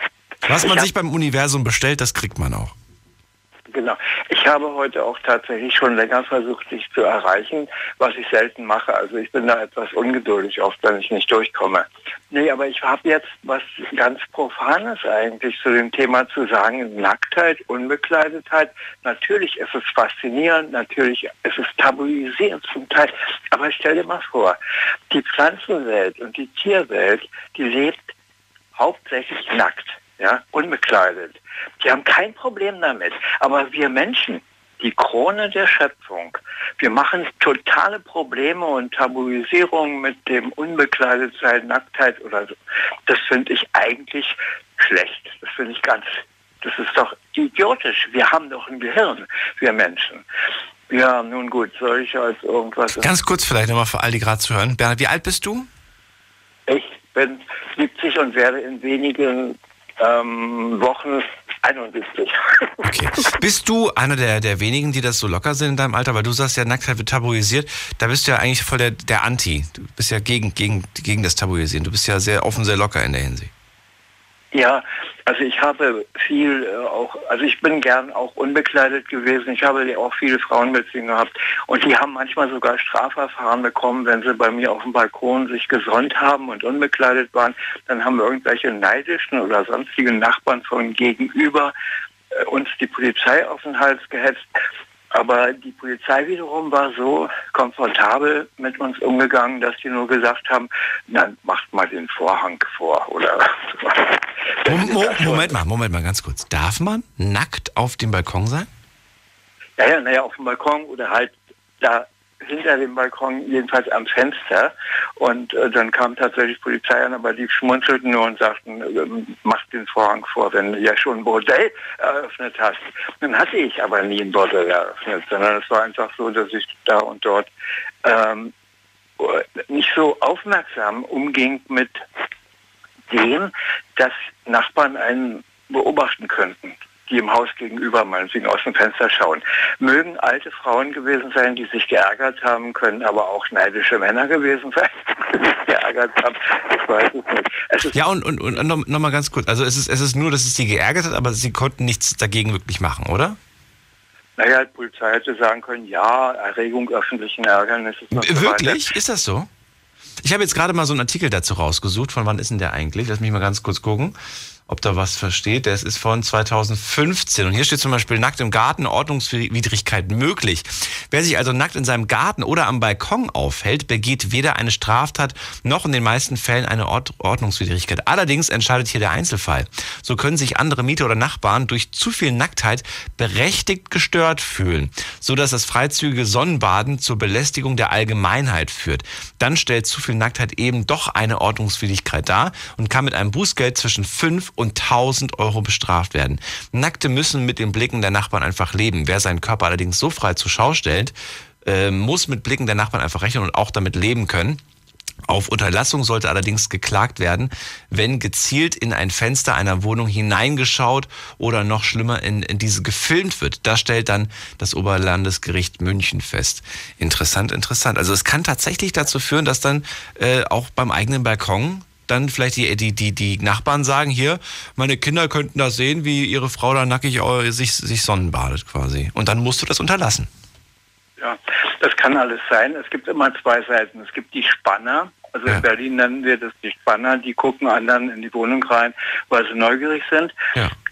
Was man sich beim Universum bestellt, das kriegt man auch. Genau. Ich habe heute auch tatsächlich schon länger versucht, dich zu erreichen, was ich selten mache. Also ich bin da etwas ungeduldig oft, wenn ich nicht durchkomme. Nee, aber ich habe jetzt was ganz Profanes eigentlich zu dem Thema zu sagen. Nacktheit, Unbekleidetheit. Natürlich ist es faszinierend, natürlich ist es tabuisiert zum Teil. Aber stell dir mal vor, die Pflanzenwelt und die Tierwelt, die lebt hauptsächlich nackt, ja, unbekleidet. Die haben kein Problem damit. Aber wir Menschen, die Krone der Schöpfung, wir machen totale Probleme und Tabuisierung mit dem Unbekleidetsein, Nacktheit oder so. Das finde ich eigentlich schlecht. Das finde ich ganz, das ist doch idiotisch. Wir haben doch ein Gehirn, wir Menschen. Ja, nun gut, soll ich als irgendwas... Ganz kurz vielleicht nochmal für all die gerade zu hören. Bernhard, wie alt bist du? Ich bin 70 und werde in wenigen ähm, Wochen 71. Bist du einer der, der wenigen, die das so locker sind in deinem Alter? Weil du sagst ja, Nacktheit wird tabuisiert. Da bist du ja eigentlich voll der, der Anti. Du bist ja gegen, gegen, gegen das Tabuisieren. Du bist ja sehr offen, sehr locker in der Hinsicht. Ja, also ich habe viel äh, auch, also ich bin gern auch unbekleidet gewesen. Ich habe auch viele Frauenbeziehungen gehabt und die haben manchmal sogar Strafverfahren bekommen, wenn sie bei mir auf dem Balkon sich gesonnt haben und unbekleidet waren. Dann haben irgendwelche neidischen oder sonstigen Nachbarn von gegenüber äh, uns die Polizei auf den Hals gehetzt. Aber die Polizei wiederum war so komfortabel mit uns umgegangen, dass die nur gesagt haben, dann macht mal den Vorhang vor oder Mom Mo Moment mal, Moment mal, ganz kurz. Darf man nackt auf dem Balkon sein? Ja, ja, naja, auf dem Balkon oder halt da hinter dem Balkon, jedenfalls am Fenster. Und äh, dann kam tatsächlich Polizei an, aber die schmunzelten nur und sagten, ähm, mach den Vorhang vor, wenn du ja schon ein Bordell eröffnet hast. Dann hatte ich aber nie ein Bordell eröffnet, sondern es war einfach so, dass ich da und dort ähm, nicht so aufmerksam umging mit dem, dass Nachbarn einen beobachten könnten, die im Haus gegenüber meinetwegen aus dem Fenster schauen. Mögen alte Frauen gewesen sein, die sich geärgert haben, können aber auch neidische Männer gewesen sein, die sich geärgert haben. Ich weiß es nicht. Ja, und, und, und noch, noch mal ganz kurz. Also es ist, es ist nur, dass es sie geärgert hat, aber sie konnten nichts dagegen wirklich machen, oder? Naja, die Polizei hätte sagen können, ja, Erregung öffentlichen Ärgernisses so. Wirklich? Ist das so? Ich habe jetzt gerade mal so einen Artikel dazu rausgesucht. Von wann ist denn der eigentlich? Lass mich mal ganz kurz gucken, ob da was versteht. Der ist von 2015. Und hier steht zum Beispiel nackt im Garten Ordnungswidrigkeit möglich. Wer sich also nackt in seinem Garten oder am Balkon aufhält, begeht weder eine Straftat noch in den meisten Fällen eine Ord Ordnungswidrigkeit. Allerdings entscheidet hier der Einzelfall. So können sich andere Mieter oder Nachbarn durch zu viel Nacktheit berechtigt gestört fühlen, so dass das freizügige Sonnenbaden zur Belästigung der Allgemeinheit führt. Dann stellt zu viel Nacktheit eben doch eine Ordnungswidrigkeit dar und kann mit einem Bußgeld zwischen 5 und 1000 Euro bestraft werden. Nackte müssen mit den Blicken der Nachbarn einfach leben. Wer seinen Körper allerdings so frei zur Schau stellt, äh, muss mit Blicken der Nachbarn einfach rechnen und auch damit leben können. Auf Unterlassung sollte allerdings geklagt werden, wenn gezielt in ein Fenster einer Wohnung hineingeschaut oder noch schlimmer in, in diese gefilmt wird. Das stellt dann das Oberlandesgericht München fest. Interessant, interessant. Also es kann tatsächlich dazu führen, dass dann äh, auch beim eigenen Balkon dann vielleicht die, die, die, die Nachbarn sagen, hier, meine Kinder könnten das sehen, wie ihre Frau da nackig äh, sich, sich sonnenbadet quasi. Und dann musst du das unterlassen. Ja, das kann alles sein. Es gibt immer zwei Seiten. Es gibt die Spanner Also in Berlin nennen wir das die Spanner, die gucken anderen in die Wohnung rein, weil sie neugierig sind.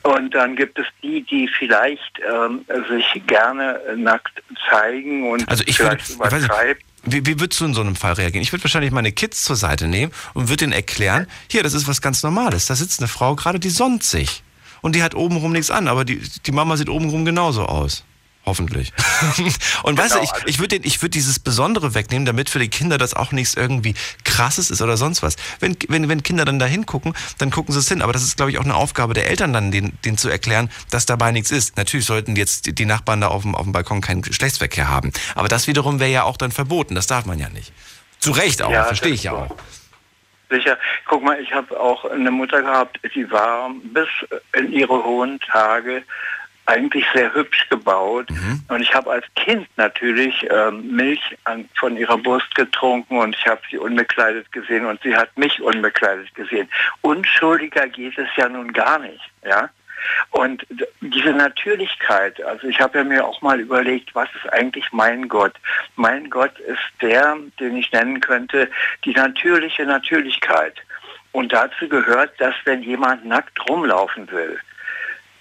Und dann gibt es die, die vielleicht ähm, sich gerne nackt zeigen und Also ich würde, vielleicht nicht, übertreiben. Wie, wie würdest du in so einem Fall reagieren? Ich würde wahrscheinlich meine Kids zur Seite nehmen und würde ihnen erklären, hier, das ist was ganz Normales. Da sitzt eine Frau gerade, die sonnt sich. Und die hat obenrum nichts an, aber die, die Mama sieht obenrum genauso aus. Hoffentlich. und weißt du, ich, ich würde ich würd dieses Besondere wegnehmen, damit für die Kinder das auch nichts irgendwie krasses ist oder sonst was. Wenn, wenn, wenn Kinder dann da hingucken, dann gucken sie es hin. Aber das ist, glaube ich, auch eine Aufgabe der Eltern dann, denen, denen zu erklären, dass dabei nichts ist. Natürlich sollten jetzt die- Nachbarn da auf dem, auf dem Balkon keinen Geschlechtsverkehr haben. Aber das wiederum wäre ja auch dann verboten. Das darf man ja nicht. Zu Recht auch, Ja, verstehe ich ja auch. Sicher. Guck mal, ich habe auch eine Mutter gehabt, die war bis in ihre hohen Tage eigentlich sehr hübsch gebaut. Mhm. Und ich habe als Kind natürlich ähm, Milch an, von ihrer Brust getrunken und ich habe sie unbekleidet gesehen und sie hat mich unbekleidet gesehen. Unschuldiger geht es ja nun gar nicht. Ja? Und diese Natürlichkeit, also ich habe ja mir auch mal überlegt, was ist eigentlich mein Gott? Mein Gott ist der, den ich nennen könnte, die natürliche Natürlichkeit. Und dazu gehört, dass wenn jemand nackt rumlaufen will,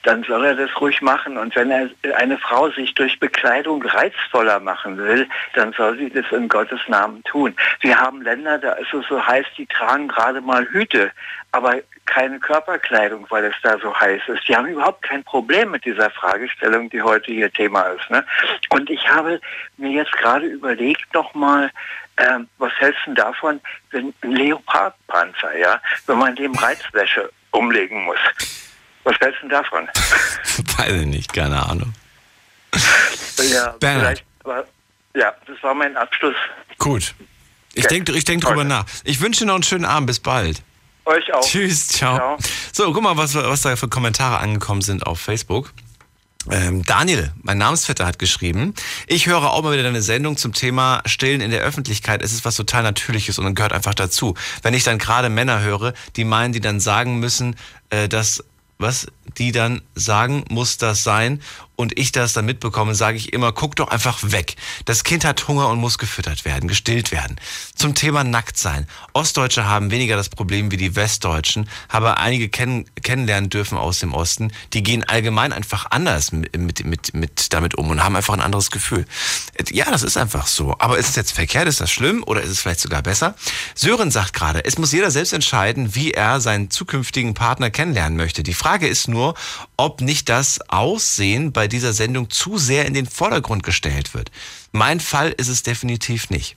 dann soll er das ruhig machen. Und wenn er eine Frau sich durch Bekleidung reizvoller machen will, dann soll sie das in Gottes Namen tun. Wir haben Länder, da ist es so heiß, die tragen gerade mal Hüte, aber keine Körperkleidung, weil es da so heiß ist. Die haben überhaupt kein Problem mit dieser Fragestellung, die heute hier Thema ist. Ne? Und ich habe mir jetzt gerade überlegt nochmal, ähm, was hältst du davon, wenn ein Leopardpanzer, ja, wenn man dem Reizwäsche umlegen muss? Was hältst du denn davon? Weiß ich nicht, keine Ahnung. Ja, Bernhard. vielleicht war, ja, das war mein Abschluss. Gut. Ich Ja. denke ich denk drüber nach. Ich wünsche dir noch einen schönen Abend. Bis bald. Euch auch. Tschüss, ciao. So, guck mal, was, was da für Kommentare angekommen sind auf Facebook. Ähm, Daniel, mein Namensvetter, hat geschrieben, ich höre auch mal wieder deine Sendung zum Thema Stillen in der Öffentlichkeit. Es ist was total Natürliches und gehört einfach dazu. Wenn ich dann gerade Männer höre, die meinen, die dann sagen müssen, äh, dass, was, die dann sagen, muss das sein und ich das dann mitbekomme, sage ich immer, guck doch einfach weg. Das Kind hat Hunger und muss gefüttert werden, gestillt werden. Zum Thema Nacktsein. Ostdeutsche haben weniger das Problem wie die Westdeutschen, habe einige kenn kennenlernen dürfen aus dem Osten. Die gehen allgemein einfach anders mit, mit, mit, mit damit um und haben einfach ein anderes Gefühl. Ja, das ist einfach so. Aber ist es jetzt verkehrt? Ist das schlimm? Oder ist es vielleicht sogar besser? Sören sagt gerade, es muss jeder selbst entscheiden, wie er seinen zukünftigen Partner kennenlernen möchte. Die Frage ist nur, ob nicht das Aussehen bei dieser Sendung zu sehr in den Vordergrund gestellt wird. Mein Fall ist es definitiv nicht.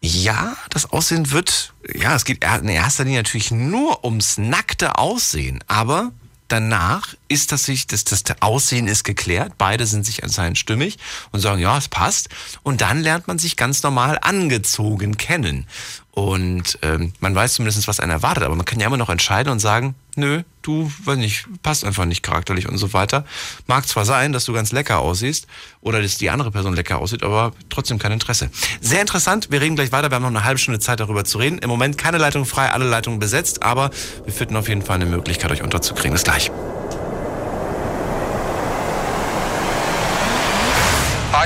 Ja, das Aussehen wird, ja, es geht in erster Linie natürlich nur ums nackte Aussehen, aber danach ist das sich, das, das Aussehen ist geklärt, beide sind sich anscheinend stimmig und sagen, ja, es passt. Und dann lernt man sich ganz normal angezogen kennen. Und ähm, man weiß zumindest, was einen erwartet, aber man kann ja immer noch entscheiden und sagen, nö, du, weiß nicht, passt einfach nicht charakterlich und so weiter. Mag zwar sein, dass du ganz lecker aussiehst oder dass die andere Person lecker aussieht, aber trotzdem kein Interesse. Sehr interessant, wir reden gleich weiter, wir haben noch eine halbe Stunde Zeit darüber zu reden. Im Moment keine Leitung frei, alle Leitungen besetzt, aber wir finden auf jeden Fall eine Möglichkeit, euch unterzukriegen. Bis gleich.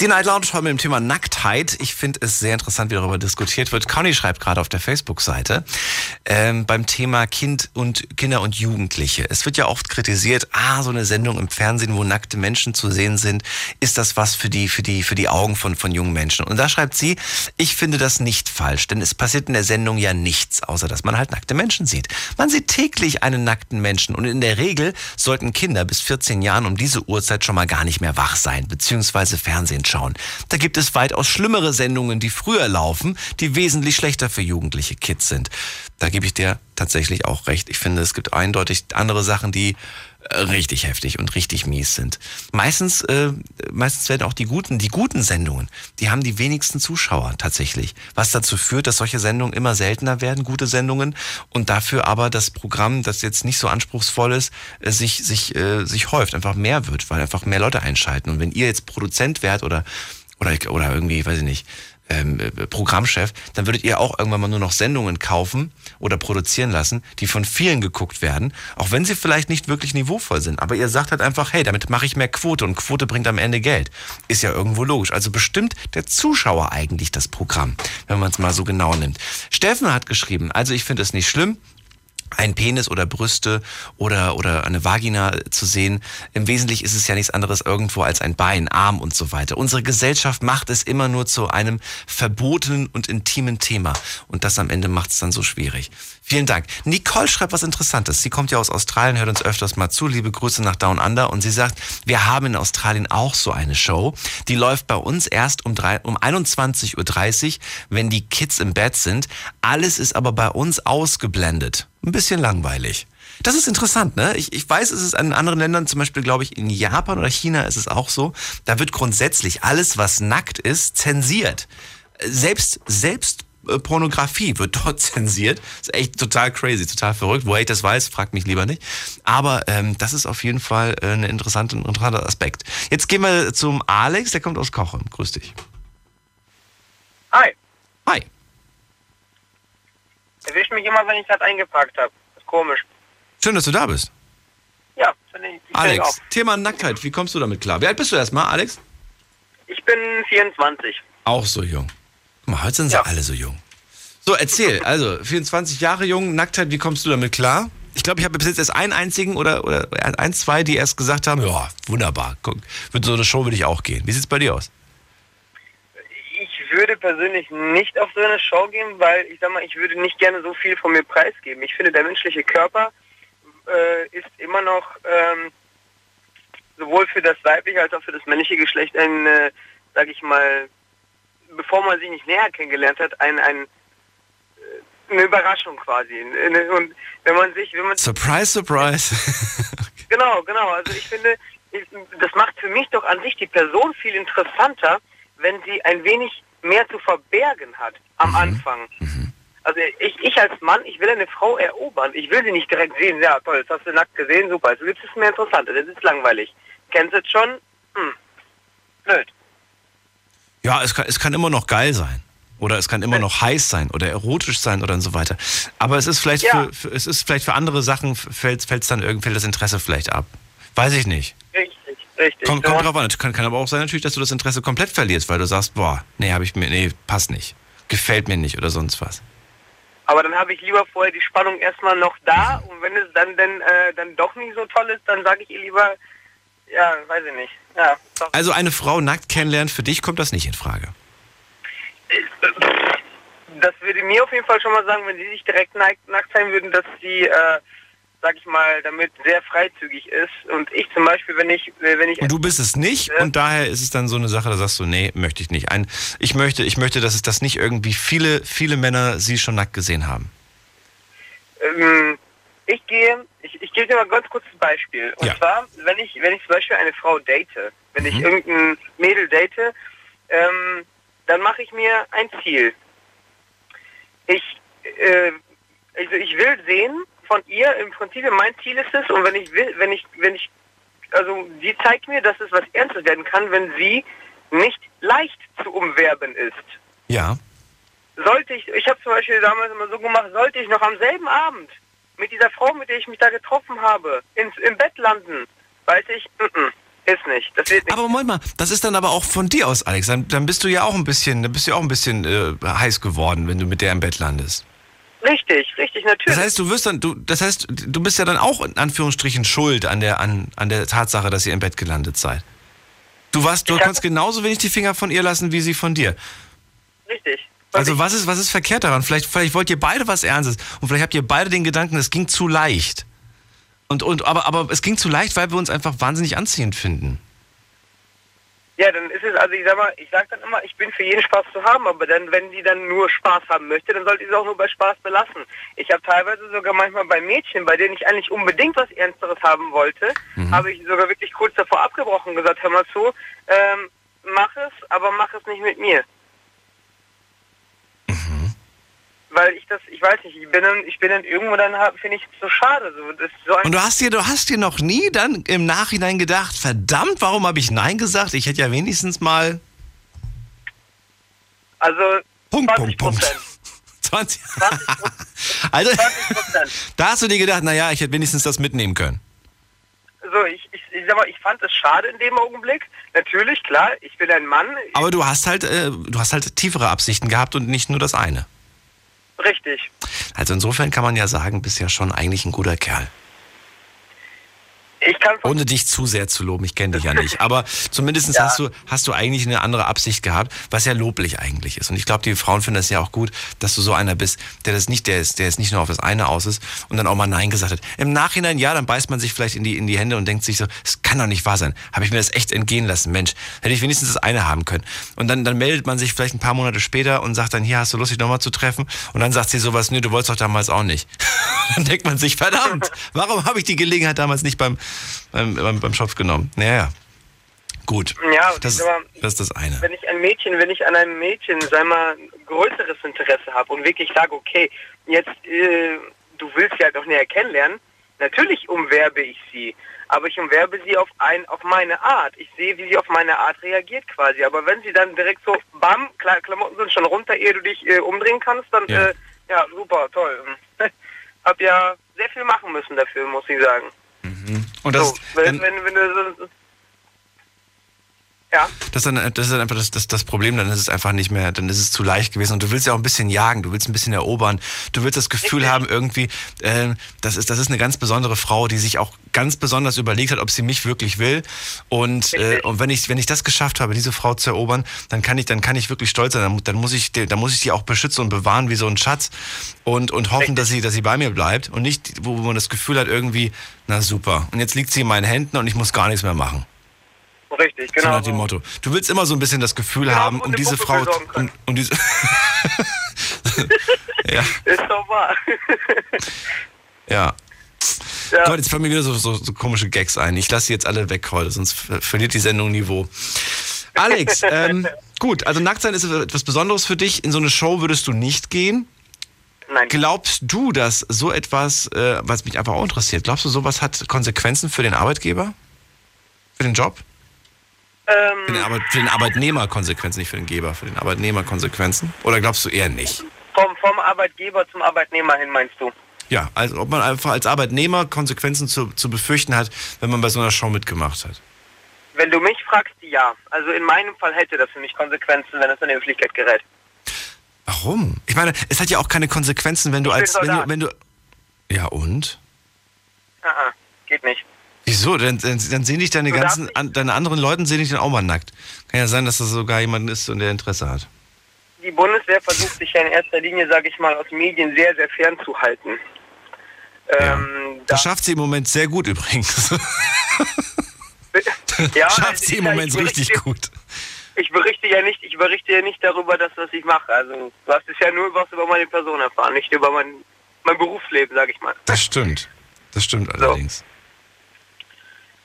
Die Night Lounge heute mit dem Thema Nacktheit. Ich finde es sehr interessant, wie darüber diskutiert wird. Conny schreibt gerade auf der Facebook-Seite ähm, beim Thema Kind und Kinder und Jugendliche. Es wird ja oft kritisiert, ah, so eine Sendung im Fernsehen, wo nackte Menschen zu sehen sind, ist das was für die, für die, für die Augen von, von jungen Menschen. Und da schreibt sie, ich finde das nicht falsch, denn es passiert in der Sendung ja nichts, außer dass man halt nackte Menschen sieht. Man sieht täglich einen nackten Menschen und in der Regel sollten Kinder bis 14 Jahren um diese Uhrzeit schon mal gar nicht mehr wach sein, beziehungsweise Fernsehen anschauen. Da gibt es weitaus schlimmere Sendungen, die früher laufen, die wesentlich schlechter für jugendliche Kids sind. Da gebe ich dir tatsächlich auch recht. Ich finde, es gibt eindeutig andere Sachen, die richtig heftig und richtig mies sind. Meistens, äh, meistens werden auch die guten, die guten Sendungen, die haben die wenigsten Zuschauer tatsächlich. Was dazu führt, dass solche Sendungen immer seltener werden, gute Sendungen, und dafür aber das Programm, das jetzt nicht so anspruchsvoll ist, äh, sich, sich, äh, sich häuft, einfach mehr wird, weil einfach mehr Leute einschalten. Und wenn ihr jetzt Produzent wärt oder oder, oder irgendwie, weiß ich nicht, ähm, äh, Programmchef, dann würdet ihr auch irgendwann mal nur noch Sendungen kaufen oder produzieren lassen, die von vielen geguckt werden, auch wenn sie vielleicht nicht wirklich niveauvoll sind. Aber ihr sagt halt einfach, hey, damit mache ich mehr Quote und Quote bringt am Ende Geld. Ist ja irgendwo logisch. Also bestimmt der Zuschauer eigentlich das Programm, wenn man es mal so genau nimmt. Steffen hat geschrieben, also ich finde es nicht schlimm, ein Penis oder Brüste oder, oder eine Vagina zu sehen. Im Wesentlichen ist es ja nichts anderes irgendwo als ein Bein, Arm und so weiter. Unsere Gesellschaft macht es immer nur zu einem verbotenen und intimen Thema. Und das am Ende macht es dann so schwierig. Vielen Dank. Nicole schreibt was Interessantes. Sie kommt ja aus Australien, hört uns öfters mal zu. Liebe Grüße nach Down Under. Und sie sagt, wir haben in Australien auch so eine Show. Die läuft bei uns erst um, um 21.30 Uhr, wenn die Kids im Bett sind. Alles ist aber bei uns ausgeblendet. Ein bisschen langweilig. Das ist interessant, ne? Ich, ich weiß, es ist in anderen Ländern, zum Beispiel glaube ich in Japan oder China ist es auch so. Da wird grundsätzlich alles, was nackt ist, zensiert. Selbst, selbst äh, Pornografie wird dort zensiert. Das ist echt total crazy, total verrückt. Woher ich das weiß, fragt mich lieber nicht. Aber ähm, das ist auf jeden Fall äh, ein interessanter, interessanter Aspekt. Jetzt gehen wir zum Alex, der kommt aus Kochen. Grüß dich. Hi. Hi. Erwischt mich immer, wenn ich das eingepackt habe. Ist komisch. Schön, dass du da bist. Ja, finde ich. ich Alex, auch. Thema Nacktheit, wie kommst du damit klar? Wie alt bist du erstmal, Alex? Ich bin 24. Auch so jung. Guck mal, heute sind sie alle so jung. So, erzähl, also 24 Jahre jung, Nacktheit, wie kommst du damit klar? Ich glaube, ich habe bis jetzt erst einen einzigen oder, oder ein, zwei, die erst gesagt haben, ja, wunderbar, guck, für so eine Show würde ich auch gehen. Wie sieht's bei dir aus? Persönlich nicht auf so eine Show gehen, weil ich sag mal, ich würde nicht gerne so viel von mir preisgeben. Ich finde, der menschliche Körper äh, ist immer noch ähm, sowohl für das weibliche als auch für das männliche Geschlecht ein, äh, sag ich mal, bevor man sie nicht näher kennengelernt hat, ein, ein äh, eine Überraschung quasi. Und wenn man sich, wenn man Surprise, surprise. Genau, genau. Also ich finde, das macht für mich doch an sich die Person viel interessanter, wenn sie ein wenig mehr zu verbergen hat am Anfang. Also ich, ich als Mann, ich will eine Frau erobern. Ich will sie nicht direkt sehen, ja toll, das hast du nackt gesehen, super. Jetzt ist es mir interessant, das ist langweilig. Kennst du es schon? Hm. Blöd. Ja, es kann, es kann immer noch geil sein. Oder es kann immer noch heiß sein oder erotisch sein oder und so weiter. Aber es ist vielleicht Ja. für, für es ist vielleicht für andere Sachen fällt fällt's dann irgendwie fällt das Interesse vielleicht ab. Weiß ich nicht. Richtig, richtig. Kommt, kommt drauf an. Kann, kann aber auch sein natürlich, dass du das Interesse komplett verlierst, weil du sagst, boah, nee, habe ich mir, nee, passt nicht. Gefällt mir nicht oder sonst was. Aber dann habe ich lieber vorher die Spannung erstmal noch da und wenn es dann denn, äh, dann doch nicht so toll ist, dann sage ich ihr lieber, ja, weiß ich nicht. Ja, doch. Also eine Frau nackt kennenlernen, für dich kommt das nicht in Frage. Das würde mir auf jeden Fall schon mal sagen, wenn sie sich direkt nackt, nackt sein würden, dass sie, äh, sag ich mal, damit sehr freizügig ist. Und ich zum Beispiel, wenn ich, äh, wenn ich Und du bist es nicht und daher ist es dann so eine Sache, da sagst du, nee, möchte ich nicht. Ein, ich möchte, ich möchte, dass es das nicht irgendwie viele, viele Männer sie schon nackt gesehen haben. Ähm, ich gehe, ich, ich gebe dir mal ganz kurz ein Beispiel. Und zwar, wenn ich, wenn ich zum Beispiel eine Frau date, wenn ich irgendein Mädel date, ähm, dann mache ich mir ein Ziel. Ich, äh, also ich will sehen von ihr, im Prinzip mein Ziel ist es, und wenn ich will, wenn ich, wenn ich, also sie zeigt mir, dass es was Ernstes werden kann, wenn sie nicht leicht zu umwerben ist. Ja. Sollte ich, ich habe zum Beispiel damals immer so gemacht, sollte ich noch am selben Abend mit dieser Frau, mit der ich mich da getroffen habe, ins, im Bett landen, weiß ich, mm -mm, ist nicht. Das wird nicht. Aber Moment mal, das ist dann aber auch von dir aus, Alex. Dann, dann bist du ja auch ein bisschen, dann bist du ja auch ein bisschen äh, heiß geworden, wenn du mit der im Bett landest. Richtig, richtig, natürlich. Das heißt, du wirst dann, du, das heißt, du bist ja dann auch in Anführungsstrichen schuld an der, an, an der Tatsache, dass ihr im Bett gelandet seid. Du warst, du kannst genauso wenig die Finger von ihr lassen wie sie von dir. Richtig. Also was ist, was ist verkehrt daran? Vielleicht, vielleicht wollt ihr beide was Ernstes und vielleicht habt ihr beide den Gedanken, es ging zu leicht. Und, und, aber, aber es ging zu leicht, weil wir uns einfach wahnsinnig anziehend finden. Ja, dann ist es, also ich sag mal, ich sag dann immer, ich bin für jeden Spaß zu haben, aber dann, wenn sie dann nur Spaß haben möchte, dann sollte sie es auch nur bei Spaß belassen. Ich habe teilweise sogar manchmal bei Mädchen, bei denen ich eigentlich unbedingt was Ernsteres haben wollte, Mhm. habe ich sogar wirklich kurz davor abgebrochen und gesagt, hör mal zu, ähm, mach es, aber mach es nicht mit mir. Mhm. Weil ich das, ich weiß nicht, ich bin dann, ich bin dann irgendwo dann, finde ich so schade. So, das so Und du hast dir, du hast dir noch nie dann im Nachhinein gedacht, verdammt, warum habe ich Nein gesagt? Ich hätte ja wenigstens mal Also Punkt, 20 Punkt, Punkt. 20. also, da hast du dir gedacht, naja, ich hätte wenigstens das mitnehmen können. So, ich, ich, ich sag mal, ich fand es schade in dem Augenblick. Natürlich, klar, ich bin ein Mann, Aber du hast halt, äh, du hast halt tiefere Absichten gehabt und nicht nur das eine. Richtig. Also insofern kann man ja sagen, bist ja schon eigentlich ein guter Kerl. Ohne dich zu sehr zu loben, ich kenne dich ja nicht. Aber zumindest hast, du, hast du eigentlich eine andere Absicht gehabt, was ja loblich eigentlich ist. Und ich glaube, die Frauen finden das ja auch gut, dass du so einer bist, der das nicht, der ist, der ist nicht nur auf das eine aus ist und dann auch mal Nein gesagt hat. Im Nachhinein, ja, dann beißt man sich vielleicht in die, in die Hände und denkt sich so, es kann doch nicht wahr sein. Habe ich mir das echt entgehen lassen, Mensch. Hätte ich wenigstens das eine haben können. Und dann, dann meldet man sich vielleicht ein paar Monate später und sagt dann, hier hast du Lust, dich nochmal zu treffen. Und dann sagt sie sowas, nö, du wolltest doch damals auch nicht. dann denkt man sich, verdammt, warum habe ich die Gelegenheit damals nicht beim, beim, beim, beim Schopf genommen? Naja, gut. Ja, Das, mal, das ist das eine. wenn ich ein Mädchen, wenn ich an einem Mädchen, sei mal, größeres Interesse habe und wirklich sage, okay, jetzt, äh, du willst sie halt auch näher kennenlernen, natürlich umwerbe ich sie. Aber ich umwerbe sie auf ein, auf meine Art. Ich sehe, wie sie auf meine Art reagiert quasi. Aber wenn sie dann direkt so, bam, Kla Klamotten sind schon runter, ehe du dich äh, umdrehen kannst, dann, Ja. ja, äh, ja super, toll. Hab ja sehr viel machen müssen dafür, muss ich sagen. Und das, so, wenn, wenn, wenn du so, ja. Das ist dann, das ist dann einfach das, das, das Problem, dann ist es einfach nicht mehr, dann ist es zu leicht gewesen. Und du willst ja auch ein bisschen jagen, du willst ein bisschen erobern, du willst das Gefühl haben irgendwie, äh, das, ist, das ist eine ganz besondere Frau, die sich auch ganz besonders überlegt hat, ob sie mich wirklich will. Und, äh, und wenn ich wenn ich das geschafft habe, diese Frau zu erobern, dann kann ich dann kann ich wirklich stolz sein, dann, dann muss ich dann muss ich die auch beschützen und bewahren wie so ein Schatz und und hoffen, dass sie dass sie bei mir bleibt und nicht wo man das Gefühl hat irgendwie, na super, und jetzt liegt sie in meinen Händen und ich muss gar nichts mehr machen. Richtig, So genau. nach dem Motto. Du willst immer so ein bisschen das Gefühl haben, um diese Frau. Um, um diese ja, Ist doch wahr. ja. Gott, jetzt fallen mir wieder so, so, so komische Gags ein. Ich lasse sie jetzt alle weg heute, sonst ver- verliert die Sendung Niveau. Alex, ähm, gut, also Nacktsein ist etwas Besonderes für dich. In so eine Show würdest du nicht gehen. Nein. Glaubst du, dass so etwas, äh, was mich einfach auch interessiert, glaubst du, sowas hat Konsequenzen für den Arbeitgeber? Für den Job? Ähm, Für den, Arbeit, für den Arbeitnehmer Konsequenzen, nicht für den Geber, für den Arbeitnehmer Konsequenzen? Oder glaubst du eher nicht? vom, vom Arbeitgeber zum Arbeitnehmer hin, meinst du? Ja, also ob man einfach als Arbeitnehmer Konsequenzen zu, zu befürchten hat, wenn man bei so einer Show mitgemacht hat. Wenn du mich fragst, ja. Also in meinem Fall hätte das für mich Konsequenzen, wenn es in die Öffentlichkeit gerät. Warum? Ich meine, es hat ja auch keine Konsequenzen, wenn du Ich als. Wenn du, wenn du, ja und? Ah, ah, geht nicht. Wieso? Dann, dann, dann sehen dich deine ganzen, an, deine anderen Leuten sehen dich dann auch mal nackt. Kann ja sein, dass das sogar jemand ist und der Interesse hat. Die Bundeswehr versucht sich ja in erster Linie, sage ich mal, aus Medien sehr, sehr fernzuhalten. Ähm, Das schafft sie im Moment sehr gut übrigens. ja, schafft sie im ich- Moment ich richtig gut. Ich berichte ja nicht, ich berichte ja nicht darüber, dass was ich mache. Also du hast es ja nur was über meine Person erfahren, nicht über mein, mein Berufsleben, sage ich mal. Das stimmt. Das stimmt allerdings.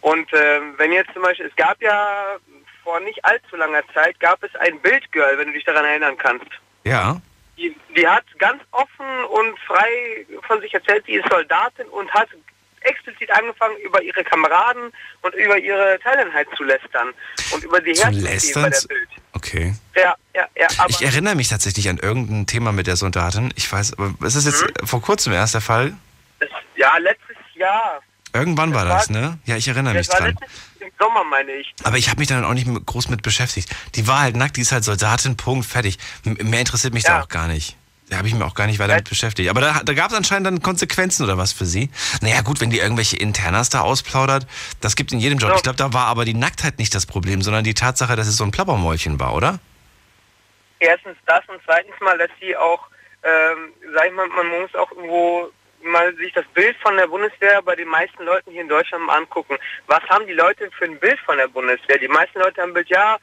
Und ähm, wenn jetzt zum Beispiel, es gab ja vor nicht allzu langer Zeit, gab es ein Bildgirl, wenn du dich daran erinnern kannst. Ja. Die, die hat ganz offen und frei von sich erzählt, sie ist Soldatin und hat explizit angefangen, über ihre Kameraden und über ihre Teileinheit zu lästern. Und über die Herzensthemen bei der Bild. Okay. Ja, ja, ja, aber Ich erinnere mich tatsächlich an irgendein Thema mit der Soldatin. Ich weiß, aber ist das jetzt Mhm. vor kurzem erst der Fall? ja, letztes Jahr. Irgendwann war das, ne? Ja, ich erinnere mich dran. im Sommer, meine ich. Aber ich habe mich dann auch nicht groß mit beschäftigt. Die war halt nackt, die ist halt Soldatin, Punkt, fertig. Mehr interessiert mich da auch gar nicht. Da habe ich mich auch gar nicht weiter mit beschäftigt. Aber da, da gab es anscheinend dann Konsequenzen oder was für sie. Naja gut, wenn die irgendwelche Internas da ausplaudert, das gibt in jedem Job. Ja. Ich glaube, da war aber die Nacktheit nicht das Problem, sondern die Tatsache, dass es so ein Plappermäulchen war, oder? Erstens das und zweitens mal, dass sie auch, ähm, sag ich mal, man muss auch irgendwo mal sich das Bild von der Bundeswehr bei den meisten Leuten hier in Deutschland mal angucken. Was haben die Leute für ein Bild von der Bundeswehr? Die meisten Leute haben ein Bild, ja,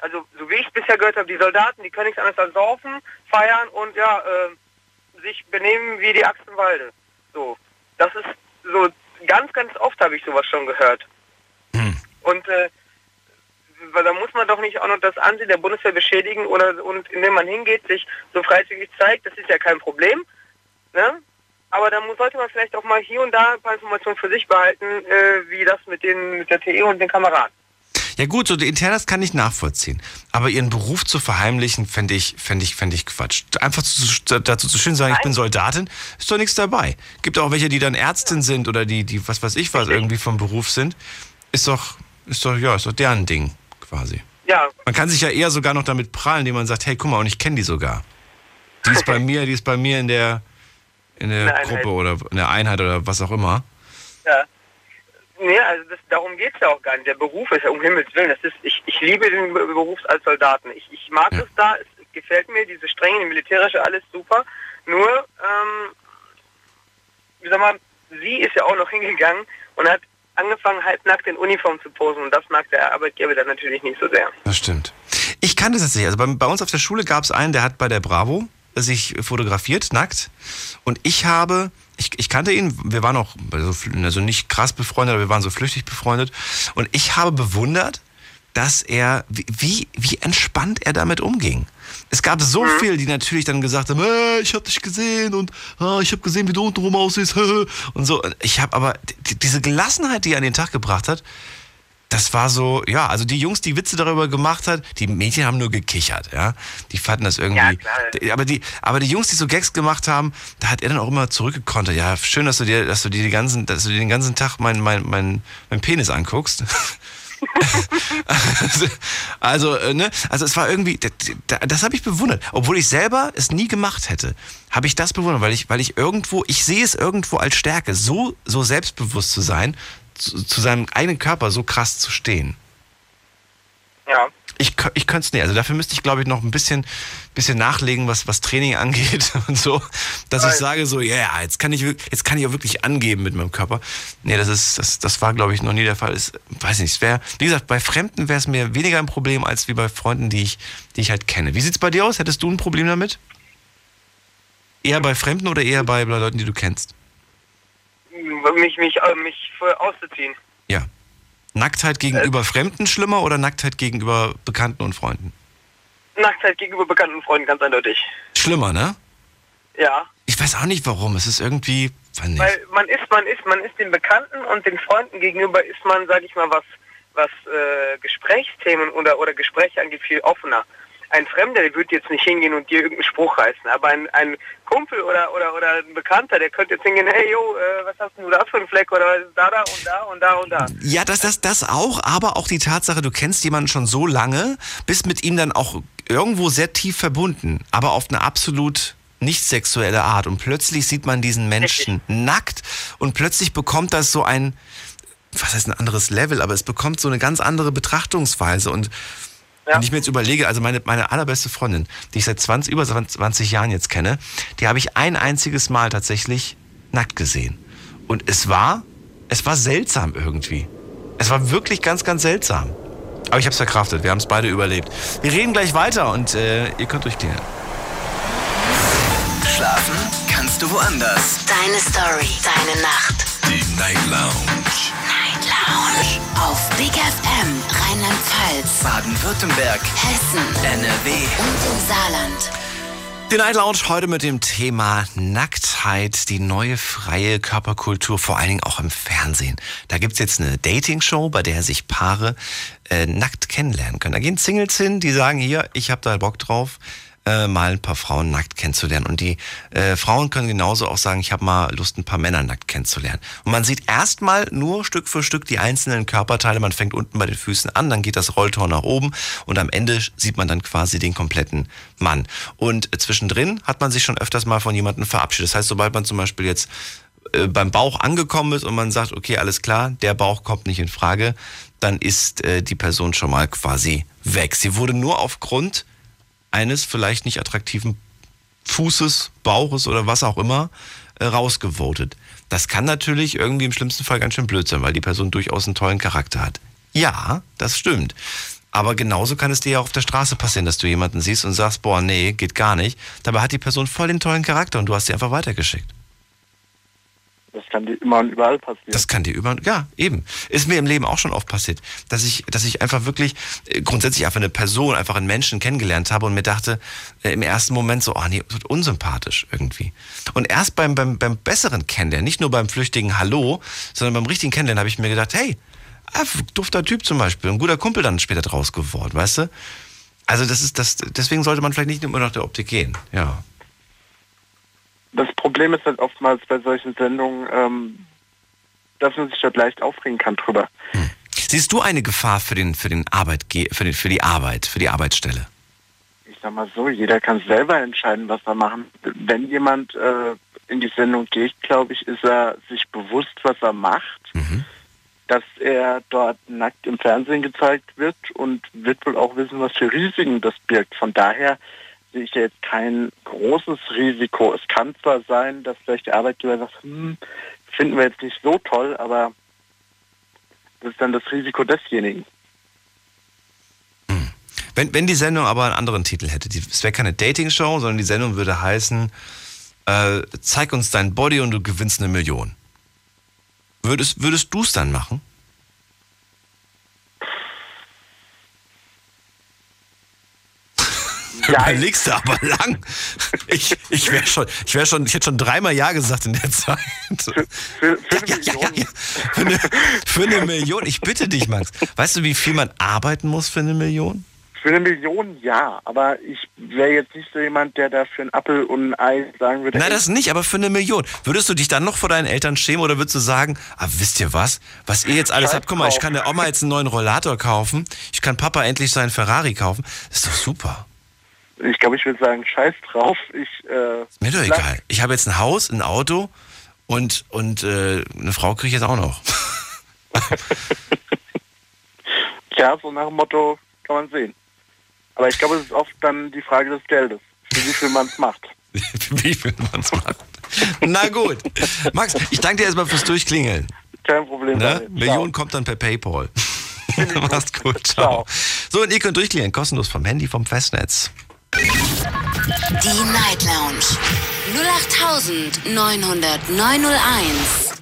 also so wie ich bisher gehört habe, die Soldaten, die können nichts anderes als saufen, feiern und ja, äh, sich benehmen wie die Axt im Walde. So, das ist so ganz, ganz oft habe ich sowas schon gehört. Und äh, weil da muss man doch nicht auch noch das Ansehen der Bundeswehr beschädigen oder und indem man hingeht, sich so freizügig zeigt, das ist ja kein Problem. Ne? Aber muss, sollte man vielleicht auch mal hier und da ein paar Informationen für sich behalten, äh, wie das mit den mit der TE und den Kameraden. Ja gut, so internes kann ich nachvollziehen. Aber ihren Beruf zu verheimlichen, fände ich, fände ich, fände ich Quatsch. Einfach zu, dazu zu schön sagen, ich bin Soldatin, ist doch nichts dabei. Gibt auch welche, die dann Ärztin sind oder die, die was weiß ich was, irgendwie vom Beruf sind. Ist doch, ist doch, ja, ist doch deren Ding, quasi. Ja. Man kann sich ja eher sogar noch damit prahlen, indem man sagt, hey, guck mal, und ich kenne die sogar. Die ist bei mir, die ist bei mir in der, in der Gruppe Einheit. oder in der Einheit oder was auch immer. Ja. Nee, also das, darum geht es ja auch gar nicht. Der Beruf ist ja um Himmels Willen. Das ist, ich, ich liebe den Be- Beruf als Soldaten. Ich, ich mag es da, es gefällt mir, diese strenge, die militärische, alles super. Nur, ähm, wie sag mal, sie ist ja auch noch hingegangen und hat angefangen, halbnackt in Uniform zu posen. Und das mag der Arbeitgeber dann natürlich nicht so sehr. Das stimmt. Ich kannte das nicht. Also bei, bei uns auf der Schule gab es einen, der hat bei der Bravo sich fotografiert, nackt. Und ich habe, ich, ich kannte ihn, wir waren auch also, also nicht krass befreundet, aber wir waren so flüchtig befreundet. Und ich habe bewundert, dass er, wie, wie, entspannt er damit umging. Es gab so viele, die natürlich dann gesagt haben, äh, ich habe dich gesehen und ah, ich habe gesehen, wie du untenrum aussiehst und so. Ich habe aber die, diese Gelassenheit, die er an den Tag gebracht hat, das war so, ja, also die Jungs, die Witze darüber gemacht hat, die Mädchen haben nur gekichert, ja. Die fanden das irgendwie. aber die, aber die Jungs, die so Gags gemacht haben, da hat er dann auch immer zurückgekontert. Ja, schön, dass du dir, dass du dir die ganzen, dass du dir den ganzen Tag meinen mein, mein, mein Penis anguckst. also, äh, ne, also es war irgendwie, das, das habe ich bewundert, obwohl ich selber es nie gemacht hätte, habe ich das bewundert, weil ich, weil ich irgendwo, ich sehe es irgendwo als Stärke, so, so selbstbewusst zu sein, zu, zu seinem eigenen Körper so krass zu stehen. Ja. Ich, ich könnte es nicht. Also dafür müsste ich, glaube ich, noch ein bisschen, bisschen nachlegen, was, was Training angeht und so, dass ich sage so, ja, yeah, jetzt kann ich, jetzt kann ich auch wirklich angeben mit meinem Körper. Nee, das ist, das, das war, glaube ich, noch nie der Fall. Ist, weiß nicht, es wäre, wie gesagt, bei Fremden wäre es mir weniger ein Problem als wie bei Freunden, die ich, die ich halt kenne. Wie sieht's bei dir aus? Hättest du ein Problem damit? Eher bei Fremden oder eher bei Leuten, die du kennst? Mich, mich, äh, mich auszuziehen. Ja. Nacktheit gegenüber Fremden schlimmer oder Nacktheit gegenüber Bekannten und Freunden? Nacktheit gegenüber bekannten Freunden, ganz eindeutig. Schlimmer, ne? Ja. Ich weiß auch nicht warum. Es ist irgendwie. Weil man ist, man ist, man ist den Bekannten und den Freunden gegenüber ist man, sag ich mal, was, was äh, Gesprächsthemen oder, oder Gespräche angeht, viel offener. Ein Fremder, der würde jetzt nicht hingehen und dir irgendeinen Spruch reißen, aber ein, ein Kumpel oder, oder, oder ein Bekannter, der könnte jetzt hingehen, hey, yo, äh, was hast du da für einen Fleck oder was ist da, da und da und da und da. Ja, das, das, das auch, aber auch die Tatsache, du kennst jemanden schon so lange, bist mit ihm dann auch irgendwo sehr tief verbunden, aber auf eine absolut nicht sexuelle Art. Und plötzlich sieht man diesen Menschen nackt und plötzlich bekommt das so ein, was heißt ein anderes Level, aber es bekommt so eine ganz andere Betrachtungsweise. Und wenn ich mir jetzt überlege, also meine, meine allerbeste Freundin, die ich seit 20, über 20 Jahren jetzt kenne, die habe ich ein einziges Mal tatsächlich nackt gesehen. Und es war, es war seltsam irgendwie. Es war wirklich ganz, ganz seltsam. Aber ich habe es verkraftet. Wir haben es beide überlebt. Wir reden gleich weiter und äh, ihr könnt durchklingeln. Schlafen kannst du woanders. Deine Story, deine Nacht. Die Night Lounge. Night Lounge. Auf Big FM, Rheinland-Pfalz, Baden-Württemberg. Hessen, NRW. und im Saarland. Die Night Lounge heute mit dem Thema Nacktheit, die neue freie Körperkultur, vor allen Dingen auch im Fernsehen. Da gibt's jetzt eine Dating-Show, bei der sich Paare äh, nackt kennenlernen können. Da gehen Singles hin, die sagen hier, ich habe da Bock drauf, äh, mal ein paar Frauen nackt kennenzulernen. Und die äh, Frauen können genauso auch sagen, ich habe mal Lust, ein paar Männer nackt kennenzulernen. Und man sieht erstmal nur Stück für Stück die einzelnen Körperteile. Man fängt unten bei den Füßen an, dann geht das Rolltor nach oben und am Ende sieht man dann quasi den kompletten Mann. Und zwischendrin hat man sich schon öfters mal von jemandem verabschiedet. Das heißt, sobald man zum Beispiel jetzt äh, beim Bauch angekommen ist und man sagt, okay, alles klar, der Bauch kommt nicht in Frage, dann ist äh, die Person schon mal quasi weg. Sie wurde nur aufgrund eines vielleicht nicht attraktiven Fußes, Bauches oder was auch immer äh, rausgevotet. Das kann natürlich irgendwie im schlimmsten Fall ganz schön blöd sein, weil die Person durchaus einen tollen Charakter hat. Ja, das stimmt. Aber genauso kann es dir ja auf der Straße passieren, dass du jemanden siehst und sagst, boah, nee, geht gar nicht. Dabei hat die Person voll den tollen Charakter und du hast sie einfach weitergeschickt. Das kann dir immer und überall passieren. Das kann dir überall, ja, eben. Ist mir im Leben auch schon oft passiert, dass ich, dass ich einfach wirklich äh, grundsätzlich einfach eine Person, einfach einen Menschen kennengelernt habe und mir dachte äh, im ersten Moment so, oh nee, wird unsympathisch irgendwie. Und erst beim, beim, beim besseren Kennenlernen, nicht nur beim flüchtigen Hallo, sondern beim richtigen Kennenlernen habe ich mir gedacht, hey, ah, dufter Typ zum Beispiel, ein guter Kumpel dann später draus geworden, weißt du? Also das ist das, deswegen sollte man vielleicht nicht immer nach der Optik gehen, ja. Das Problem ist halt oftmals bei solchen Sendungen, ähm, dass man sich dort leicht aufregen kann drüber. Hm. Siehst du eine Gefahr für den für den Arbeitge für, den, für die Arbeit, für die Arbeitsstelle? Ich sag mal so, jeder kann selber entscheiden, was er machen. Wenn jemand äh, in die Sendung geht, glaube ich, ist er sich bewusst, was er macht. Mhm. Dass er dort nackt im Fernsehen gezeigt wird und wird wohl auch wissen, was für Risiken das birgt. Von daher sehe ich jetzt kein großes Risiko. Es kann zwar sein, dass vielleicht der Arbeitgeber sagt, hm, finden wir jetzt nicht so toll, aber das ist dann das Risiko desjenigen. Hm. Wenn, wenn die Sendung aber einen anderen Titel hätte, es wäre keine Dating-Show, sondern die Sendung würde heißen, äh, zeig uns dein Body und du gewinnst eine Million. Würdest, würdest du es dann machen? Überlegst du aber lang. Ich, ich wäre schon, ich wäre schon, ich hätte schon dreimal Ja gesagt in der Zeit. Für, für, für eine ja, Million. Ja, ja, für, eine, für eine Million. Ich bitte dich, Max. Weißt du, wie viel man arbeiten muss für eine Million? Für eine Million ja, aber ich wäre jetzt nicht so jemand, der da für einen Apfel und ein Ei sagen würde. Nein, das nicht, aber für eine Million. Würdest du dich dann noch vor deinen Eltern schämen oder würdest du sagen, ah, wisst ihr was, was ihr jetzt alles Scheiß habt, guck mal, ich kann der Oma jetzt einen neuen Rollator kaufen, ich kann Papa endlich seinen Ferrari kaufen. Das ist doch super. Ich glaube, ich würde sagen, scheiß drauf. Ich, äh, Mir doch egal. Ich habe jetzt ein Haus, ein Auto und, und äh, eine Frau kriege ich jetzt auch noch. ja, so nach dem Motto kann man sehen. Aber ich glaube, es ist oft dann die Frage des Geldes, für wie viel man es macht. wie viel man es macht. Na gut. Max, ich danke dir erstmal fürs Durchklingeln. Kein Problem. Ne? Million kommt dann per Paypal. Mach's gut. Ciao. Ciao. So, und ihr könnt durchklingeln, kostenlos vom Handy, vom Festnetz. Die Night Lounge 0890901.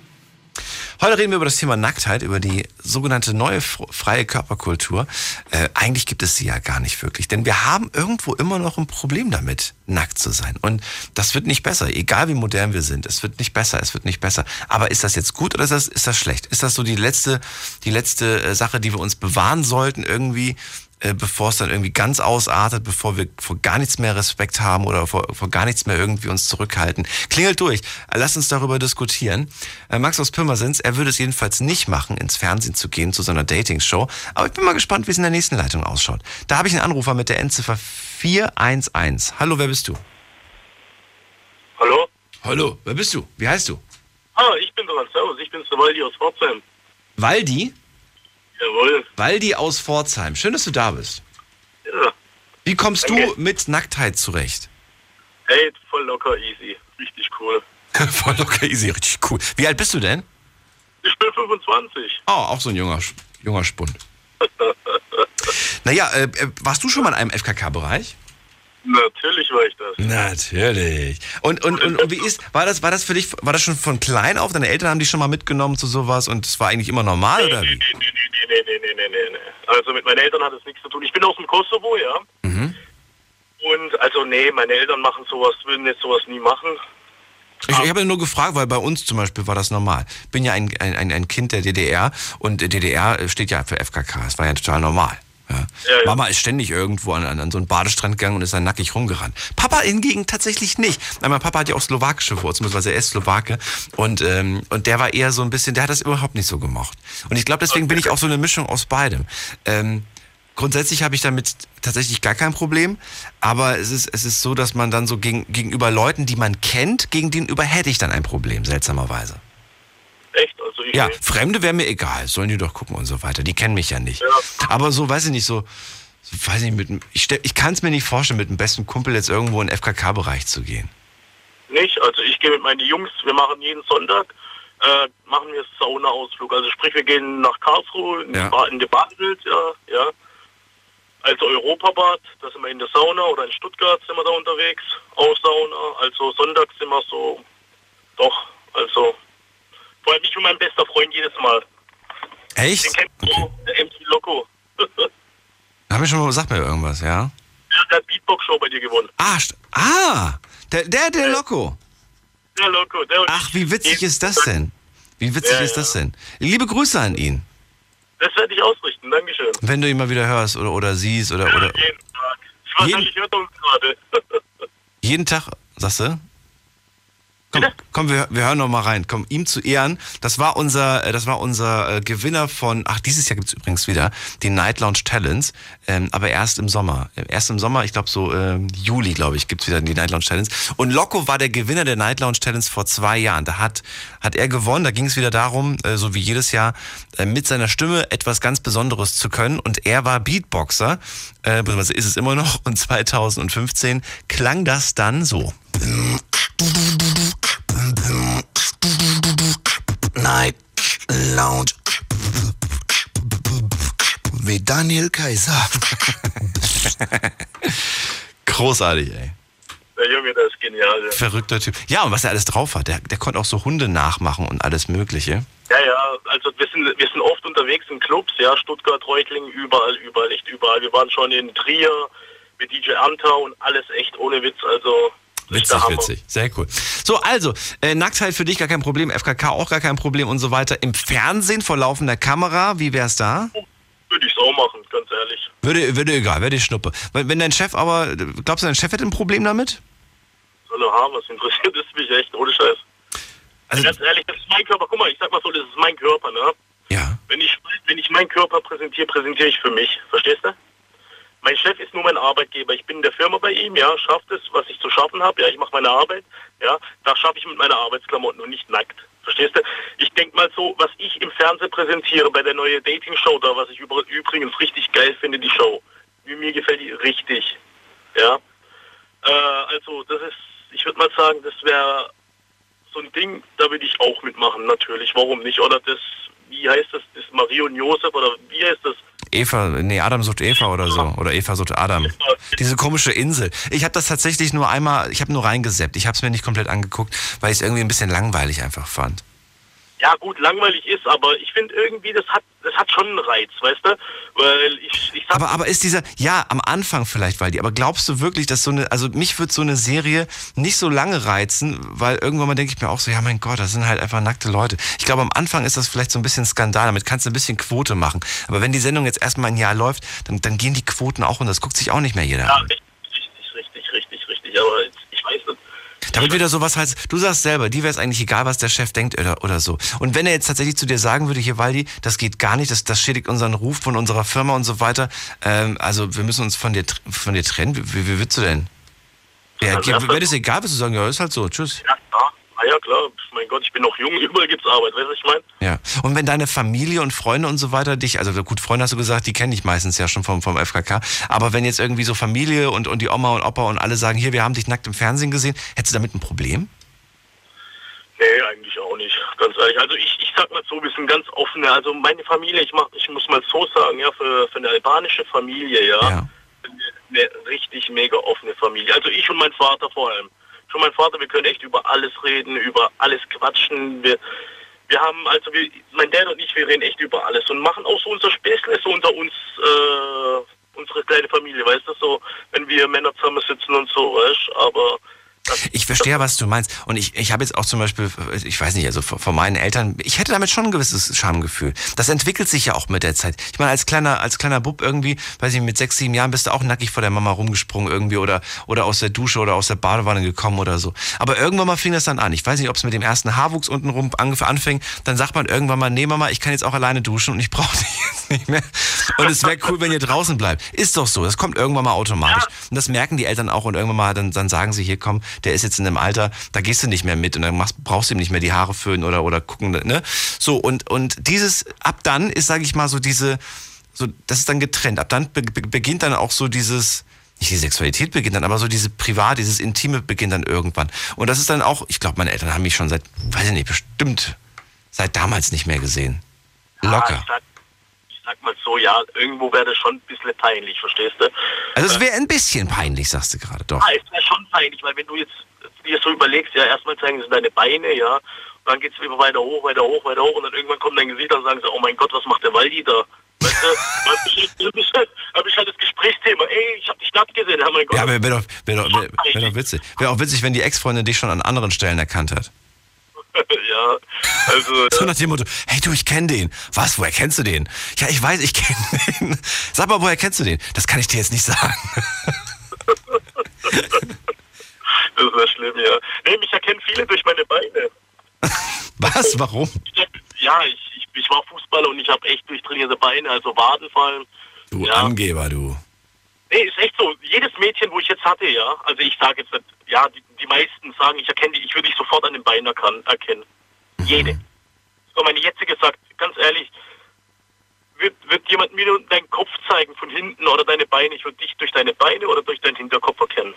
Heute reden wir über das Thema Nacktheit, über die sogenannte neue freie Körperkultur. Äh, eigentlich gibt es sie ja gar nicht wirklich, denn wir haben irgendwo immer noch ein Problem damit, nackt zu sein. Und das wird nicht besser, egal wie modern wir sind. Es wird nicht besser, es wird nicht besser. Aber ist das jetzt gut oder ist das, ist das schlecht? Ist das so die letzte, die letzte äh, Sache, die wir uns bewahren sollten irgendwie? Äh, bevor es dann irgendwie ganz ausartet, bevor wir vor gar nichts mehr Respekt haben oder vor, vor gar nichts mehr irgendwie uns zurückhalten. Klingelt durch. Lass uns darüber diskutieren. Äh, Max aus Pirmasens, er würde es jedenfalls nicht machen, ins Fernsehen zu gehen, zu so einer Dating-Show. Aber ich bin mal gespannt, wie es in der nächsten Leitung ausschaut. Da habe ich einen Anrufer mit der Endziffer 411. Hallo, wer bist du? Hallo? Hallo, wer bist du? Wie heißt du? Ah, ich bin dran. Servus, ich bin der Waldi aus Pforzheim. Waldi? Jawohl. Waldi aus Pforzheim. Schön, dass du da bist. Ja. Wie kommst Danke. du mit Nacktheit zurecht? Hey, voll locker easy. Richtig cool. voll locker easy, richtig cool. Wie alt bist du denn? Ich bin 25. Oh, auch so ein junger, junger Spund. naja, äh, äh, warst du schon mal in einem FKK-Bereich? Natürlich war ich das. Natürlich. Und, und, und, und wie ist, war das, war das für dich, war das schon von klein auf? Deine Eltern haben dich schon mal mitgenommen zu sowas und es war eigentlich immer normal, nee, oder? Nee, wie? Nee, nee, nee, nee, nee, nee, nee. Also mit meinen Eltern hat es nichts zu tun. Ich bin aus dem Kosovo, ja. Mhm. Und also nee, meine Eltern machen sowas, würden jetzt sowas nie machen. Ich, ich habe nur gefragt, weil bei uns zum Beispiel war das normal. Ich bin ja ein, ein, ein Kind der DDR und DDR steht ja für FKK. Es war ja total normal. Ja. Ja. Mama ist ständig irgendwo an, an, so einen Badestrand gegangen und ist dann nackig rumgerannt. Papa hingegen tatsächlich nicht. Mein Papa hat ja auch slowakische Wurzeln, beziehungsweise er ist Slowake. Und, ähm, und der war eher so ein bisschen, der hat das überhaupt nicht so gemocht. Und ich glaube, deswegen bin ich auch so eine Mischung aus beidem. Ähm, grundsätzlich habe ich damit tatsächlich gar kein Problem, aber es ist, es ist so, dass man dann so gegen, gegenüber Leuten, die man kennt, gegen gegenüber hätte ich dann ein Problem, seltsamerweise. Echt? Also ich ja, Fremde wäre mir egal, sollen die doch gucken und so weiter. Die kennen mich ja nicht. Ja. Aber so, weiß ich nicht, so, so weiß ich nicht, mit, ich, ich kann es mir nicht vorstellen, mit dem besten Kumpel jetzt irgendwo in den FKK-Bereich zu gehen. nicht. Also ich gehe mit meinen Jungs, wir machen jeden Sonntag, äh, machen wir Sauna-Ausflug. Also sprich, wir gehen nach Karlsruhe, in, Ja. in die Badewelt, ja, ja. Also Europabad, da sind wir in der Sauna oder in Stuttgart sind wir da unterwegs, auch Sauna. Also sonntags sind wir so, doch, also vor allem ich und mein bester Freund jedes Mal. Echt? Den kennst du, der MC Loco. Hab ich schon mal, sag mir irgendwas, ja? Der hat Beatbox-Show bei dir gewonnen. Ah, ah der, der, der Loco. Der Loco, der Ach, wie witzig ist das denn? Wie witzig Ja, ist das denn? Liebe Grüße an ihn. Das werde ich ausrichten, Dankeschön. Wenn du ihn mal wieder hörst oder, oder siehst oder, oder Jeden Tag. Wahrscheinlich hört er uns gerade. jeden Tag, sagst du? Komm, komm wir, wir hören noch mal rein. Komm, ihm zu Ehren. Das war unser, äh, das war unser äh, Gewinner von, ach, dieses Jahr gibt's übrigens wieder die Night Lounge Talents, ähm, aber erst im Sommer. Erst im Sommer, ich glaube so ähm, Juli, glaube ich, gibt's wieder die Night Lounge Talents. Und Loco war der Gewinner der Night Lounge Talents vor zwei Jahren. Da hat, hat er gewonnen. Da ging es wieder darum, äh, so wie jedes Jahr, äh, mit seiner Stimme etwas ganz Besonderes zu können. Und er war Beatboxer, äh, beziehungsweise ist es immer noch. Und 2015 klang das dann so. Night Lounge. Wie Daniel Kaiser. Großartig, ey. Der Junge, der ist genial. Ja. Verrückter Typ. Ja, und was er alles drauf hat, der, der konnte auch so Hunde nachmachen und alles Mögliche. Ja, ja, also wir sind, wir sind oft unterwegs in Clubs, ja, Stuttgart, Reutlingen, überall, überall, echt überall. Wir waren schon in Trier mit DJ Anta und alles echt ohne Witz, also Witzig, witzig. Sehr cool. So, also, äh, Nacktheit für dich gar kein Problem, FKK auch gar kein Problem und so weiter. Im Fernsehen vor laufender Kamera, wie wär's da? würde ich so machen, ganz ehrlich. Würde, würde egal, wäre die Schnuppe. Wenn, wenn dein Chef aber, glaubst du, dein Chef hätte ein Problem damit? Hallo, ha, was interessiert es mich echt, ohne Scheiß. Also, ganz ehrlich, das ist mein Körper, guck mal, ich sag mal so, das ist mein Körper, ne? Ja. Wenn ich, wenn ich meinen Körper präsentiere, präsentiere ich für mich, verstehst du? Mein Chef ist nur mein Arbeitgeber. Ich bin in der Firma bei ihm, ja, schafft es, was ich zu schaffen habe. Ja, ich mache meine Arbeit, ja. Da schaffe ich mit meiner Arbeitsklamotten und nicht nackt. Verstehst du? Ich denke mal so, was ich im Fernsehen präsentiere bei der neuen Dating-Show da, was ich übrigens richtig geil finde, die Show. Mir gefällt die richtig. Ja. Äh, also, das ist, ich würde mal sagen, das wäre so ein Ding, da würde ich auch mitmachen, natürlich. Warum nicht? Oder das, wie heißt das, das Marie und Josef, oder wie heißt das? Eva, nee, Adam sucht Eva oder so. Oder Eva sucht Adam. Diese komische Insel. Ich habe das tatsächlich nur einmal, ich habe nur reingeseppt. Ich habe es mir nicht komplett angeguckt, weil ich es irgendwie ein bisschen langweilig einfach fand. Ja gut, langweilig ist, aber ich finde irgendwie, das hat, das hat schon einen Reiz, weißt du? Weil ich, ich Aber, aber ist dieser, ja, am Anfang vielleicht, weil die, aber glaubst du wirklich, dass so eine, also mich wird so eine Serie nicht so lange reizen, weil irgendwann mal denke ich mir auch so, ja mein Gott, das sind halt einfach nackte Leute. Ich glaube, am Anfang ist das vielleicht so ein bisschen Skandal, damit kannst du ein bisschen Quote machen. Aber wenn die Sendung jetzt erstmal ein Jahr läuft, dann, dann gehen die Quoten auch und das guckt sich auch nicht mehr jeder ja, an. richtig, richtig, richtig, richtig, richtig, aber jetzt, ich weiß nicht. Damit wieder sowas heißt, du sagst selber, die wäre es eigentlich egal, was der Chef denkt oder, oder so. Und wenn er jetzt tatsächlich zu dir sagen würde, hier Waldi, das geht gar nicht, das, das schädigt unseren Ruf von unserer Firma und so weiter, ähm, also wir müssen uns von dir, von dir trennen, wie, wie, wie würdest du denn? Ja, Also wenn es egal, würdest du sagen, ja, ist halt so, tschüss. Ja. Ah ja, klar. Mein Gott, ich bin noch jung, überall gibt's Arbeit, weißt du, was ich meine? Ja. Und wenn deine Familie und Freunde und so weiter dich, also gut, Freunde hast du gesagt, die kenne ich meistens ja schon vom, vom FKK, aber wenn jetzt irgendwie so Familie und, und die Oma und Opa und alle sagen, hier, wir haben dich nackt im Fernsehen gesehen, hättest du damit ein Problem? Nee, eigentlich auch nicht, ganz ehrlich. Also ich, ich sag mal so, wir sind ganz offene. Also meine Familie, ich mach, ich muss mal so sagen, ja, für, für eine albanische Familie, ja, sind wir eine richtig mega offene Familie. Also ich und mein Vater vor allem. Schon mein Vater, wir können echt über alles reden, über alles quatschen. Wir, wir haben, also wir, mein Dad und ich, wir reden echt über alles und machen auch so unser Späßle so unter uns, äh, unsere kleine Familie, weißt du, so, wenn wir Männer zusammen sitzen und so, weißt du, aber Ich verstehe, was du meinst. Und ich, ich habe jetzt auch zum Beispiel, ich weiß nicht, also von meinen Eltern, ich hätte damit schon ein gewisses Schamgefühl. Das entwickelt sich ja auch mit der Zeit. Ich meine, als kleiner, als kleiner Bub irgendwie, weiß ich, mit sechs, sieben Jahren bist du auch nackig vor der Mama rumgesprungen irgendwie oder, oder aus der Dusche oder aus der Badewanne gekommen oder so. Aber irgendwann mal fing das dann an. Ich weiß nicht, ob es mit dem ersten Haarwuchs unten rum angef- anfing. Dann sagt man irgendwann mal, nee Mama, ich kann jetzt auch alleine duschen und ich brauche dich jetzt nicht mehr. Und es wäre cool, wenn ihr draußen bleibt. Ist doch so. Das kommt irgendwann mal automatisch. Und das merken die Eltern auch und irgendwann mal, dann, dann sagen sie, hier komm, der ist jetzt in einem Alter, da gehst du nicht mehr mit und dann machst, brauchst du ihm nicht mehr die Haare föhnen oder, oder gucken, ne? So, und, und dieses, ab dann ist, sage ich mal, so diese, so, das ist dann getrennt. Ab dann be be beginnt dann auch so dieses, nicht die Sexualität beginnt dann, aber so diese Privat, dieses Intime beginnt dann irgendwann. Und das ist dann auch, ich glaube, meine Eltern haben mich schon seit, weiß ich nicht, bestimmt seit damals nicht mehr gesehen. Locker. Ja, sag, mal so, ja, irgendwo wäre das schon ein bisschen peinlich, verstehst du? Also es wäre ein bisschen peinlich, sagst du gerade, doch. Ja, es wäre schon peinlich, weil wenn du jetzt dir so überlegst, ja, erstmal zeigen sie deine Beine, ja, und dann geht es immer weiter hoch, weiter hoch, weiter hoch und dann irgendwann kommt dein Gesicht und sagen sie, oh mein Gott, was macht der Waldi da? Weißt du, hab ich, halt, hab ich halt das Gesprächsthema, ey, ich hab dich nackt gesehen, oh mein Gott. Ja, aber wäre doch, wär doch, wär, wär doch witzig. Wäre auch witzig, wenn die Ex-Freundin dich schon an anderen Stellen erkannt hat. Ja, also. So nach dem Motto, hey du, ich kenne den. Was, woher kennst du den? Ja, ich weiß, ich kenne den. Sag mal, woher kennst du den? Das kann ich dir jetzt nicht sagen. Das ist ja schlimm, ja. Nee, mich erkennen viele durch meine Beine. Was? Warum? Ja, ich, ich, ich war Fußballer und ich habe echt durchtrainierte Beine, also Wadenfallen. Du ja. Angeber, du. Nee, ist echt so. Jedes Mädchen, wo ich jetzt hatte, ja, also ich sage jetzt, ja, die, die meisten sagen, ich erkenne die, ich würde dich sofort an den Beinen erkennen. Jede. So, meine jetzige sagt, ganz ehrlich, wird, wird jemand mir deinen Kopf zeigen von hinten oder deine Beine, ich würde dich durch deine Beine oder durch deinen Hinterkopf erkennen.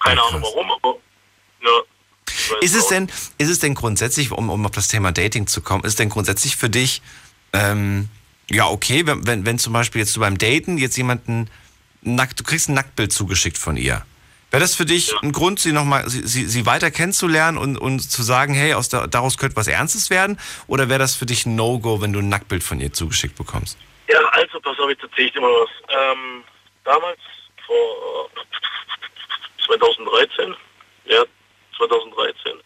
Keine Ahnung warum, aber ja. Ist es denn, ist es denn grundsätzlich, um, um auf das Thema Dating zu kommen, ist es denn grundsätzlich für dich, ähm, ja, okay, wenn, wenn, wenn zum Beispiel jetzt du beim Daten jetzt jemanden nackt, du kriegst ein Nacktbild zugeschickt von ihr. Wäre das für dich ein Grund, sie nochmal, sie, sie, sie weiter kennenzulernen und, und zu sagen, hey, aus der, daraus könnte was Ernstes werden? Oder wäre das für dich ein No-Go, wenn du ein Nacktbild von ihr zugeschickt bekommst? Ja, also pass auf, jetzt erzähle ich dir mal was. Ähm, damals, vor 2013, ja, 2013, ähm,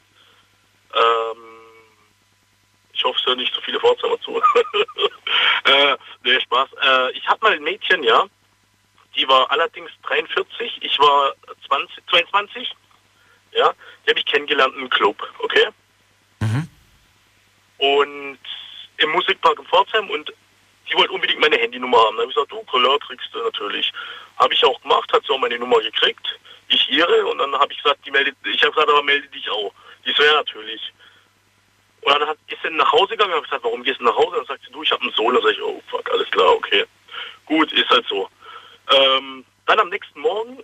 ich hoffe, es hören nicht so viele Pforzheimer zu. äh, nee, Spaß. Äh, ich hatte mal ein Mädchen, ja, die war allerdings 43, ich war 20, 22, ja, die habe ich kennengelernt im Club, okay? Und im Musikpark in Pforzheim und die wollte unbedingt meine Handynummer haben. Da habe ich gesagt, du, klar, kriegst du natürlich. Habe ich auch gemacht, hat sie auch meine Nummer gekriegt. Ich ihre und dann habe ich gesagt, die meldet, ich habe gesagt, aber melde dich auch. Die so, ja, natürlich. Und dann hat, ist sie nach Hause gegangen, habe gesagt, warum gehst du nach Hause? Dann sagt sie, du, ich habe einen Sohn. Dann sage ich, oh fuck, alles klar, okay. Gut, ist halt so. Ähm, dann am nächsten Morgen,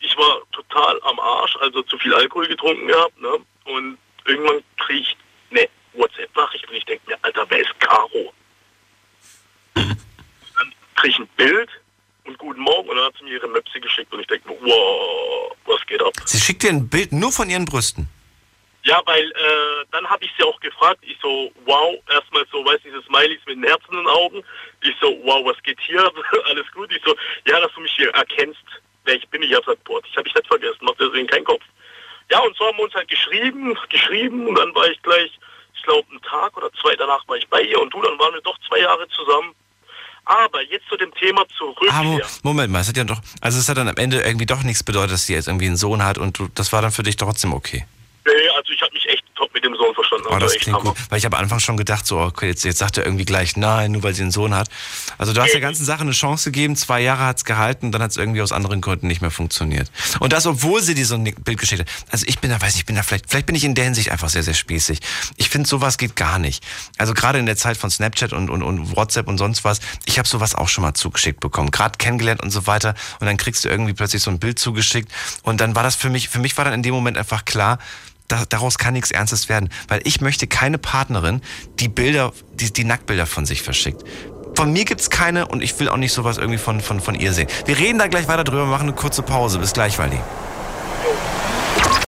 ich war total am Arsch, also zu viel Alkohol getrunken gehabt, ne? Und irgendwann kriege ich eine WhatsApp-Nachricht und ich denke mir, Alter, wer ist Caro? dann kriege ich ein Bild und guten Morgen und dann hat sie mir ihre Möpse geschickt und ich denke mir, wow, was geht ab? Sie schickt dir ein Bild nur von ihren Brüsten. Ja, weil äh, dann habe ich sie auch gefragt. Ich so, wow, erstmal so, weiß diese Smileys mit den Herzen in den Augen. Ich so, wow, was geht hier? Alles gut. Ich so, ja, dass du mich hier erkennst, wer ich bin. Ich habe gesagt, boah, ich habe ich nicht vergessen, macht deswegen keinen Kopf. Ja, und so haben wir uns halt geschrieben, geschrieben und dann war ich gleich, ich glaube, einen Tag oder zwei danach war ich bei ihr und du, dann waren wir doch zwei Jahre zusammen. Aber jetzt zu dem Thema zurück. Hier. Moment mal, es hat ja doch, also es hat dann am Ende irgendwie doch nichts bedeutet, dass sie jetzt irgendwie einen Sohn hat und du, das war dann für dich trotzdem okay. Nee, also ich habe mich echt top mit dem Sohn verstanden. Oh, Also das echt klingt Hammer. gut. Weil ich habe am Anfang schon gedacht, so, okay, jetzt, jetzt sagt er irgendwie gleich nein, nur weil sie einen Sohn hat. Also du hast der ganzen Sache eine Chance gegeben, zwei Jahre hat es gehalten, dann hat es irgendwie aus anderen Gründen nicht mehr funktioniert. Und das, obwohl sie dir so ein Bild geschickt hat. Also ich bin da, weiß nicht, ich bin da vielleicht, vielleicht bin ich in der Hinsicht einfach sehr, sehr spießig. Ich finde, sowas geht gar nicht. Also gerade in der Zeit von Snapchat und, und, und WhatsApp und sonst was, ich habe sowas auch schon mal zugeschickt bekommen. Gerade kennengelernt und so weiter. Und dann kriegst du irgendwie plötzlich so ein Bild zugeschickt. Und dann war das für mich, für mich war dann in dem Moment einfach klar, da, daraus kann nichts Ernstes werden, weil ich möchte keine Partnerin, die Bilder, die, die Nacktbilder von sich verschickt. Von mir gibt's keine und ich will auch nicht sowas irgendwie von, von, von ihr sehen. Wir reden da gleich weiter drüber, machen eine kurze Pause. Bis gleich, Waldi.